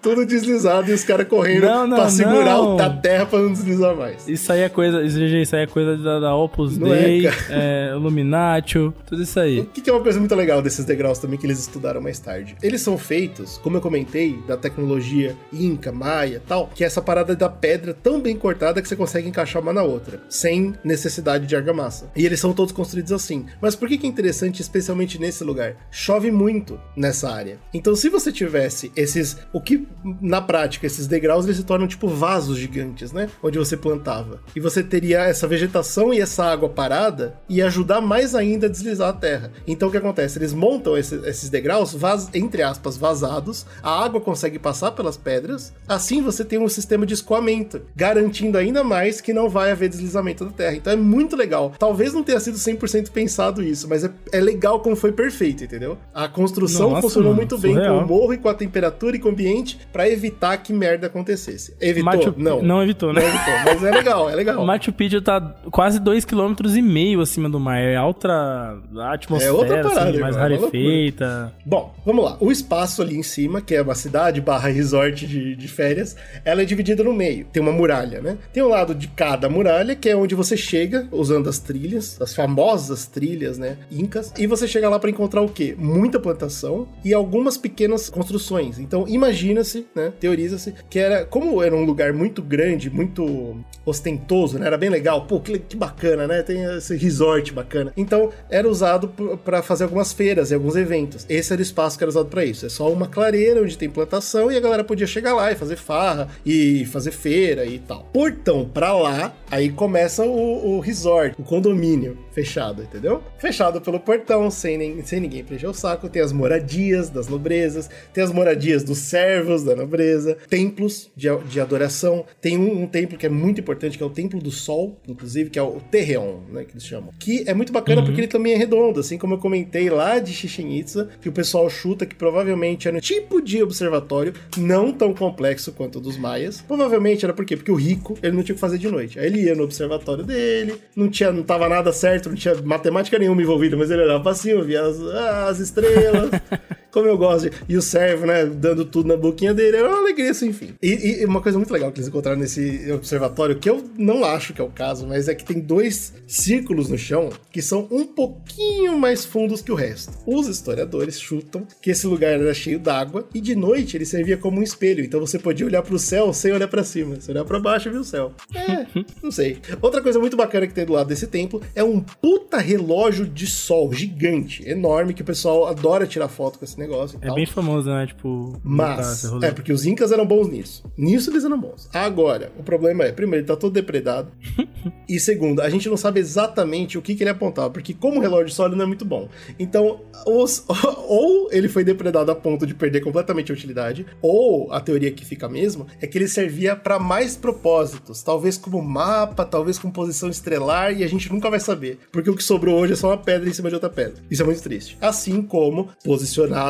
Tudo deslizado e os caras correndo não, não, pra segurar não. a terra pra não deslizar mais. Isso aí é coisa, isso aí é coisa da, da Opus não Dei, é, é, Illuminatio, tudo isso aí. O que, que é uma coisa muito legal desses degraus também que eles estudaram mais tarde? Eles são feitos, como eu comentei, da tecnologia Inca, Maia e tal, que é essa parada da pedra tão bem cortada que você consegue encaixar uma na outra, sem necessidade de argamassa. E eles são todos construídos assim. Mas por que, que é interessante, especialmente nesse lugar? Chove muito nessa área. Então, se você tivesse esses. O que na prática, esses degraus eles se tornam tipo vasos gigantes, né? Onde você plantava. E você teria essa vegetação e essa água parada e ajudar mais ainda a deslizar a terra. Então o que acontece? Eles montam esse, esses degraus, vaz, entre aspas, vazados, a água consegue passar pelas pedras, assim você tem um sistema de escoamento, garantindo ainda mais que não vai haver deslizamento da terra terra. Então é muito legal. Talvez não tenha sido 100% pensado isso, mas é, é legal como foi perfeito, entendeu? A construção Nossa, funcionou mano, muito bem surreal. com o morro e com a temperatura e com o ambiente pra evitar que merda acontecesse. Evitou? Machu- Não. não evitou, né? Não evitou, mas é legal, é legal. O Machu Picchu tá quase 2,5 km acima do mar. É outra atmosfera, É outra parada, assim, mais irmão, é rarefeita. Bom, vamos lá. O espaço ali em cima, que é uma cidade barra resort de, de férias, ela é dividida no meio. Tem uma muralha, né? Tem um lado de cada muralha, que é onde você chega usando as trilhas, as famosas trilhas, né? Incas. E você chega lá pra encontrar o quê? Muita plantação e algumas pequenas construções. Então, imagina-se, né? Teoriza-se que era, como era um lugar muito grande, muito ostentoso, né? Era bem legal. Pô, que, que bacana, né? Tem esse resort bacana. Então, era usado p- pra fazer algumas feiras e alguns eventos. Esse era o espaço que era usado pra isso. É só uma clareira onde tem plantação e a galera podia chegar lá e fazer farra e fazer feira e tal. Portão pra lá, aí começa o, o resort, o condomínio fechado, entendeu? Fechado pelo portão, sem, nem, sem ninguém preencher o saco. Tem as moradias das nobrezas, tem as moradias dos servos da nobreza, templos de, de adoração. Tem um, um templo que é muito importante, que é o Templo do Sol, inclusive, que é o Terreon, né, que eles chamam. Que é muito bacana porque ele também é redondo, assim como eu comentei lá de Chichen Itza, que o pessoal chuta que provavelmente era um tipo de observatório não tão complexo quanto o dos maias. Provavelmente era por quê? Porque o rico, ele não tinha o que fazer de noite. Aí ele ia no observatório dele, não tinha, não tava nada certo, não tinha matemática nenhuma envolvida, mas ele olhava pra cima, via as, as estrelas. Como eu gosto de. E o servo, né, dando tudo na boquinha dele, era uma alegria sem fim. E, e uma coisa muito legal que eles encontraram nesse observatório, que eu não acho que é o caso, mas é que tem dois círculos no chão que são um pouquinho mais fundos que o resto. Os historiadores chutam que esse lugar era cheio d'água e de noite ele servia como um espelho, então você podia olhar pro céu sem olhar pra cima. Se olhar pra baixo, viu o céu. É, não sei. Outra coisa muito bacana que tem do lado desse templo é um puta relógio de sol gigante, enorme, que o pessoal adora tirar foto com esse negócio e É bem famoso, né? Tipo, Mas, é porque os incas eram bons nisso. Nisso eles eram bons. Agora, o problema é, primeiro, ele tá todo depredado. e segundo, a gente não sabe exatamente o que, que ele apontava, porque como o relógio ele não é muito bom. Então, os- ou ele foi depredado a ponto de perder completamente a utilidade, ou a teoria que fica mesmo é que ele servia para mais propósitos, talvez como mapa, talvez com posição estrelar, e a gente nunca vai saber, porque o que sobrou hoje é só uma pedra em cima de outra pedra. Isso é muito triste. Assim como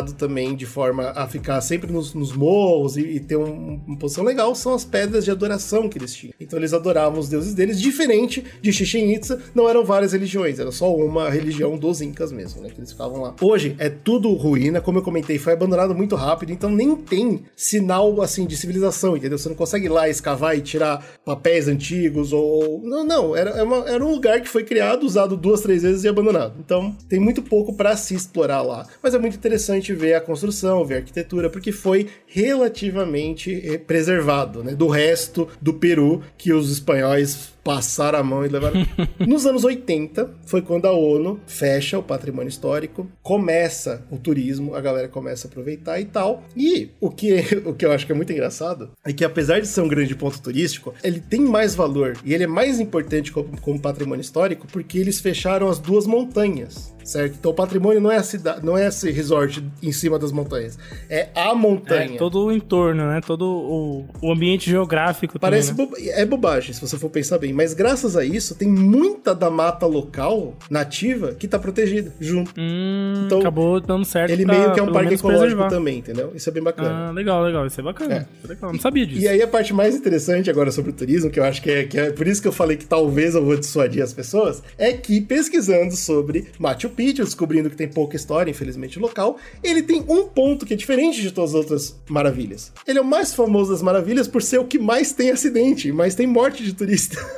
também de forma a ficar sempre nos, nos morros e, e ter um- uma posição legal são as pedras de adoração que eles tinham. Então eles adoravam os deuses deles, diferente de Chichen Itza, não eram várias religiões, era só uma religião dos incas mesmo, né, que eles ficavam lá. Hoje é tudo ruína, como eu comentei, foi abandonado muito rápido, então nem tem sinal assim de civilização, entendeu? Você não consegue ir lá escavar e tirar papéis antigos ou não, não, era, era uma- era um lugar que foi criado, usado duas, três vezes e abandonado. Então tem muito pouco para se explorar lá, mas é muito interessante ver a construção, ver a arquitetura, porque foi relativamente eh, preservado, né? Do resto do Peru que os espanhóis passaram a mão e levaram. Nos anos 80 foi quando a ONU fecha o patrimônio histórico, começa o turismo, a galera começa a aproveitar e tal. E o que, o que eu acho que é muito engraçado é que apesar de ser um grande ponto turístico, ele tem mais valor e ele é mais importante como, como patrimônio histórico porque eles fecharam as duas montanhas. Certo? Então o patrimônio não é a cidade, não é esse resort em cima das montanhas, é a montanha. É, todo o entorno, né? Todo o, o ambiente geográfico Parece também, né? bo- é bobagem, se você for pensar bem, mas graças a isso tem muita da mata local nativa que tá protegida junto. Hum, Então, acabou dando certo Ele pra, meio que é um parque ecológico preservar. também, entendeu? Isso é bem bacana. Ah, legal, legal. Isso é bacana. É. Isso é legal. Não sabia disso. E aí a parte mais interessante agora sobre o turismo, que eu acho que é, que é por isso que eu falei que talvez eu vou dissuadir as pessoas, é que pesquisando sobre Machu Picchu, descobrindo que tem pouca história, infelizmente, local, ele tem um ponto que é diferente de todas as outras maravilhas. Ele é o mais famoso das maravilhas por ser o que mais tem acidente, mais tem morte de turista.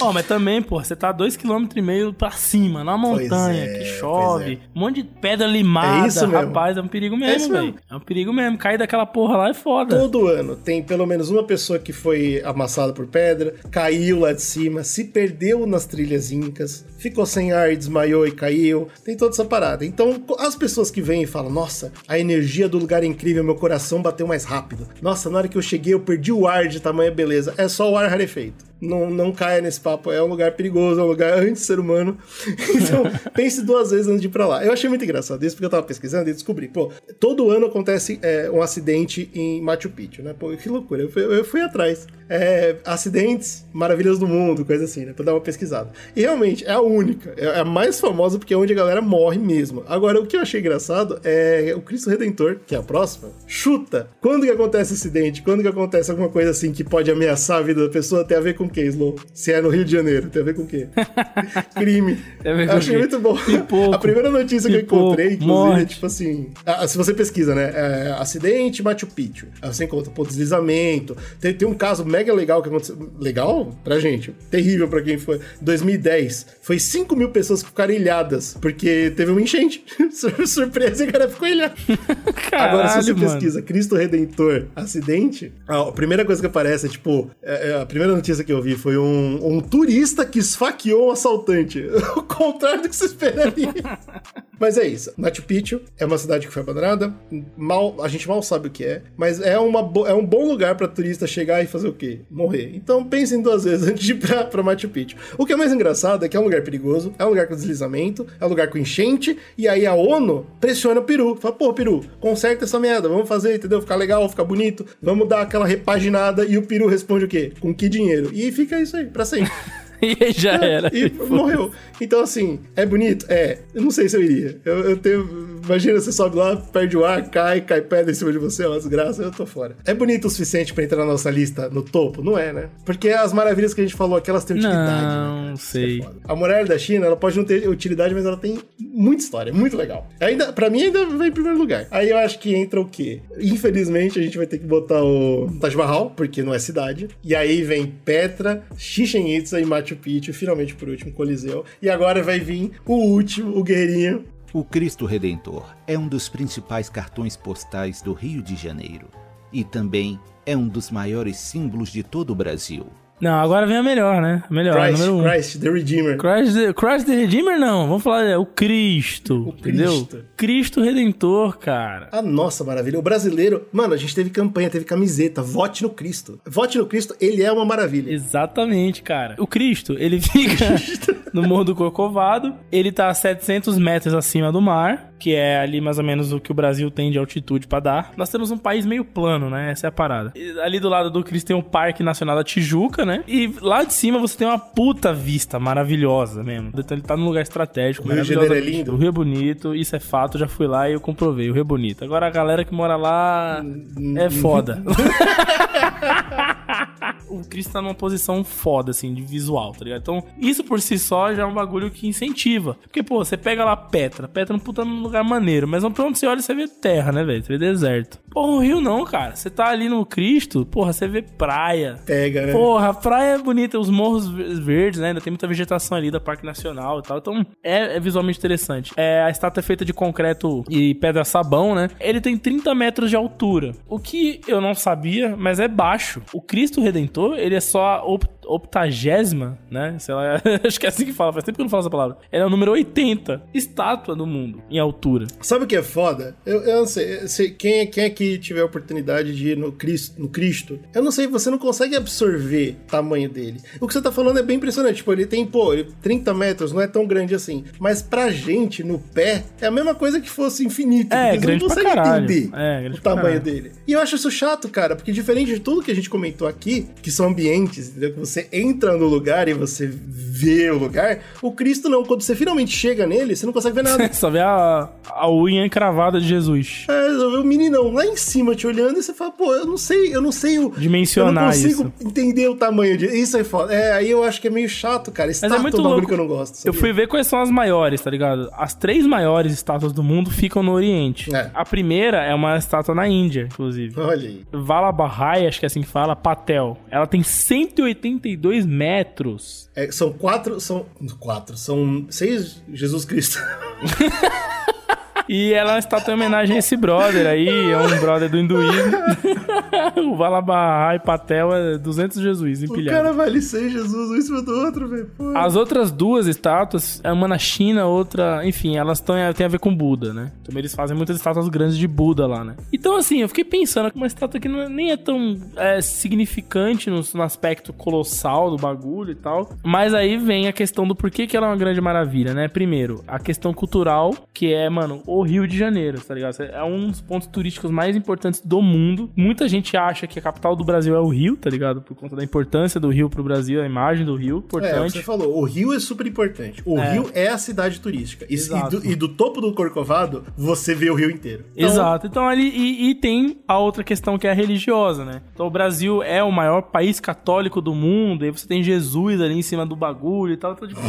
Ó, mas também, pô, você tá 2,5 km pra cima, na montanha, é, que chove, um monte de pedra limada. É isso mesmo. Rapaz, é um perigo É mesmo, isso velho. É um perigo mesmo. Cair daquela porra lá é foda. Todo ano tem pelo menos uma pessoa que foi amassada por pedra, caiu lá de cima, se perdeu nas trilhas incas, ficou sem ar e desmaiou e caiu. Tem toda essa parada. Então, as pessoas que vêm e falam: Nossa, a energia do lugar é incrível, meu coração bateu mais rápido. Nossa, na hora que eu cheguei, eu perdi o ar de tamanha beleza. É só o ar rarefeito. não, não caia nesse papo. É um lugar perigoso, é um lugar anti-ser humano. Então, pense duas vezes antes de ir pra lá. Eu achei muito engraçado isso, porque eu tava pesquisando e descobri, pô, todo ano acontece é, um acidente em Machu Picchu, né? Pô, que loucura. Eu fui, eu fui atrás. É, acidentes, maravilhas do mundo, coisa assim, né? Pra dar uma pesquisada. E realmente, é a única. É a mais famosa porque é onde a galera morre mesmo. Agora, o que eu achei engraçado é o Cristo Redentor, que é a próxima, chuta. Quando que acontece acidente? Quando que acontece alguma coisa assim que pode ameaçar a vida da pessoa? Tem a ver com o que, Slow? Se é no de Janeiro, tem a ver com o quê? Crime. Tem a ver com eu achei quê? muito bom. Pipoco. A primeira notícia que eu Pipoco, encontrei, inclusive, é morte. tipo assim. ah, se você pesquisa, né? é, acidente Machu Picchu. Aí você encontra, pô, deslizamento. Tem, tem um caso mega legal que aconteceu. Legal pra gente. Terrível pra quem foi. 2010. Foi 5 mil pessoas que ficaram ilhadas. Porque teve uma enchente. Sur- Surpresa e o cara ficou ilhado. Agora, se você Caralho, mano. pesquisa Cristo Redentor acidente, a primeira coisa que aparece é tipo. é- é, a primeira notícia que eu vi foi um, um turista que esfaqueou um assaltante. o contrário do que você esperaria. Mas é isso. Machu Picchu é uma cidade que foi abandonada. Mal, a gente mal sabe o que é. Mas é, uma, é um bom lugar pra turista chegar e fazer o quê? Morrer. Então pensem duas vezes antes de ir pra, pra Machu Picchu. O que é mais engraçado é que é um lugar perigoso, é um lugar com deslizamento, é um lugar com enchente. E aí a ONU pressiona o Peru. Fala, pô, Peru, conserta essa merda. Vamos fazer, entendeu? Ficar legal, ficar bonito. Vamos dar aquela repaginada. E o Peru responde o quê? Com que dinheiro? E fica isso aí, pra sempre. E aí já era. E morreu. Então, assim, é bonito? É. Eu não sei se eu iria. Eu, eu tenho. Imagina, você sobe lá, perde o ar, cai, cai pedra em cima de você, é uma desgraça, eu tô fora. É bonito o suficiente pra entrar na nossa lista no topo? Não é, né? Porque as maravilhas que a gente falou aqui, elas têm utilidade. Não, né? sei. É a muralha da China, ela pode não ter utilidade, mas ela tem muita história, muito legal. Ainda, pra mim, ainda vem em primeiro lugar. Aí eu acho que entra o quê? Infelizmente, a gente vai ter que botar o Taj Mahal, porque não é cidade. E aí vem Petra, Chichen Itza e Machu Picchu, finalmente por último, Coliseu. E agora vai vir o último, o guerreirinho. O Cristo Redentor é um dos principais cartões postais do Rio de Janeiro e também é um dos maiores símbolos de todo o Brasil. Não, agora vem a melhor, né? A melhor, Christ, número um. Christ, the Redeemer. Christ the, Christ the Redeemer, não. Vamos falar, é o Cristo. O entendeu? Cristo. Cristo Redentor, cara. A nossa maravilha. O brasileiro, mano, a gente teve campanha, teve camiseta. Vote no Cristo. Vote no Cristo, ele é uma maravilha. Exatamente, cara. O Cristo, ele fica no Morro do Corcovado. Ele tá a 700 metros acima do mar, que é ali mais ou menos o que o Brasil tem de altitude pra dar. Nós temos um país meio plano, né? Essa é a parada. E ali do lado do Cristo tem o Parque Nacional da Tijuca, né? E lá de cima você tem uma puta vista maravilhosa mesmo. Então ele tá num lugar estratégico. O Rio de Janeiro é lindo? O Rio é bonito, isso é fato, já fui lá e eu comprovei. O Rio é bonito. Agora a galera que mora lá é foda. o Cristo tá numa posição foda, assim, de visual, tá ligado? Então, isso por si só já é um bagulho que incentiva. Porque, pô, você pega lá Petra. Petra é um puta lugar maneiro. Mas pra onde você olha, você vê terra, né, velho? Você vê deserto. Porra, o Rio não, cara. Você tá ali no Cristo, porra, você vê praia. Pega, né? Porra, a praia é bonita, os morros ver- verdes, né? Ainda tem muita vegetação ali da Parque Nacional e tal. Então, é, é visualmente interessante. É, a estátua é feita de concreto e pedra sabão, né? Ele tem 30 metros de altura. O que eu não sabia, mas é baixo. O Cristo Redentor, ele é só optagésima, né? Sei lá, acho que é assim que fala, faz tempo que eu não falo essa palavra. Ele é o número 80 estátua do mundo em altura. Sabe o que é foda? Eu, eu não sei, se- quem, quem é que tiver a oportunidade de ir no Cristo, no Cristo, eu não sei, você não consegue absorver o tamanho dele. O que você tá falando é bem impressionante. Tipo, ele tem, pô, ele- 30 metros, não é tão grande assim. Mas pra gente, no pé, é a mesma coisa que fosse infinito. É, porque grande você não consegue caralho. entender É, o tamanho dele. E eu acho isso chato, cara, porque diferente de tudo que a gente comentou aqui, que são ambientes, entendeu? Que você entra no lugar e você vê o lugar, o Cristo não. Quando você finalmente chega nele, você não consegue ver nada. Só vê a, a unha encravada de Jesus. É, eu vi o meninão lá em cima te olhando e você fala, pô, eu não sei, eu não sei o. Dimensionar Eu não consigo isso. entender o tamanho disso. Isso é foda. É, aí eu acho que é meio chato, cara. Mas Estátua é muito louco. que eu não gosto. Eu sabia? fui ver quais são as maiores, tá ligado? As três maiores estátuas do mundo ficam no Oriente. É. A primeira é uma estátua na Índia, inclusive. Olha aí. Vallabhai, acho que é assim que fala, Patel. Ela tem 182 metros. É, são quatro. São. Quatro. São seis Jesus Cristo. E ela é uma estátua em homenagem a esse brother aí, é um brother do hinduísmo. o Valabhai Patel é 200 Jesus O empilhados. cara vale ser Jesus um em cima do outro, velho. As outras duas estátuas, é uma na China, outra, enfim, elas tão, têm a ver com Buda, né? Então eles fazem muitas estátuas grandes de Buda lá, né? Então, assim, eu fiquei pensando que uma estátua que é- nem é tão é, significante no, no aspecto colossal do bagulho e tal. Mas aí vem a questão do porquê que ela é uma grande maravilha, né? Primeiro, a questão cultural, que é, mano, o Rio de Janeiro, tá ligado? É um dos pontos turísticos mais importantes do mundo. Muita gente acha que a capital do Brasil é o Rio, tá ligado? Por conta da importância do Rio pro Brasil, a imagem do Rio, É, importante. você falou, o Rio é super importante. O É. Rio é a cidade turística. E, e do, e do topo do Corcovado, você vê o Rio inteiro. Então, Exato. Então ali e, e tem a outra questão que é a religiosa, né? Então o Brasil é o maior país católico do mundo, e você tem Jesus ali em cima do bagulho e tal. Então, tipo,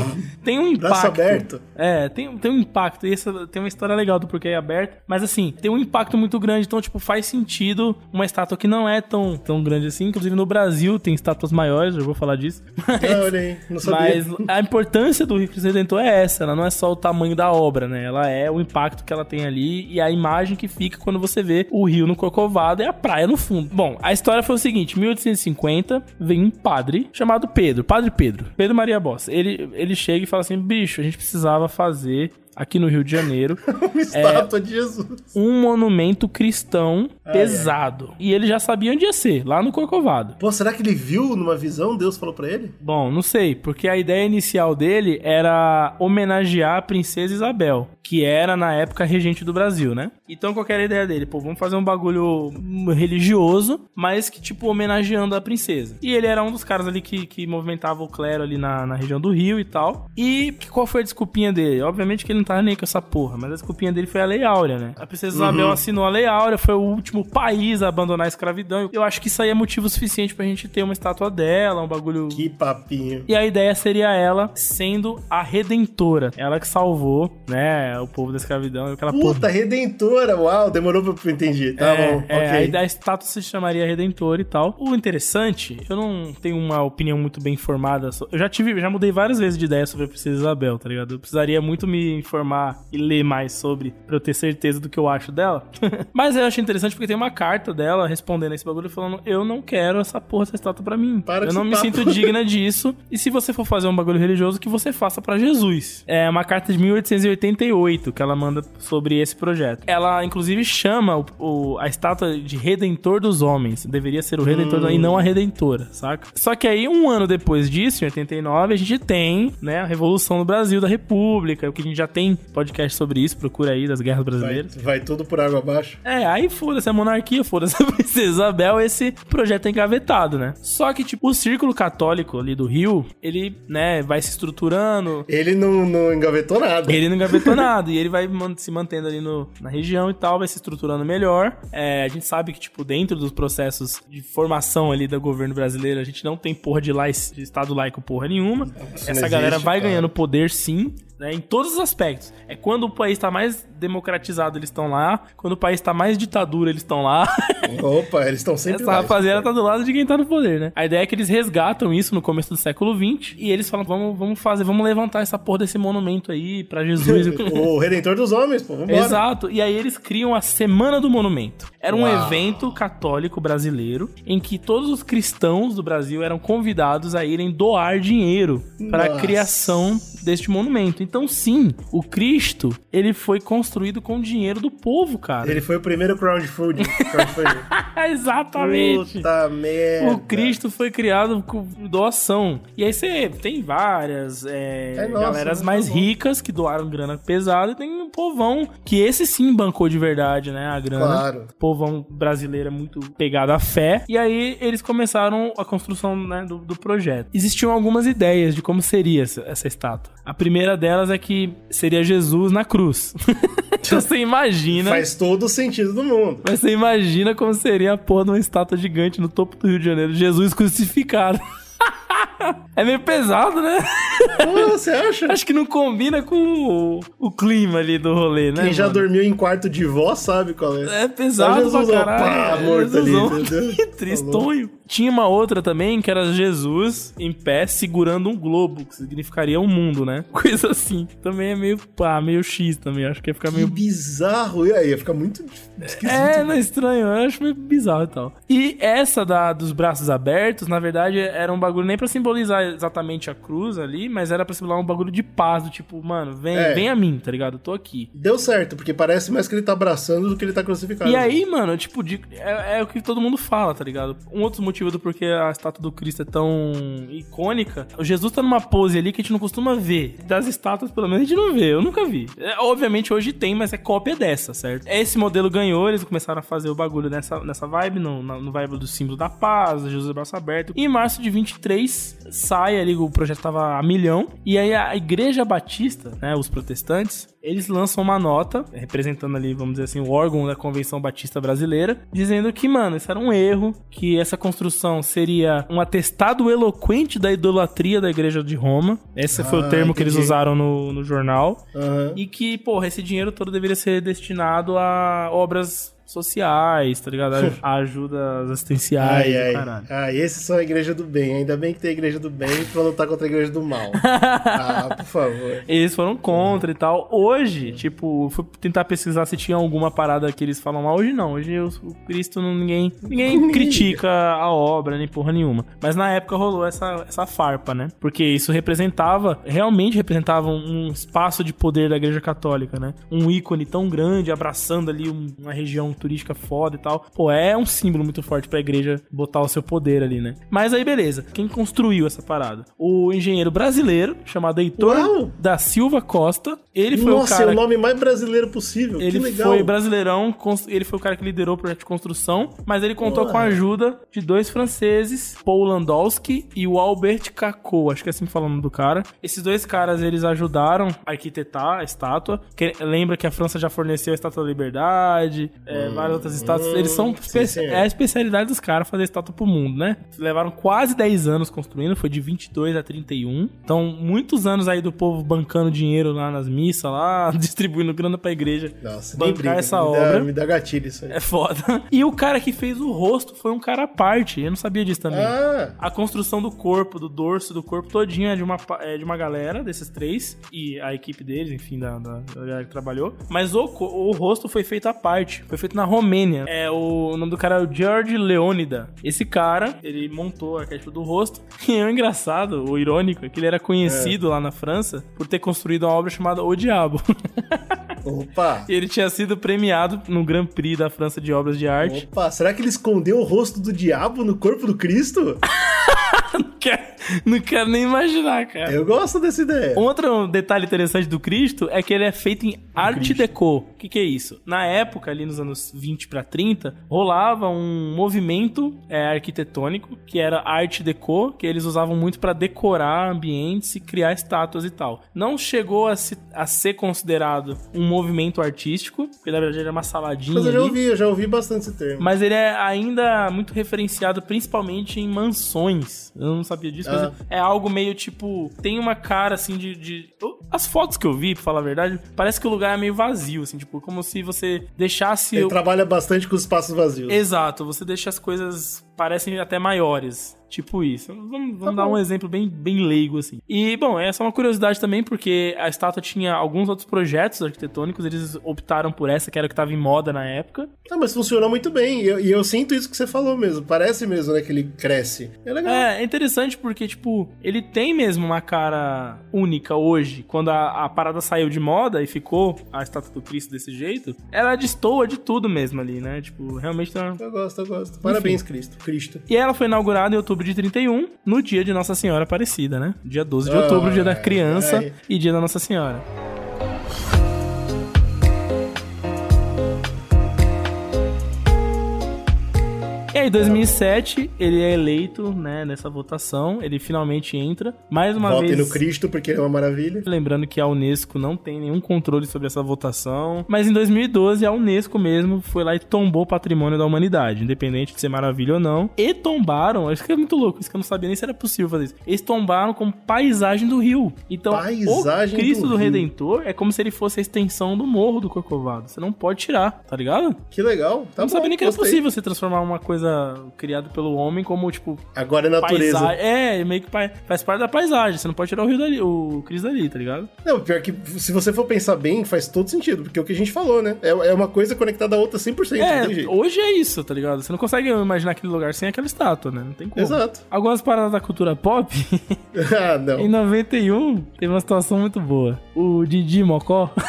tem um Braço impacto. aberto. É, tem, tem um impacto. E essa tem uma história legal do porquê é aberto. Mas assim, tem um impacto muito grande. Então, tipo, faz sentido uma estátua que não é tão, tão grande assim. Inclusive no Brasil tem estátuas maiores, eu vou falar disso. Mas, Ah, olha aí, não sabia. mas a importância do Rio Cristo Redentor é essa, ela não é só o tamanho da obra, né? Ela é o impacto que ela tem ali e a imagem que fica quando você vê o rio no Corcovado e a praia no fundo. Bom, a história foi o seguinte, em 1850 vem um padre chamado Pedro, Padre Pedro, Pedro Maria Bossa. Ele, ele chega e fala assim, bicho, a gente precisava fazer aqui no Rio de Janeiro Uma estátua de Jesus. um monumento cristão pesado. E ele já sabia onde ia ser, lá no Corcovado. Pô, será que ele viu numa visão? Deus falou pra ele? Bom, não sei, porque a ideia inicial dele era homenagear a princesa Isabel, que era na época regente do Brasil, né? Então qual que era a ideia dele? Pô, vamos fazer um bagulho religioso, mas que tipo homenageando a princesa. E ele era um dos caras ali que, que movimentava o clero ali na, na região do Rio e tal. E qual foi a desculpinha dele? Obviamente que ele não tava nem com essa porra, mas a desculpinha dele foi a Lei Áurea, né? A princesa Isabel assinou a Lei Áurea, foi o último país a abandonar a escravidão. Eu acho que isso aí é motivo suficiente pra gente ter uma estátua dela, um bagulho Que papinho. e a ideia seria ela sendo a redentora. Ela que salvou, né, o povo da escravidão. Aquela porra. Puta, redentora. Uau, demorou pra eu entender. Tá é, bom, é, ok. a ideia- a estátua se chamaria Redentor e tal. O interessante, eu não tenho uma opinião muito bem informada. so- Eu já tive, já mudei várias vezes de ideia sobre a Princesa Isabel, tá ligado? Eu precisaria muito me informar e ler mais sobre pra eu ter certeza do que eu acho dela. Mas eu achei interessante porque tem uma carta dela respondendo esse bagulho falando: Eu não quero essa porra, essa estátua pra mim. Para eu não me papo." sinto digna disso. E se você for fazer um bagulho religioso, que você faça pra Jesus. É uma carta de 1888 que ela manda sobre esse projeto. Ela, inclusive, chama o, o- a estátua de Redentor dos Homens. Deveria ser o Redentor do- e não a Redentora, saca? Só que aí, um ano depois disso, em 89, a gente tem, né, a Revolução no Brasil da República, o que a gente já tem podcast sobre isso, procura aí, das guerras Vai, brasileiras. vai tudo por água abaixo. É, aí foda-se a monarquia, foda-se a princesa Isabel, esse projeto é engavetado, né? Só que, tipo, o círculo católico ali do Rio, ele, né, vai se estruturando, Ele não, não engavetou nada. ele não engavetou nada, e ele vai se mantendo ali no, na região e tal, vai se estruturando melhor. É, a gente sabe que, tipo, dentro dos processos de formação ali do governo brasileiro, a gente não tem porra de, lai, de Estado laico porra nenhuma. Isso Essa galera existe, vai cara. ganhando poder sim, né, em todos os aspectos. É quando o país tá mais democratizado, eles estão lá. Quando o país tá mais ditadura, eles estão lá. Opa, eles estão sempre Essa lá. rapaziada tá do lado de quem tá no poder, né? A ideia é que eles resgatam isso no começo do século XX e eles falam: vamos, vamos fazer, vamos levantar essa porra desse monumento aí pra Jesus. O Redentor dos Homens, pô, vambora. Exato. E aí eles criam a Semana do Monumento. Era um Uau. evento católico brasileiro em que todos os cristãos do Brasil eram convidados a irem doar dinheiro para a criação deste monumento. Então, sim, o Cristo, ele foi construído com dinheiro do povo, cara. Ele foi o primeiro crowdfunding. crowdfunding. Exatamente. Puta merda. O Cristo foi criado com doação. E aí você tem várias é, É, nossa, galeras muito mais bom. ricas que doaram grana pesada e tem um povão que esse sim bancou de verdade, né? A grana. Claro. O povão brasileiro é muito pegado à fé. E aí eles começaram a construção né, do, do projeto. Existiam algumas ideias de como seria essa, essa estátua. A primeira delas é que seria Jesus na cruz. então você imagina. Faz todo o sentido do mundo. Mas você imagina como seria a porra de uma estátua gigante no topo do Rio de Janeiro. Jesus crucificado. é meio pesado, né? Pô, você acha? Acho que não combina com o, o clima ali do rolê, né? Quem já mano? dormiu em quarto de vó sabe qual é. É pesado pra Jesus, ó, caralho. pá, morto ali, Jesusão. entendeu? Que Tristonho. Tinha uma outra também, que era Jesus em pé segurando um globo, que significaria um mundo, né? Coisa assim. Também é meio, pá, meio X também. Acho que ia ficar Que meio bizarro. E aí, ia ficar muito esquisito. É, não é estranho, eu acho meio bizarro e tal. E essa da, dos braços abertos, na verdade, era um bagulho nem pra simbolizar exatamente a cruz ali, mas era pra simbolizar um bagulho de paz, do tipo, mano, vem, É. vem a mim, tá ligado? Eu tô aqui. Deu certo, porque parece mais que ele tá abraçando do que ele tá crucificado. E aí, mano, tipo, de- é, é o que todo mundo fala, tá ligado? Um outro motivo do porquê a estátua do Cristo é tão icônica, o Jesus tá numa pose ali que a gente não costuma ver. Das estátuas, pelo menos, a gente não vê. Eu nunca vi. É, obviamente, hoje tem, mas é cópia dessa, certo? Esse modelo ganhou, eles começaram a fazer o bagulho nessa, nessa vibe, no, no vibe do símbolo da paz, Jesus braço aberto. E em março de 23, sai ali, o projeto tava a milhão, e aí a Igreja Batista, né, os protestantes, eles lançam uma nota, representando ali, vamos dizer assim, o órgão da Convenção Batista Brasileira, dizendo que, mano, isso era um erro, que essa construção seria um atestado eloquente da idolatria da Igreja de Roma. Esse foi o Ah, termo que eles entendi. usaram no, no jornal. Aham. E que, porra, esse dinheiro todo deveria ser destinado a obras sociais, tá ligado? Ajudas assistenciais, Ai, ai. caralho. Esses são a igreja do bem. Ainda bem que tem a igreja do bem pra lutar contra a igreja do mal. ah, por favor. Eles foram contra e tal. Hoje, tipo, fui tentar pesquisar se tinha alguma parada que eles falam lá. Hoje não. Hoje o, Cristo não, ninguém, ninguém critica a obra, nem porra nenhuma. Mas na época rolou essa, essa farpa, né? Porque isso representava, realmente representava um, espaço de poder da igreja católica, né? Um ícone tão grande, abraçando ali um- uma região turística foda e tal. Pô, é um símbolo muito forte pra igreja botar o seu poder ali, né? Mas aí, beleza. Quem construiu essa parada? O engenheiro brasileiro, chamado Heitor Uau! da Silva Costa. Ele foi Nossa, o cara. é o nome mais brasileiro possível. Ele que legal. foi brasileirão, ele foi o cara que liderou o projeto de construção, mas ele contou Ué. com a ajuda de dois franceses, Paul Landowski e o Albert Cacot, acho que é assim falando do cara. Esses dois caras, eles ajudaram a arquitetar a estátua. Que- lembra que a França já forneceu a Estátua da Liberdade, é, várias outras estátuas. Eles são... espe- Hum, sim. é a especialidade dos caras fazer estátua pro mundo, né? Levaram quase 10 anos construindo, foi de 22 a 31. Então, muitos anos aí do povo bancando dinheiro lá nas missas, lá, distribuindo grana pra igreja. Nossa, bancar briga. essa me obra. Dá, me dá gatilho isso aí. É foda. E o cara que fez o rosto foi um cara à parte. Eu não sabia disso também. Ah, A construção do corpo, do dorso, do corpo todinho é de uma, é de uma galera, desses três, e a equipe deles, enfim, da, da, galera que trabalhou. Mas o, o rosto foi feito à parte, foi feito na Romênia. É, o, o nome do cara é o George Leônida. Esse cara, ele montou o arquétipo do rosto. E é o engraçado, o irônico, é que ele era conhecido lá na França por ter construído uma obra chamada O Diabo. opa. e ele tinha sido premiado no Grand Prix da França de Obras de Arte. Opa, será que ele escondeu o rosto do diabo no corpo do Cristo? Quero- não quero nem imaginar, cara. Eu gosto dessa ideia. Outro detalhe interessante do Cristo é que ele é feito em Art Deco. O que, que é isso? Na época, ali nos anos 20 para 30, rolava um movimento é, arquitetônico que era Art Deco, que eles usavam muito para decorar ambientes e criar estátuas e tal. Não chegou a, se- a ser considerado um movimento artístico, porque na verdade era uma saladinha. Mas eu já ali. ouvi, eu já ouvi bastante esse termo. Mas ele é ainda muito referenciado principalmente em mansões. Eu não sabia disso, Ah. mas é algo meio tipo. Tem uma cara assim de. de- As fotos que eu vi, pra falar a verdade, parece que o lugar é meio vazio, assim, tipo, como se você deixasse. Ele o- trabalha bastante com os espaços vazios. Exato, você deixa as coisas parecem até maiores. Tipo isso. Vamos, vamos dar um exemplo bem, bem leigo, assim. E, bom, essa é uma curiosidade também, porque a estátua tinha alguns outros projetos arquitetônicos, eles optaram por essa, que era o que estava em moda na época. Ah, mas funcionou muito bem. E eu, e eu sinto isso que você falou mesmo. Parece mesmo, né, que ele cresce. É legal. É, é interessante porque, tipo, ele tem mesmo uma cara única hoje. Quando a, a parada saiu de moda e ficou a estátua do Cristo desse jeito, ela destoa de tudo mesmo ali, né? Tipo, realmente tá. Eu gosto, eu gosto. Parabéns, Cristo. Cristo. E ela foi inaugurada em outubro de 31, no dia de Nossa Senhora Aparecida, né? Dia 12 de outubro, dia da Ai, criança ai. e dia da Nossa Senhora. E aí, em 2007, ele é eleito, né, nessa votação. Ele finalmente entra. Mais uma Votem vez. no Cristo, porque ele é uma maravilha. Lembrando que a Unesco não tem nenhum controle sobre essa votação. Mas em 2012, a Unesco mesmo foi lá e tombou o patrimônio da humanidade, independente de ser maravilha ou não. E tombaram, acho que é muito louco, isso que eu não sabia nem se era possível fazer isso. Eles tombaram como paisagem do rio. Então, Paisagem o Cristo do do. Redentor é como se ele fosse a extensão do morro do Corcovado. Você não pode tirar, tá ligado? Que legal. Tá não bom, sabia nem que era gostei. possível você transformar uma coisa criada pelo homem como, tipo, Agora é natureza. paisagem. É, meio que faz parte da paisagem. Você não pode tirar o rio dali, o Cristo dali, tá ligado? Não, pior que se você for pensar bem, faz todo sentido, porque é o que a gente falou, né? É, é uma coisa conectada à outra 100%, não tem É, hoje é isso, tá ligado? Você não consegue imaginar aquele lugar sem aquela estátua, né? Não tem como. Exato. Algumas paradas da cultura pop, ah, não. em 91, teve uma situação muito boa. O Didi Mocó,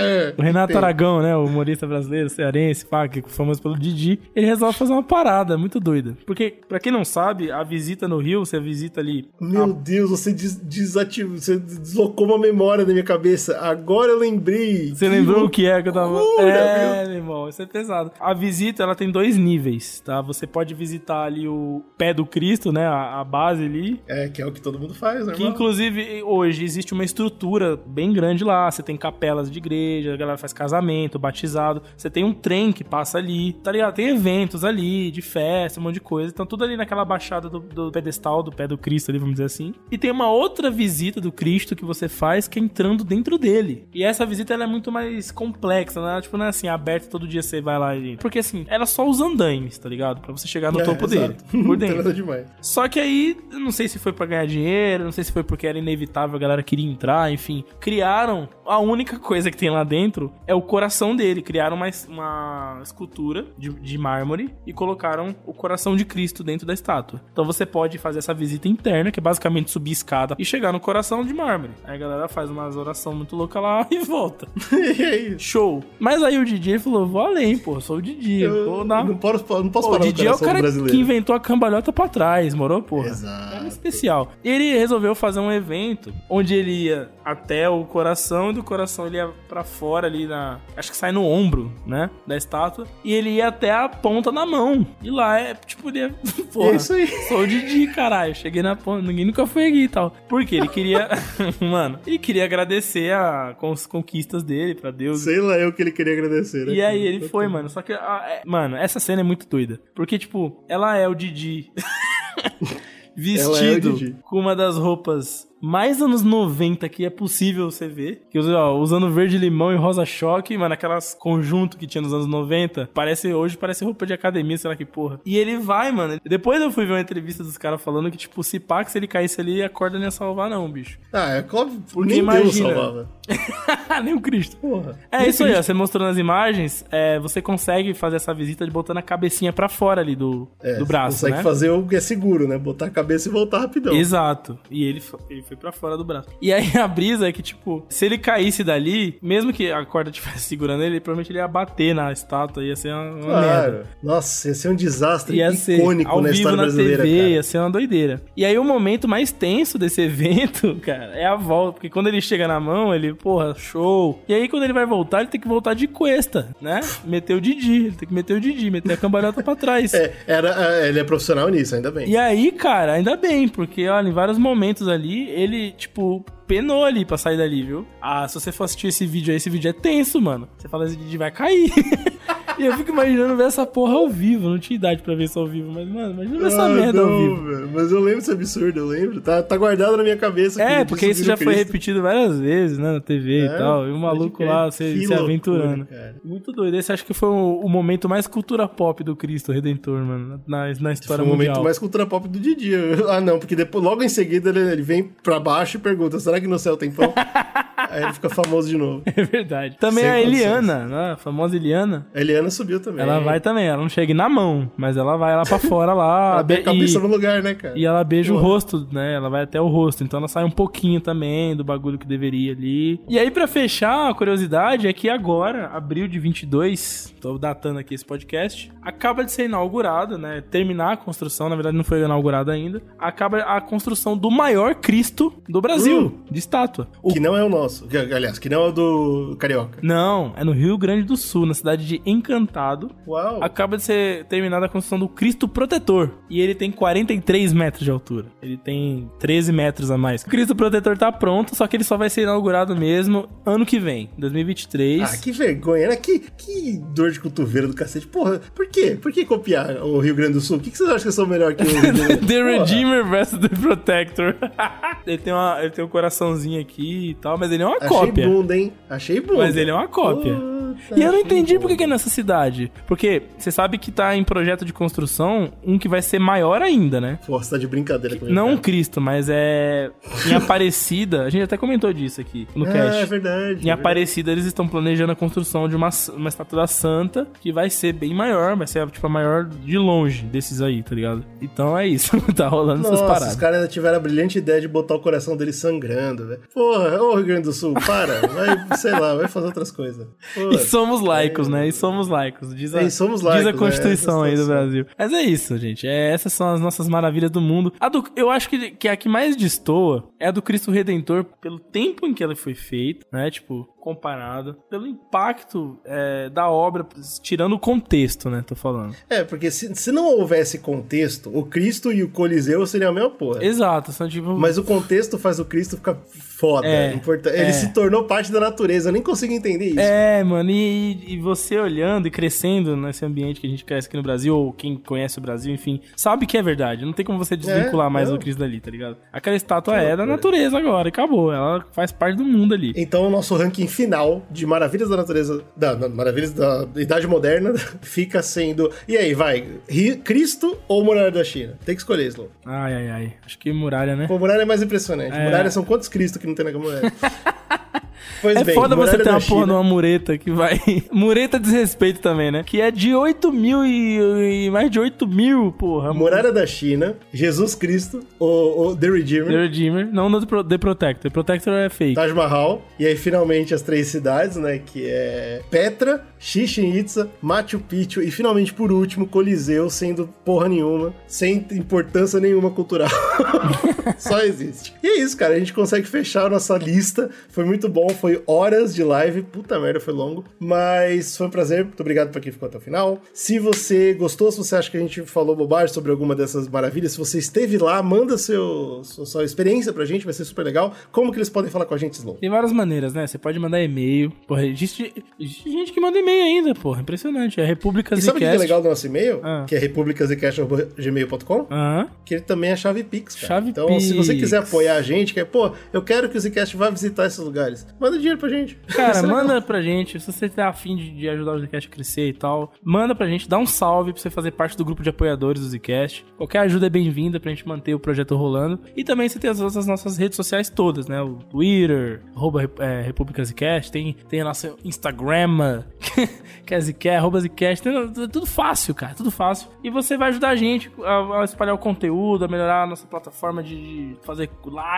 É, o Renato. Aragão, né? O humorista brasileiro, cearense, pá, que é famoso pelo Didi, ele resolve fazer uma parada muito doida. Porque, pra quem não sabe, a visita no Rio, você visita ali Meu Deus, você des desativou, você deslocou uma memória da minha cabeça. Agora eu lembrei. Você lembrou o que é que eu tava. loucura, é, meu irmão, isso é pesado. A visita, ela tem dois níveis, tá? Você pode visitar ali o pé do Cristo, né? A, a base ali. É, que é o que todo mundo faz, né? Que inclusive hoje existe uma estrutura bem grande lá. Você tem capelas de igreja, a galera faz casamento, batizado. Você tem um trem que passa ali, tá ligado? Tem eventos ali, de festa, um monte de coisa. Então tudo ali naquela baixada do, do pedestal, do pé do Cristo ali, vamos dizer assim. E tem uma outra visita do Cristo que você faz que é entrando dentro dele. E essa visita ela é muito mais complexa, né? Tipo, não é assim, aberta todo dia você vai lá e. Porque assim, era só os andaimes, tá ligado? Pra você chegar no É, topo exato. dele. Por dentro. demais. Só que aí, não sei se foi pra ganhar dinheiro, não sei se foi porque era inevitável, a galera queria entrar, enfim. Criaram, a única coisa que tem lá dentro é o coração dele. Criaram uma, uma escultura de, de mármore e colocaram o coração de Cristo dentro da estátua. Então você pode fazer essa visita interna, que é basicamente subir escada e chegar no coração de mármore. Aí a galera faz umas oração muito louca lá e volta. e aí? Show. Mas aí o DJ falou, vou além, pô, sou o DJ, Eu dar... não posso, não posso Pô, o parar no Didi é o cara brasileiro. que inventou a cambalhota pra trás, morou, porra? Exato. Era especial. Ele resolveu fazer um evento onde ele ia até o coração e do coração ele ia pra fora ali na. Acho que sai no ombro, né? Da estátua. E ele ia até a ponta da mão. E lá é tipo, ele ia. Porra, É isso aí. Sou o Didi, caralho. Cheguei na ponta. Ninguém nunca foi aqui e tal. Por quê? Ele queria. Mano, ele queria agradecer a, com as conquistas dele pra Deus. Sei lá eu que ele queria agradecer, né? E aí ele foi, mano. Só que, ah, é- mano, essa cena é muito doida. Porque, tipo, ela é o Didi. Vestido Didi. com uma das roupas mais anos 90 que é possível você ver. Que ó, usando verde limão e rosa choque, mano, aquelas conjunto que tinha nos anos 90. Parece, hoje parece roupa de academia, sei lá que porra. E ele vai, mano. Depois eu fui ver uma entrevista dos caras falando que, tipo, se pá, que se ele caísse ali, a corda não ia salvar, não, bicho. Ah, é óbvio. Porque nem Deus imagina. salvava. Nem o Cristo. Porra. É isso aí, ó. Você mostrou nas imagens, é, você consegue fazer essa visita de botando a cabecinha pra fora ali do, É, do braço, consegue né? fazer o que é seguro, né? Botar a cabeça e voltar rapidão. Exato. E ele, ele foi pra fora do braço. E aí a brisa é que, tipo, se ele caísse dali, mesmo que a corda estivesse segurando ele, provavelmente ele ia bater na estátua, ia ser uma, uma merda. Claro. Nossa, ia ser um desastre Ia icônico ao na vivo história na brasileira, TV, cara. ia ser uma doideira. E aí o momento mais tenso desse evento, cara, é a volta. Porque quando ele chega na mão, ele, porra, show. E aí quando ele vai voltar, ele tem que voltar de cuesta, né? Meter o Didi, ele tem que meter o Didi, meter a cambalhota pra trás. É, era, é, ele é profissional nisso, ainda bem. E aí, cara, ainda bem, porque, olha, em vários momentos ali, ele, tipo, penou ali pra sair dali, viu? Ah, se você for assistir esse vídeo aí, esse vídeo é tenso, mano. Você fala, esse vídeo vai cair. e eu fico imaginando ver essa porra ao vivo. Não tinha idade pra ver isso ao vivo, mas, mano, imagina ver essa Ah, merda não, ao vivo. velho, Mas eu lembro desse absurdo, eu lembro. Tá, tá guardado na minha cabeça. É, que porque isso já foi repetido várias vezes, né, na TV É, e tal. E o maluco lá se, se loucura, aventurando. cara. Muito doido. Esse acho que foi o, o momento mais cultura pop do Cristo Redentor, mano, na, na Foi história o momento mundial. mais cultura pop do Didi. Ah, não, porque depois, logo em seguida ele, ele vem pra baixo e pergunta: será que no céu tem pão? Aí ele fica famoso de novo. É verdade. Também Sem a condições. Eliana, né, a famosa Eliana. A Eliana subiu também. Ela vai também, ela não chega na mão, mas ela vai lá pra fora lá. Ela tem a be- cabeça e, no lugar, né, cara? e ela beija o rosto, né? Ela vai até o rosto. Então ela sai um pouquinho também do bagulho que deveria ali. E aí, pra fechar, a curiosidade é que agora, abril de 22, tô datando aqui esse podcast, acaba de ser inaugurado, né? Terminar a construção, na verdade não foi inaugurado ainda. Acaba a construção do maior Cristo do Brasil, de estátua. O Que não é o nosso. Que, aliás, que não é o do Carioca. Não, é no Rio Grande do Sul, na cidade de Encantado. Uau. Acaba de ser terminada a construção do Cristo Protetor. E ele tem 43 metros de altura. Ele tem 13 metros a mais. O Cristo Protetor tá pronto, só que ele só vai ser inaugurado mesmo ano que vem, 2023. Ah, que vergonha, né? Que, que dor de cotovelo do cacete. Porra, por quê? Por que copiar o Rio Grande do Sul? O que, que vocês acham que são melhor que o Rio Grande do Sul? The. Redeemer vs The Protector. ele, tem uma, ele tem um coraçãozinho aqui e tal, mas ele é uma Achei cópia. bunda, hein? Achei bunda. Mas ele é uma cópia. Puta, E eu não entendi por que é nessa cidade. Porque você sabe que tá em projeto de construção um que vai ser maior ainda, né? Pô, você tá de brincadeira comigo. Não um cara. Cristo, mas é. Em Aparecida. A gente até comentou disso aqui no Ah, cast. é verdade. Em é verdade. Aparecida, eles estão planejando a construção de uma, uma estátua da santa que vai ser bem maior, vai ser tipo a maior de longe desses aí, tá ligado? Então é isso, tá rolando essas Nossa, paradas. os caras ainda tiveram a brilhante ideia de botar o coração dele sangrando, velho. Porra, ô Rio Grande do Sul, para. Vai, sei lá, vai fazer outras coisas. E somos laicos, né? E somos laicos. Diz a, É, somos diz a laicos, né? Constituição Essa aí do. Brasil. Mas é isso, gente. É, essas são as nossas maravilhas do mundo. A do, eu acho que, que a que mais destoa é a do Cristo Redentor, pelo tempo em que ela foi feita, né? Tipo, comparado. Pelo impacto é, da obra, tirando o contexto, né? Tô falando. É, porque se, se não houvesse contexto, o Cristo e o Coliseu seriam a mesma porra. Exato, são tipo. Mas o contexto faz o Cristo ficar foda. É, importa- Ele é. se tornou parte da natureza. Eu nem consigo entender isso. É, mano, e, e você olhando e crescendo nesse ambiente que a gente cresce aqui no Brasil, ou quem conhece o Brasil, enfim, sabe que é verdade. Não tem como você desvincular É, mais não. o Cristo dali, tá ligado? Aquela estátua é da natureza agora, acabou. Ela faz parte do mundo ali. Então, o nosso ranking final de Maravilhas da Natureza, da, da- Maravilhas da Idade Moderna, fica sendo. E aí, vai? Ri- Cristo ou Muralha da China? Tem que escolher, Slow. Ai, ai, ai. Acho que muralha, né? Pô, Muralha é mais impressionante. É. Muralha são quantos Cristo que não tem na muralha? Pois É bem, foda você ter uma porra China- de uma mureta que vai. mureta desrespeito também, né? Que é de 8 mil e, e mais de 8 mil, porra. Muralha da China, Jesus Cristo, o, o The The Redeemer, Redeemer, não no The Protector. The Protector é fake. Taj Mahal, e aí finalmente três cidades, né, que é Petra, Chichen Itza, Machu Picchu e finalmente por último Coliseu, sendo porra nenhuma, sem importância nenhuma cultural. Só existe. E é isso, cara, a gente consegue fechar a nossa lista. Foi muito bom, foi horas de live, puta merda, foi longo, mas foi um prazer. Muito obrigado pra quem ficou até o final. Se você gostou, se você acha que a gente falou bobagem sobre alguma dessas maravilhas, se você esteve lá, manda seu, sua, sua experiência pra gente, vai ser super legal. Como que eles podem falar com a gente, Slow? Tem várias maneiras, né? Você pode mandar e-mail. Porra, existe, existe gente que manda e-mail ainda, porra. Impressionante. É Repúblicas E sabe o que é legal do nosso e-mail? Ah. Que é republicasecast.gmail.com? Aham. Que ele também é chave Pix, cara. Chave então, se você Pix. quiser apoiar a gente, que é, pô, eu quero que o Zcast vá visitar esses lugares, manda dinheiro pra gente. Cara, é legal. manda pra gente. Se você tá afim de, de ajudar o Zcast a crescer e tal, manda pra gente, dá um salve pra você fazer parte do grupo de apoiadores do Zcast. Qualquer ajuda é bem-vinda pra gente manter o projeto rolando. E também você tem as outras nossas redes sociais todas, né? O Twitter, arroba é, República Zcast, tem, tem a nossa Instagram, que é Zcast, arroba Zcast, tudo fácil, cara, tudo fácil. E você vai ajudar a gente a, a espalhar o conteúdo, a melhorar a nossa plataforma de, de fazer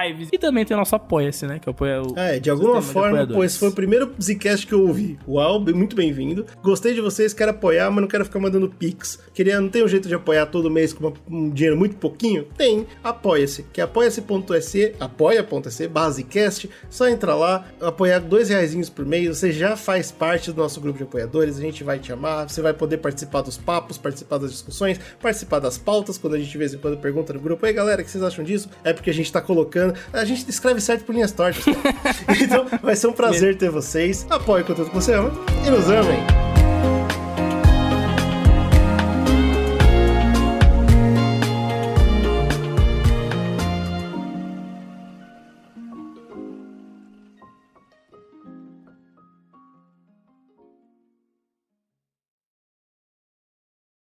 lives. E também tem o nosso Apoia-se, né? Que apoia o É, de alguma forma, pô, esse foi o primeiro Zcast que eu ouvi. Uau, muito bem-vindo. Gostei de vocês, quero apoiar, mas não quero ficar mandando pix. Queria, não tem um jeito de apoiar todo mês com uma- um dinheiro muito pouquinho? Tem, apoia-se, que é apoia-se.se, apoia.se, basecast, só entra lá, apoiar dois reaisinhos por mês, você já faz parte do nosso grupo de apoiadores, a gente vai te amar, você vai poder participar dos papos, participar das discussões, participar das pautas, quando a gente de vez em quando pergunta no grupo, ei galera, o que vocês acham disso? É porque a gente tá colocando, a gente escreve certo por linhas tortas. então vai ser um prazer ter vocês, apoie o conteúdo que você ama e nos amem.